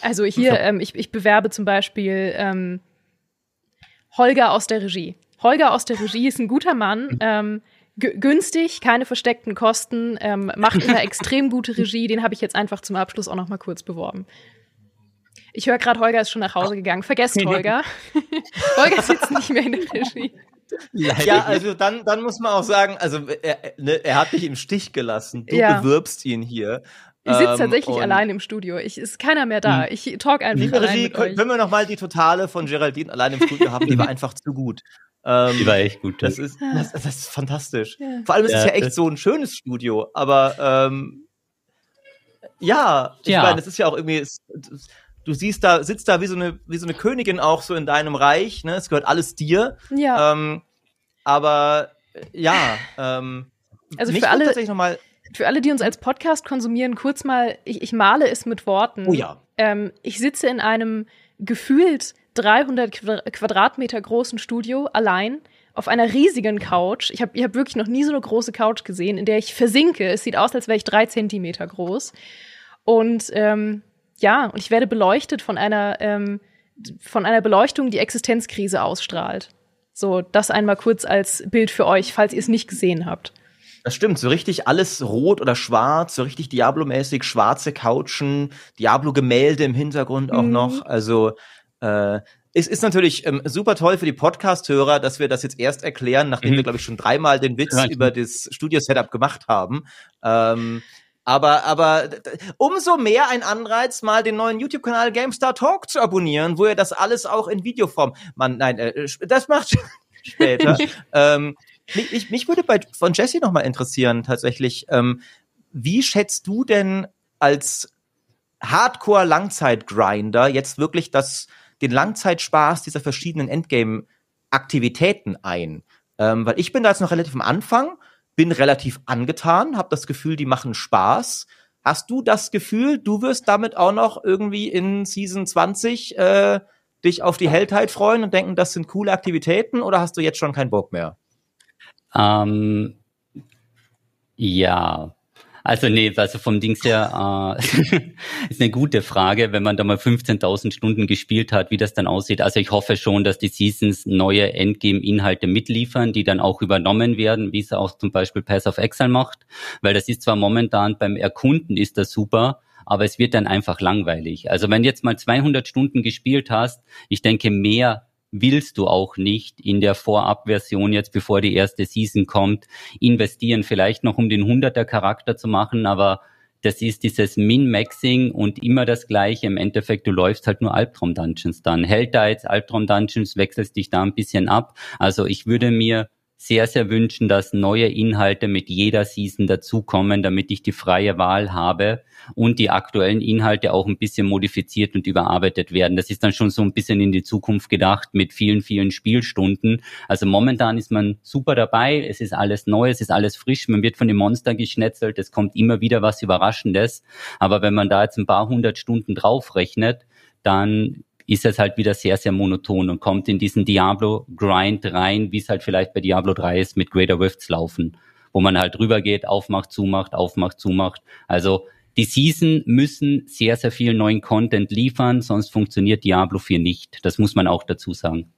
Also hier, ähm, ich, ich bewerbe zum Beispiel ähm, Holger aus der Regie. Holger aus der Regie ist ein guter Mann. Ähm, günstig, keine versteckten Kosten, ähm, macht immer extrem gute Regie. Den habe ich jetzt einfach zum Abschluss auch noch mal kurz beworben. Ich höre gerade, Holger ist schon nach Hause gegangen. Vergesst Holger. Holger sitzt nicht mehr in der Regie. Leider ja, also dann, dann muss man auch sagen, also er, ne, er hat dich im Stich gelassen. Du ja. bewirbst ihn hier. Ich sitze ähm, tatsächlich allein im Studio. Ich ist keiner mehr da. Hm. Ich talk einfach Liebe Regie, können, können wir noch mal die Totale von Geraldine allein im Studio haben? Die war einfach zu gut. Ähm, die war echt gut. Das, ist, das, das ist fantastisch. Ja. Vor allem ist ja, es ja echt so ein schönes Studio, aber ähm, ja, ich ja. meine, das ist ja auch irgendwie, es, du siehst da, sitzt da wie so eine, wie so eine Königin auch so in deinem Reich, ne? Es gehört alles dir. Ja. Ähm, aber ja, ähm, also für alle, für alle, die uns als Podcast konsumieren, kurz mal, ich, ich male es mit Worten. Oh ja. Ähm, ich sitze in einem gefühlt 300 Quadratmeter großen Studio allein auf einer riesigen Couch. Ich habe ich hab wirklich noch nie so eine große Couch gesehen, in der ich versinke. Es sieht aus, als wäre ich drei Zentimeter groß. Und ähm, ja, und ich werde beleuchtet von einer, ähm, von einer Beleuchtung, die Existenzkrise ausstrahlt. So, das einmal kurz als Bild für euch, falls ihr es nicht gesehen habt. Das stimmt, so richtig alles rot oder schwarz, so richtig Diablo-mäßig, schwarze Couchen, Diablo-Gemälde im Hintergrund auch mhm. noch. Also äh, es ist natürlich ähm, super toll für die Podcast-Hörer, dass wir das jetzt erst erklären, nachdem mhm. wir, glaube ich, schon dreimal den Witz ja. über das Studio-Setup gemacht haben. Ähm, aber, aber umso mehr ein Anreiz, mal den neuen YouTube-Kanal GameStar Talk zu abonnieren, wo ihr das alles auch in Videoform. Man, nein, äh, das macht später. ähm, mich, mich würde bei von Jesse noch mal interessieren tatsächlich. Ähm, wie schätzt du denn als Hardcore-Langzeit-Grinder jetzt wirklich das, den Langzeitspaß dieser verschiedenen Endgame-Aktivitäten ein? Ähm, weil ich bin da jetzt noch relativ am Anfang bin relativ angetan, habe das Gefühl, die machen Spaß. Hast du das Gefühl, du wirst damit auch noch irgendwie in Season 20 äh, dich auf die Heldheit freuen und denken, das sind coole Aktivitäten oder hast du jetzt schon keinen Bock mehr? Ähm, ja, also nee, also vom Dings her äh, ist eine gute Frage, wenn man da mal 15.000 Stunden gespielt hat, wie das dann aussieht. Also ich hoffe schon, dass die Seasons neue Endgame-Inhalte mitliefern, die dann auch übernommen werden, wie es auch zum Beispiel Pass of Exile macht, weil das ist zwar momentan beim Erkunden ist das super, aber es wird dann einfach langweilig. Also wenn jetzt mal 200 Stunden gespielt hast, ich denke mehr willst du auch nicht in der Vorabversion jetzt, bevor die erste Season kommt, investieren, vielleicht noch um den 100er Charakter zu machen, aber das ist dieses Min-Maxing und immer das Gleiche. Im Endeffekt, du läufst halt nur Albtraum-Dungeons dann. Hält da jetzt Albtraum-Dungeons, wechselst dich da ein bisschen ab. Also ich würde mir sehr, sehr wünschen, dass neue Inhalte mit jeder Season dazukommen, damit ich die freie Wahl habe und die aktuellen Inhalte auch ein bisschen modifiziert und überarbeitet werden. Das ist dann schon so ein bisschen in die Zukunft gedacht mit vielen, vielen Spielstunden. Also momentan ist man super dabei. Es ist alles neu, es ist alles frisch. Man wird von den Monstern geschnetzelt. Es kommt immer wieder was Überraschendes. Aber wenn man da jetzt ein paar hundert Stunden draufrechnet, dann ist es halt wieder sehr, sehr monoton und kommt in diesen Diablo-Grind rein, wie es halt vielleicht bei Diablo 3 ist, mit Greater Rifts laufen, wo man halt rübergeht, aufmacht, zumacht, aufmacht, zumacht. Also die Season müssen sehr, sehr viel neuen Content liefern, sonst funktioniert Diablo 4 nicht. Das muss man auch dazu sagen.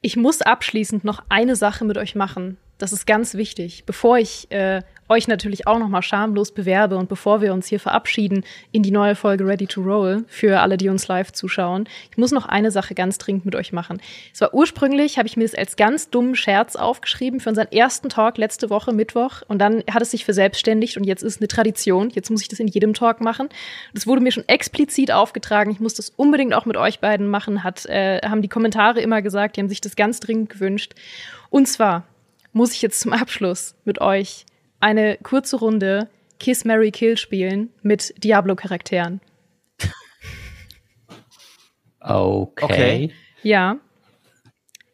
Ich muss abschließend noch eine Sache mit euch machen. Das ist ganz wichtig, bevor ich äh, euch natürlich auch nochmal schamlos bewerbe und bevor wir uns hier verabschieden in die neue Folge Ready to Roll für alle, die uns live zuschauen. Ich muss noch eine Sache ganz dringend mit euch machen. Es war ursprünglich, habe ich mir das als ganz dummen Scherz aufgeschrieben für unseren ersten Talk letzte Woche Mittwoch und dann hat es sich verselbstständigt und jetzt ist eine Tradition. Jetzt muss ich das in jedem Talk machen. Das wurde mir schon explizit aufgetragen. Ich muss das unbedingt auch mit euch beiden machen. Hat äh, haben die Kommentare immer gesagt, die haben sich das ganz dringend gewünscht. Und zwar muss ich jetzt zum Abschluss mit euch eine kurze Runde Kiss Mary Kill spielen mit Diablo-Charakteren. Okay. okay. Ja.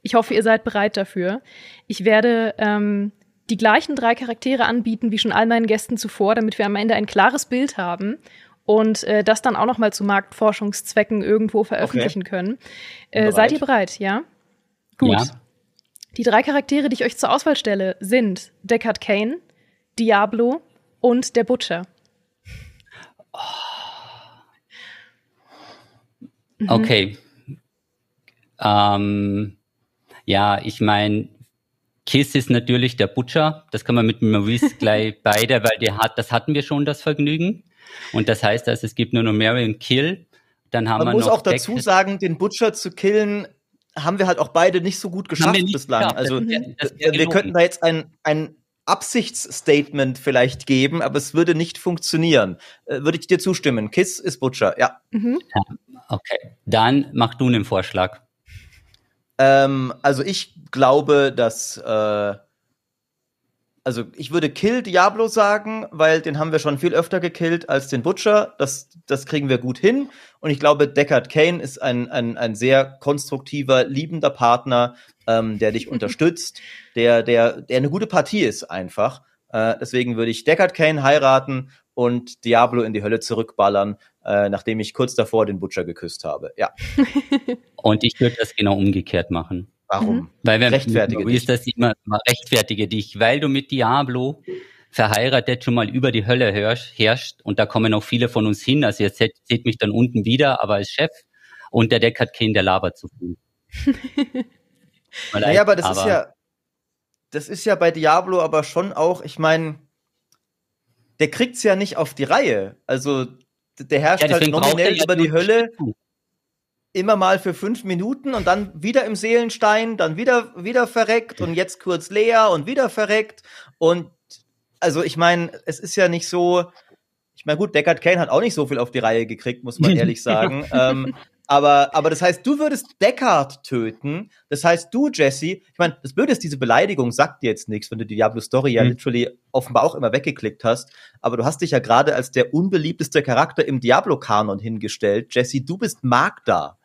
Ich hoffe, ihr seid bereit dafür. Ich werde ähm, die gleichen drei Charaktere anbieten wie schon all meinen Gästen zuvor, damit wir am Ende ein klares Bild haben und äh, das dann auch noch mal zu Marktforschungszwecken irgendwo veröffentlichen okay. können. Äh, seid ihr bereit? Ja. Gut. Ja. Die drei Charaktere, die ich euch zur Auswahl stelle, sind Deckard Kane, Diablo und der Butcher. Oh. Okay. Ähm, ja, ich meine, Kiss ist natürlich der Butcher. Das kann man mit Maurice gleich beide, weil der hat, das hatten wir schon, das Vergnügen. Und das heißt, dass es gibt nur noch Mary und Kill. Dann haben man wir muss auch dazu sagen, den Butcher zu killen, haben wir halt auch beide nicht so gut geschafft bislang. Geschafft. Also das, das wir könnten da jetzt ein, ein Absichtsstatement vielleicht geben, aber es würde nicht funktionieren. Äh, würde ich dir zustimmen. Kiss ist Butcher, ja. Mhm. ja okay, dann mach du einen Vorschlag. Ähm, also ich glaube, dass äh, also ich würde Kill Diablo sagen, weil den haben wir schon viel öfter gekillt als den Butcher. Das, das kriegen wir gut hin. Und ich glaube, Deckard Kane ist ein, ein, ein sehr konstruktiver, liebender Partner, ähm, der dich unterstützt, der, der, der eine gute Partie ist einfach. Äh, deswegen würde ich Deckard Kane heiraten und Diablo in die Hölle zurückballern, äh, nachdem ich kurz davor den Butcher geküsst habe. Ja. und ich würde das genau umgekehrt machen. Warum? Mhm. Weil wenn rechtfertige dich. ist das immer, immer rechtfertige dich, weil du mit Diablo verheiratet schon mal über die Hölle herrscht und da kommen auch viele von uns hin. Also jetzt seht, seht mich dann unten wieder, aber als Chef und der Deck hat keinen, der labert zu viel. naja, aber das aber ist ja, das ist ja bei Diablo aber schon auch, ich meine, der kriegt's ja nicht auf die Reihe. Also der herrscht ja, halt nominell über die Hölle immer mal für fünf Minuten und dann wieder im Seelenstein, dann wieder, wieder verreckt und jetzt kurz leer und wieder verreckt. Und also ich meine, es ist ja nicht so, ich meine, gut, Deckard Kane hat auch nicht so viel auf die Reihe gekriegt, muss man ehrlich sagen. ähm, aber, aber das heißt, du würdest Deckard töten. Das heißt, du, Jesse, ich meine, das Blöde ist, diese Beleidigung sagt dir jetzt nichts, wenn du die Diablo Story ja mhm. literally offenbar auch immer weggeklickt hast. Aber du hast dich ja gerade als der unbeliebteste Charakter im Diablo-Kanon hingestellt. Jesse, du bist Magda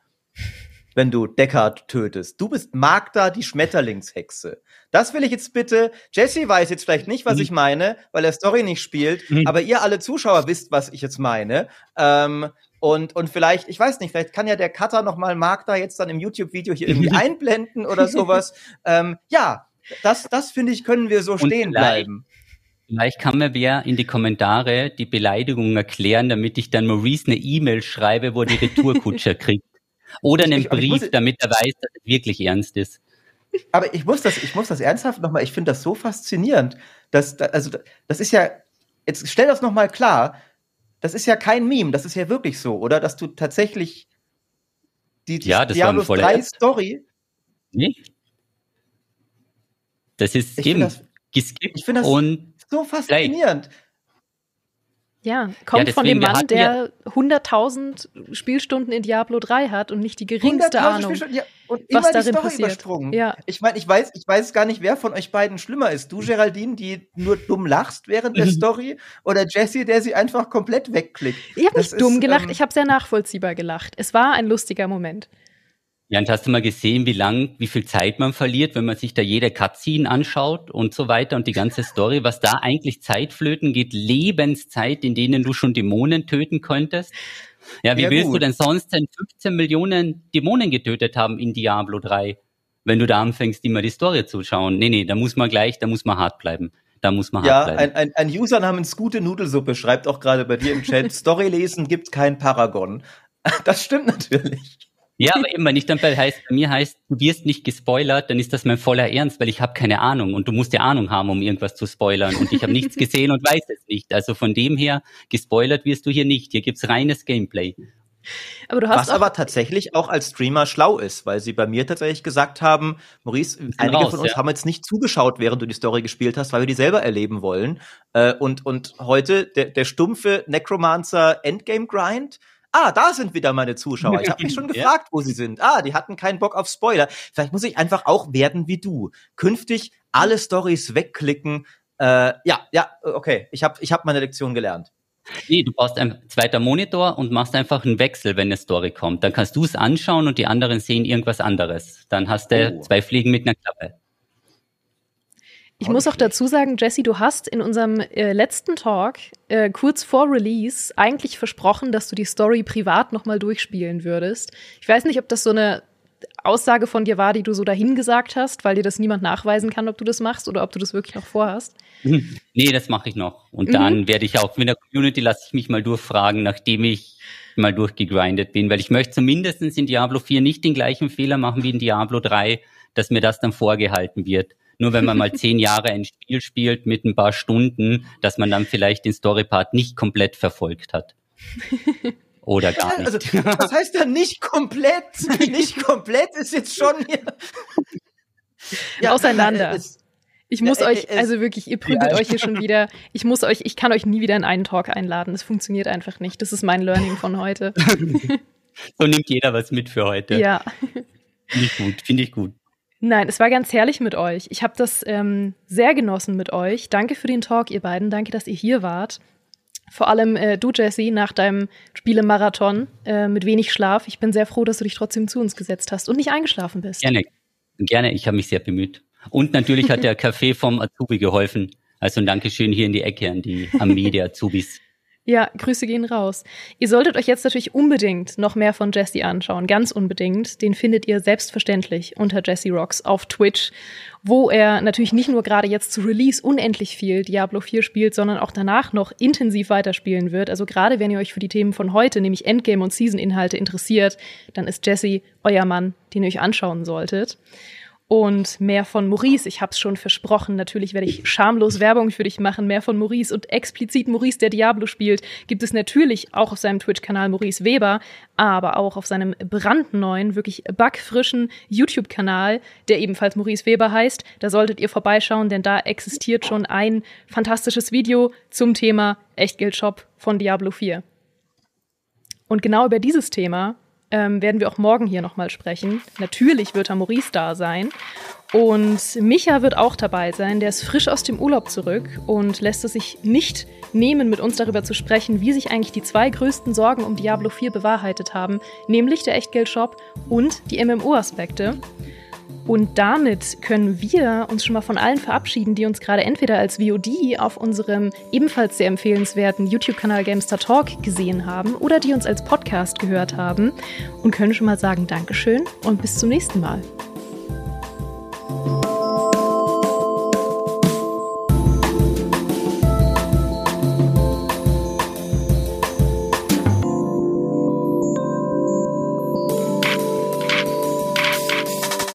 wenn du Deckard tötest. Du bist Magda, die Schmetterlingshexe. Das will ich jetzt bitte. Jesse weiß jetzt vielleicht nicht, was mhm. ich meine, weil er Story nicht spielt, mhm. aber ihr alle Zuschauer wisst, was ich jetzt meine. Ähm, und, und vielleicht, ich weiß nicht, vielleicht kann ja der Cutter nochmal Magda jetzt dann im YouTube-Video hier irgendwie einblenden oder sowas. Ähm, ja, das, das finde ich, können wir so und stehen bleiben. Vielleicht kann mir wer in die Kommentare die Beleidigung erklären, damit ich dann Maurice eine E-Mail schreibe, wo er die Retourkutscher kriegt. Oder einen ich, Brief, muss, damit er weiß, dass es wirklich ernst ist. Aber ich muss das, ich muss das ernsthaft nochmal, ich finde das so faszinierend, dass, also, das ist ja, jetzt stell das nochmal klar, das ist ja kein Meme, das ist ja wirklich so, oder? Dass du tatsächlich die, ja, das Diablo 3 Story. Nee. Das ist ich eben das, geskippt ich finde das und so faszinierend. Ja, kommt ja, von dem Mann, der 100.000 Spielstunden in Diablo 3 hat und nicht die geringste Ahnung, ja, und was immer darin Story passiert. Übersprungen. Ja. Ich meine, ich weiß, ich weiß gar nicht, wer von euch beiden schlimmer ist. Du, Geraldine, die nur dumm lachst während der Story, oder Jesse, der sie einfach komplett wegklickt. Ich habe nicht dumm gelacht, ähm, ich habe sehr nachvollziehbar gelacht. Es war ein lustiger Moment. Ja, und hast du mal gesehen, wie lang, wie viel Zeit man verliert, wenn man sich da jede Cutscene anschaut und so weiter und die ganze Story, was da eigentlich Zeitflöten geht, Lebenszeit, in denen du schon Dämonen töten könntest. Ja, wie ja, willst gut. du denn sonst denn 15 Millionen Dämonen getötet haben in Diablo 3, wenn du da anfängst, immer die Story zu schauen? Nee, nee, da muss man gleich, da muss man hart bleiben. Da muss man ja, hart bleiben. Ein, ein, ein User namens Gute Nudelsuppe schreibt auch gerade bei dir im Chat, Story lesen gibt kein Paragon. Das stimmt natürlich. Ja, aber eben, wenn ich dann bei, heißt, bei mir heißt, du wirst nicht gespoilert, dann ist das mein voller Ernst, weil ich habe keine Ahnung und du musst ja Ahnung haben, um irgendwas zu spoilern und ich habe nichts gesehen und weiß es nicht. Also von dem her, gespoilert wirst du hier nicht. Hier gibt's reines Gameplay. Aber du hast Was aber tatsächlich auch als Streamer schlau ist, weil sie bei mir tatsächlich gesagt haben, Maurice, einige raus, von uns ja. haben jetzt nicht zugeschaut, während du die Story gespielt hast, weil wir die selber erleben wollen. Äh, und, und heute der, der stumpfe Necromancer Endgame Grind, Ah, da sind wieder meine Zuschauer. Ich habe mich schon gefragt, wo sie sind. Ah, die hatten keinen Bock auf Spoiler. Vielleicht muss ich einfach auch werden wie du. Künftig alle Stories wegklicken. Äh, ja, ja, okay. Ich habe ich hab meine Lektion gelernt. Nee, du brauchst einen zweiten Monitor und machst einfach einen Wechsel, wenn eine Story kommt. Dann kannst du es anschauen und die anderen sehen irgendwas anderes. Dann hast du oh. zwei Fliegen mit einer Klappe. Ich muss auch dazu sagen, Jesse, du hast in unserem äh, letzten Talk äh, kurz vor Release eigentlich versprochen, dass du die Story privat nochmal durchspielen würdest. Ich weiß nicht, ob das so eine Aussage von dir war, die du so dahin gesagt hast, weil dir das niemand nachweisen kann, ob du das machst oder ob du das wirklich noch vorhast. Nee, das mache ich noch. Und mhm. dann werde ich auch mit der Community lasse ich mich mal durchfragen, nachdem ich mal durchgegrindet bin, weil ich möchte zumindest in Diablo 4 nicht den gleichen Fehler machen wie in Diablo 3, dass mir das dann vorgehalten wird. Nur wenn man mal zehn Jahre ein Spiel spielt mit ein paar Stunden, dass man dann vielleicht den Storypart nicht komplett verfolgt hat. Oder gar nicht. Also, das heißt ja nicht komplett. Nicht komplett ist jetzt schon hier. Ja, Auseinander. Es, ich muss euch, es, also wirklich, ihr prügelt ja, euch hier schon wieder. Ich muss euch, ich kann euch nie wieder in einen Talk einladen. Das funktioniert einfach nicht. Das ist mein Learning von heute. so nimmt jeder was mit für heute. Ja. Finde ich gut, finde ich gut. Nein, es war ganz herrlich mit euch. Ich habe das ähm, sehr genossen mit euch. Danke für den Talk, ihr beiden. Danke, dass ihr hier wart. Vor allem äh, du, Jesse, nach deinem Spielemarathon äh, mit wenig Schlaf. Ich bin sehr froh, dass du dich trotzdem zu uns gesetzt hast und nicht eingeschlafen bist. Gerne, gerne. Ich habe mich sehr bemüht. Und natürlich hat der Kaffee vom Azubi geholfen. Also ein Dankeschön hier in die Ecke an die Armee der Azubis. Ja, Grüße gehen raus. Ihr solltet euch jetzt natürlich unbedingt noch mehr von Jesse anschauen, ganz unbedingt. Den findet ihr selbstverständlich unter Jesse Rocks auf Twitch, wo er natürlich nicht nur gerade jetzt zu Release unendlich viel Diablo 4 spielt, sondern auch danach noch intensiv weiterspielen wird. Also gerade wenn ihr euch für die Themen von heute, nämlich Endgame und Season-Inhalte interessiert, dann ist Jesse euer Mann, den ihr euch anschauen solltet und mehr von Maurice. Ich habe es schon versprochen. Natürlich werde ich schamlos Werbung für dich machen. Mehr von Maurice und explizit Maurice, der Diablo spielt, gibt es natürlich auch auf seinem Twitch-Kanal Maurice Weber, aber auch auf seinem brandneuen, wirklich backfrischen YouTube-Kanal, der ebenfalls Maurice Weber heißt. Da solltet ihr vorbeischauen, denn da existiert schon ein fantastisches Video zum Thema Echtgeldshop von Diablo 4. Und genau über dieses Thema ähm, werden wir auch morgen hier nochmal sprechen. Natürlich wird da Maurice da sein. Und Micha wird auch dabei sein. Der ist frisch aus dem Urlaub zurück und lässt es sich nicht nehmen, mit uns darüber zu sprechen, wie sich eigentlich die zwei größten Sorgen um Diablo 4 bewahrheitet haben, nämlich der Echtgeldshop und die MMO-Aspekte. Und damit können wir uns schon mal von allen verabschieden, die uns gerade entweder als VOD auf unserem ebenfalls sehr empfehlenswerten YouTube-Kanal Gamestar Talk gesehen haben oder die uns als Podcast gehört haben und können schon mal sagen Dankeschön und bis zum nächsten Mal.